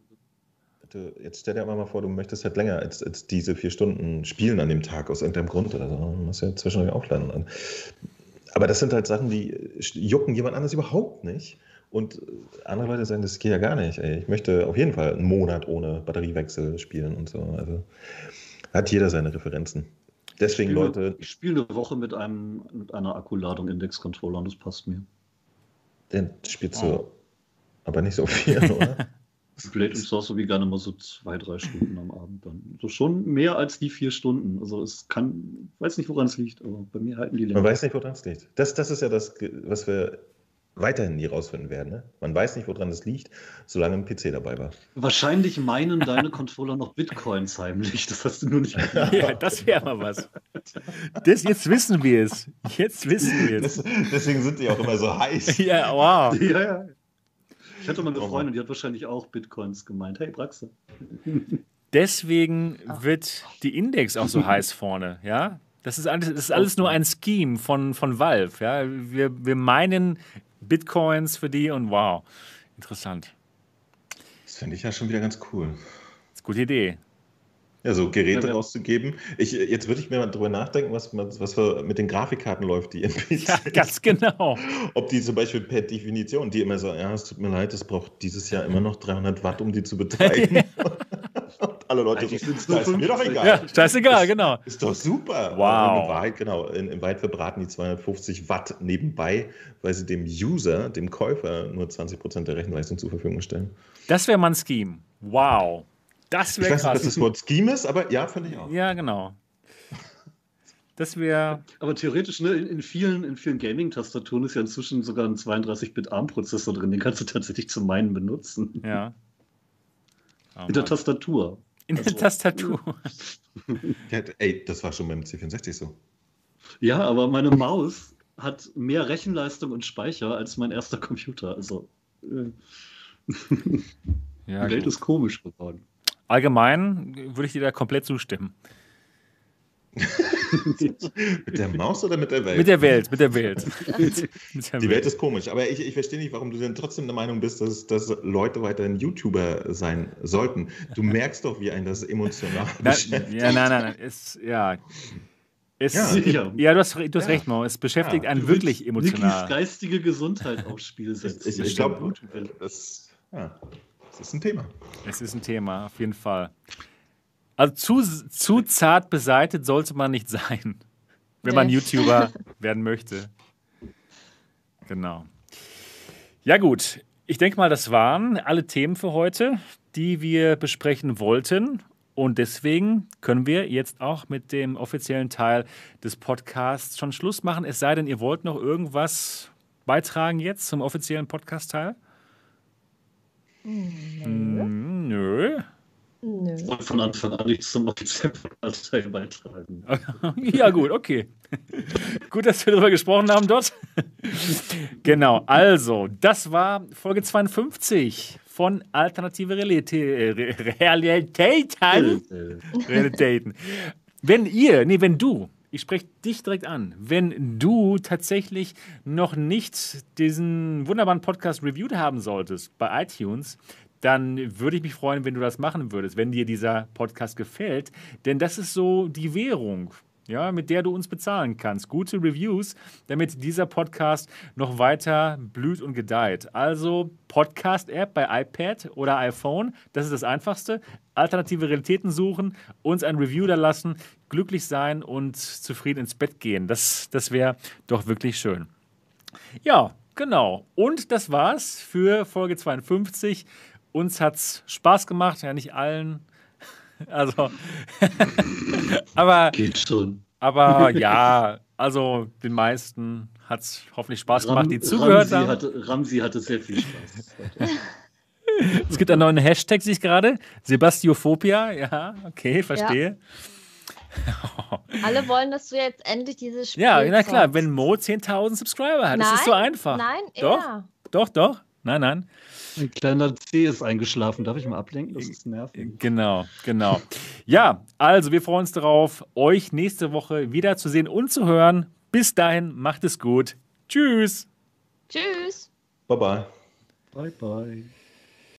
Du, jetzt stell dir einfach mal vor, du möchtest halt länger als, als diese vier Stunden spielen an dem Tag aus irgendeinem Grund oder so. Du musst ja zwischendurch aufladen. Und- Aber das sind halt Sachen, die jucken jemand anders überhaupt nicht. Und andere Leute sagen, das geht ja gar nicht. Ey. Ich möchte auf jeden Fall einen Monat ohne Batteriewechsel spielen und so. Also hat jeder seine Referenzen. Deswegen, Ich spiele, Leute, ich spiele eine Woche mit, einem, mit einer Akkuladung Index-Controller und das passt mir. den spielst du aber nicht so viel, oder? [LAUGHS] Blade und Sorcery gerne mal so zwei, drei Stunden am Abend dann. So schon mehr als die vier Stunden. Also es kann, ich weiß nicht, woran es liegt, aber bei mir halten die Man länger. weiß nicht, woran es liegt. Das, das ist ja das, was wir weiterhin nie rausfinden werden. Ne? Man weiß nicht, woran es liegt, solange ein PC dabei war. Wahrscheinlich meinen deine Controller noch Bitcoins heimlich. Das hast du nur nicht. [LAUGHS] Ja, das wäre mal was. Das, jetzt wissen wir es. Jetzt wissen wir es. Das, deswegen sind die auch immer so heiß. Ja, wow. Ja, ja. Ich hatte mal eine Oh. Freundin, die hat wahrscheinlich auch Bitcoins gemeint. Hey, Braxe. Deswegen wird die Index auch so heiß vorne, ja? Das ist alles, das ist alles nur ein Scheme von, von Valve, ja? Wir, wir meinen Bitcoins für die und wow, interessant. Das finde ich ja schon wieder ganz cool. Das ist eine gute Idee. Ja, so Geräte rauszugeben. Ich, jetzt würde ich mir mal drüber nachdenken, was, was mit den Grafikkarten läuft, die in PCs. Ja, ganz genau. [LAUGHS] Ob die zum Beispiel per Definition, die immer so, ja, es tut mir leid, es braucht dieses Jahr immer noch 300 Watt, um die zu betreiben. [LAUGHS] Und alle Leute so, ist mir doch egal. Ja, scheißegal, genau. Ist doch super. Wow. in Wahrheit, genau, in, in Wahrheit verbraten die 250 Watt nebenbei, weil sie dem User, dem Käufer, nur 20 Prozent der Rechenleistung zur Verfügung stellen. Das wäre mein Scheme. Wow. Das wäre krass. Ich weiß nicht, was das Wort Scheme ist, aber ja, finde ich auch. Ja, genau. Das wäre. Aber theoretisch, ne, in, vielen, in vielen Gaming-Tastaturen ist ja inzwischen sogar ein 32-Bit-ARM-Prozessor drin. Den kannst du tatsächlich zum Meinen benutzen. Ja. Oh, in der Tastatur. In der also, Tastatur. Ja, [LAUGHS] ey, das war schon beim C64 so. Ja, aber meine Maus hat mehr Rechenleistung und Speicher als mein erster Computer. Also. Äh, [LAUGHS] ja, die Welt gut. ist komisch geworden. Allgemein würde ich dir da komplett zustimmen. [LAUGHS] mit der Maus oder mit der Welt? Mit der Welt, mit der Welt. [LAUGHS] mit der die Welt. ist komisch, aber ich, ich verstehe nicht, warum du denn trotzdem der Meinung bist, dass, dass Leute weiterhin YouTuber sein sollten. Du merkst doch, wie ein das emotional Na. Ja, nein, nein, nein. Es, ja. Es, ja, ja. ja, du hast, du hast ja. recht, Mo. Es beschäftigt einen wirklich emotional. Wirklich geistige Gesundheit aufs Spiel setzen. Ich, ich glaube, das, ja. Das ist ein Thema. Es ist ein Thema, auf jeden Fall. Also zu, zu zart beseitigt sollte man nicht [LAUGHS] sein, wenn man YouTuber [LAUGHS] werden möchte. Genau. Ja gut, ich denke mal, das waren alle Themen für heute, die wir besprechen wollten. Und deswegen können wir jetzt auch mit dem offiziellen Teil des Podcasts schon Schluss machen. Es sei denn, ihr wollt noch irgendwas beitragen jetzt zum offiziellen Podcast-Teil. Nö. Nö. Nö. Und von Anfang an nichts zum offiziellen Partei beitragen. [LAUGHS] ja, gut, okay. [LAUGHS] gut, dass wir darüber gesprochen haben dort. [LAUGHS] genau, also, das war Folge 52 von Alternative Realität, Realitäten. Realitäten. Wenn ihr, nee, wenn du ich spreche dich direkt an. Wenn du tatsächlich noch nicht diesen wunderbaren Podcast reviewed haben solltest bei iTunes, dann würde ich mich freuen, wenn du das machen würdest, wenn dir dieser Podcast gefällt. Denn das ist so die Währung ja, mit der du uns bezahlen kannst. Gute Reviews, damit dieser Podcast noch weiter blüht und gedeiht. Also Podcast-App bei iPad oder iPhone, das ist das Einfachste. Alternative Realitäten suchen, uns ein Review da lassen, glücklich sein und zufrieden ins Bett gehen. Das, das wäre doch wirklich schön. Ja, genau. Und das war's für Folge 52. Uns hat's Spaß gemacht, ja nicht allen, also, aber. Geht schon. Aber ja, also den meisten hat es hoffentlich Spaß gemacht, Ram, die zugehört Ramsi haben. Hatte, Ramsi hatte sehr viel Spaß. es gibt einen neuen Hashtag, sehe ich gerade. Sebastiophobia. Ja, okay, verstehe. Ja. Alle wollen, dass du jetzt endlich dieses Spiel. Ja, na klar, wenn Mo 10.000 Subscriber hat. Nein, das ist so einfach. Nein, doch, eher. Doch, doch. Nein, nein. Ein kleiner C ist eingeschlafen. Darf ich mal ablenken? Das ist nervig. Genau, genau. ja, also wir freuen uns darauf, euch nächste Woche wieder zu sehen und zu hören. Bis dahin, macht es gut. Tschüss. Tschüss. Bye bye. Bye bye.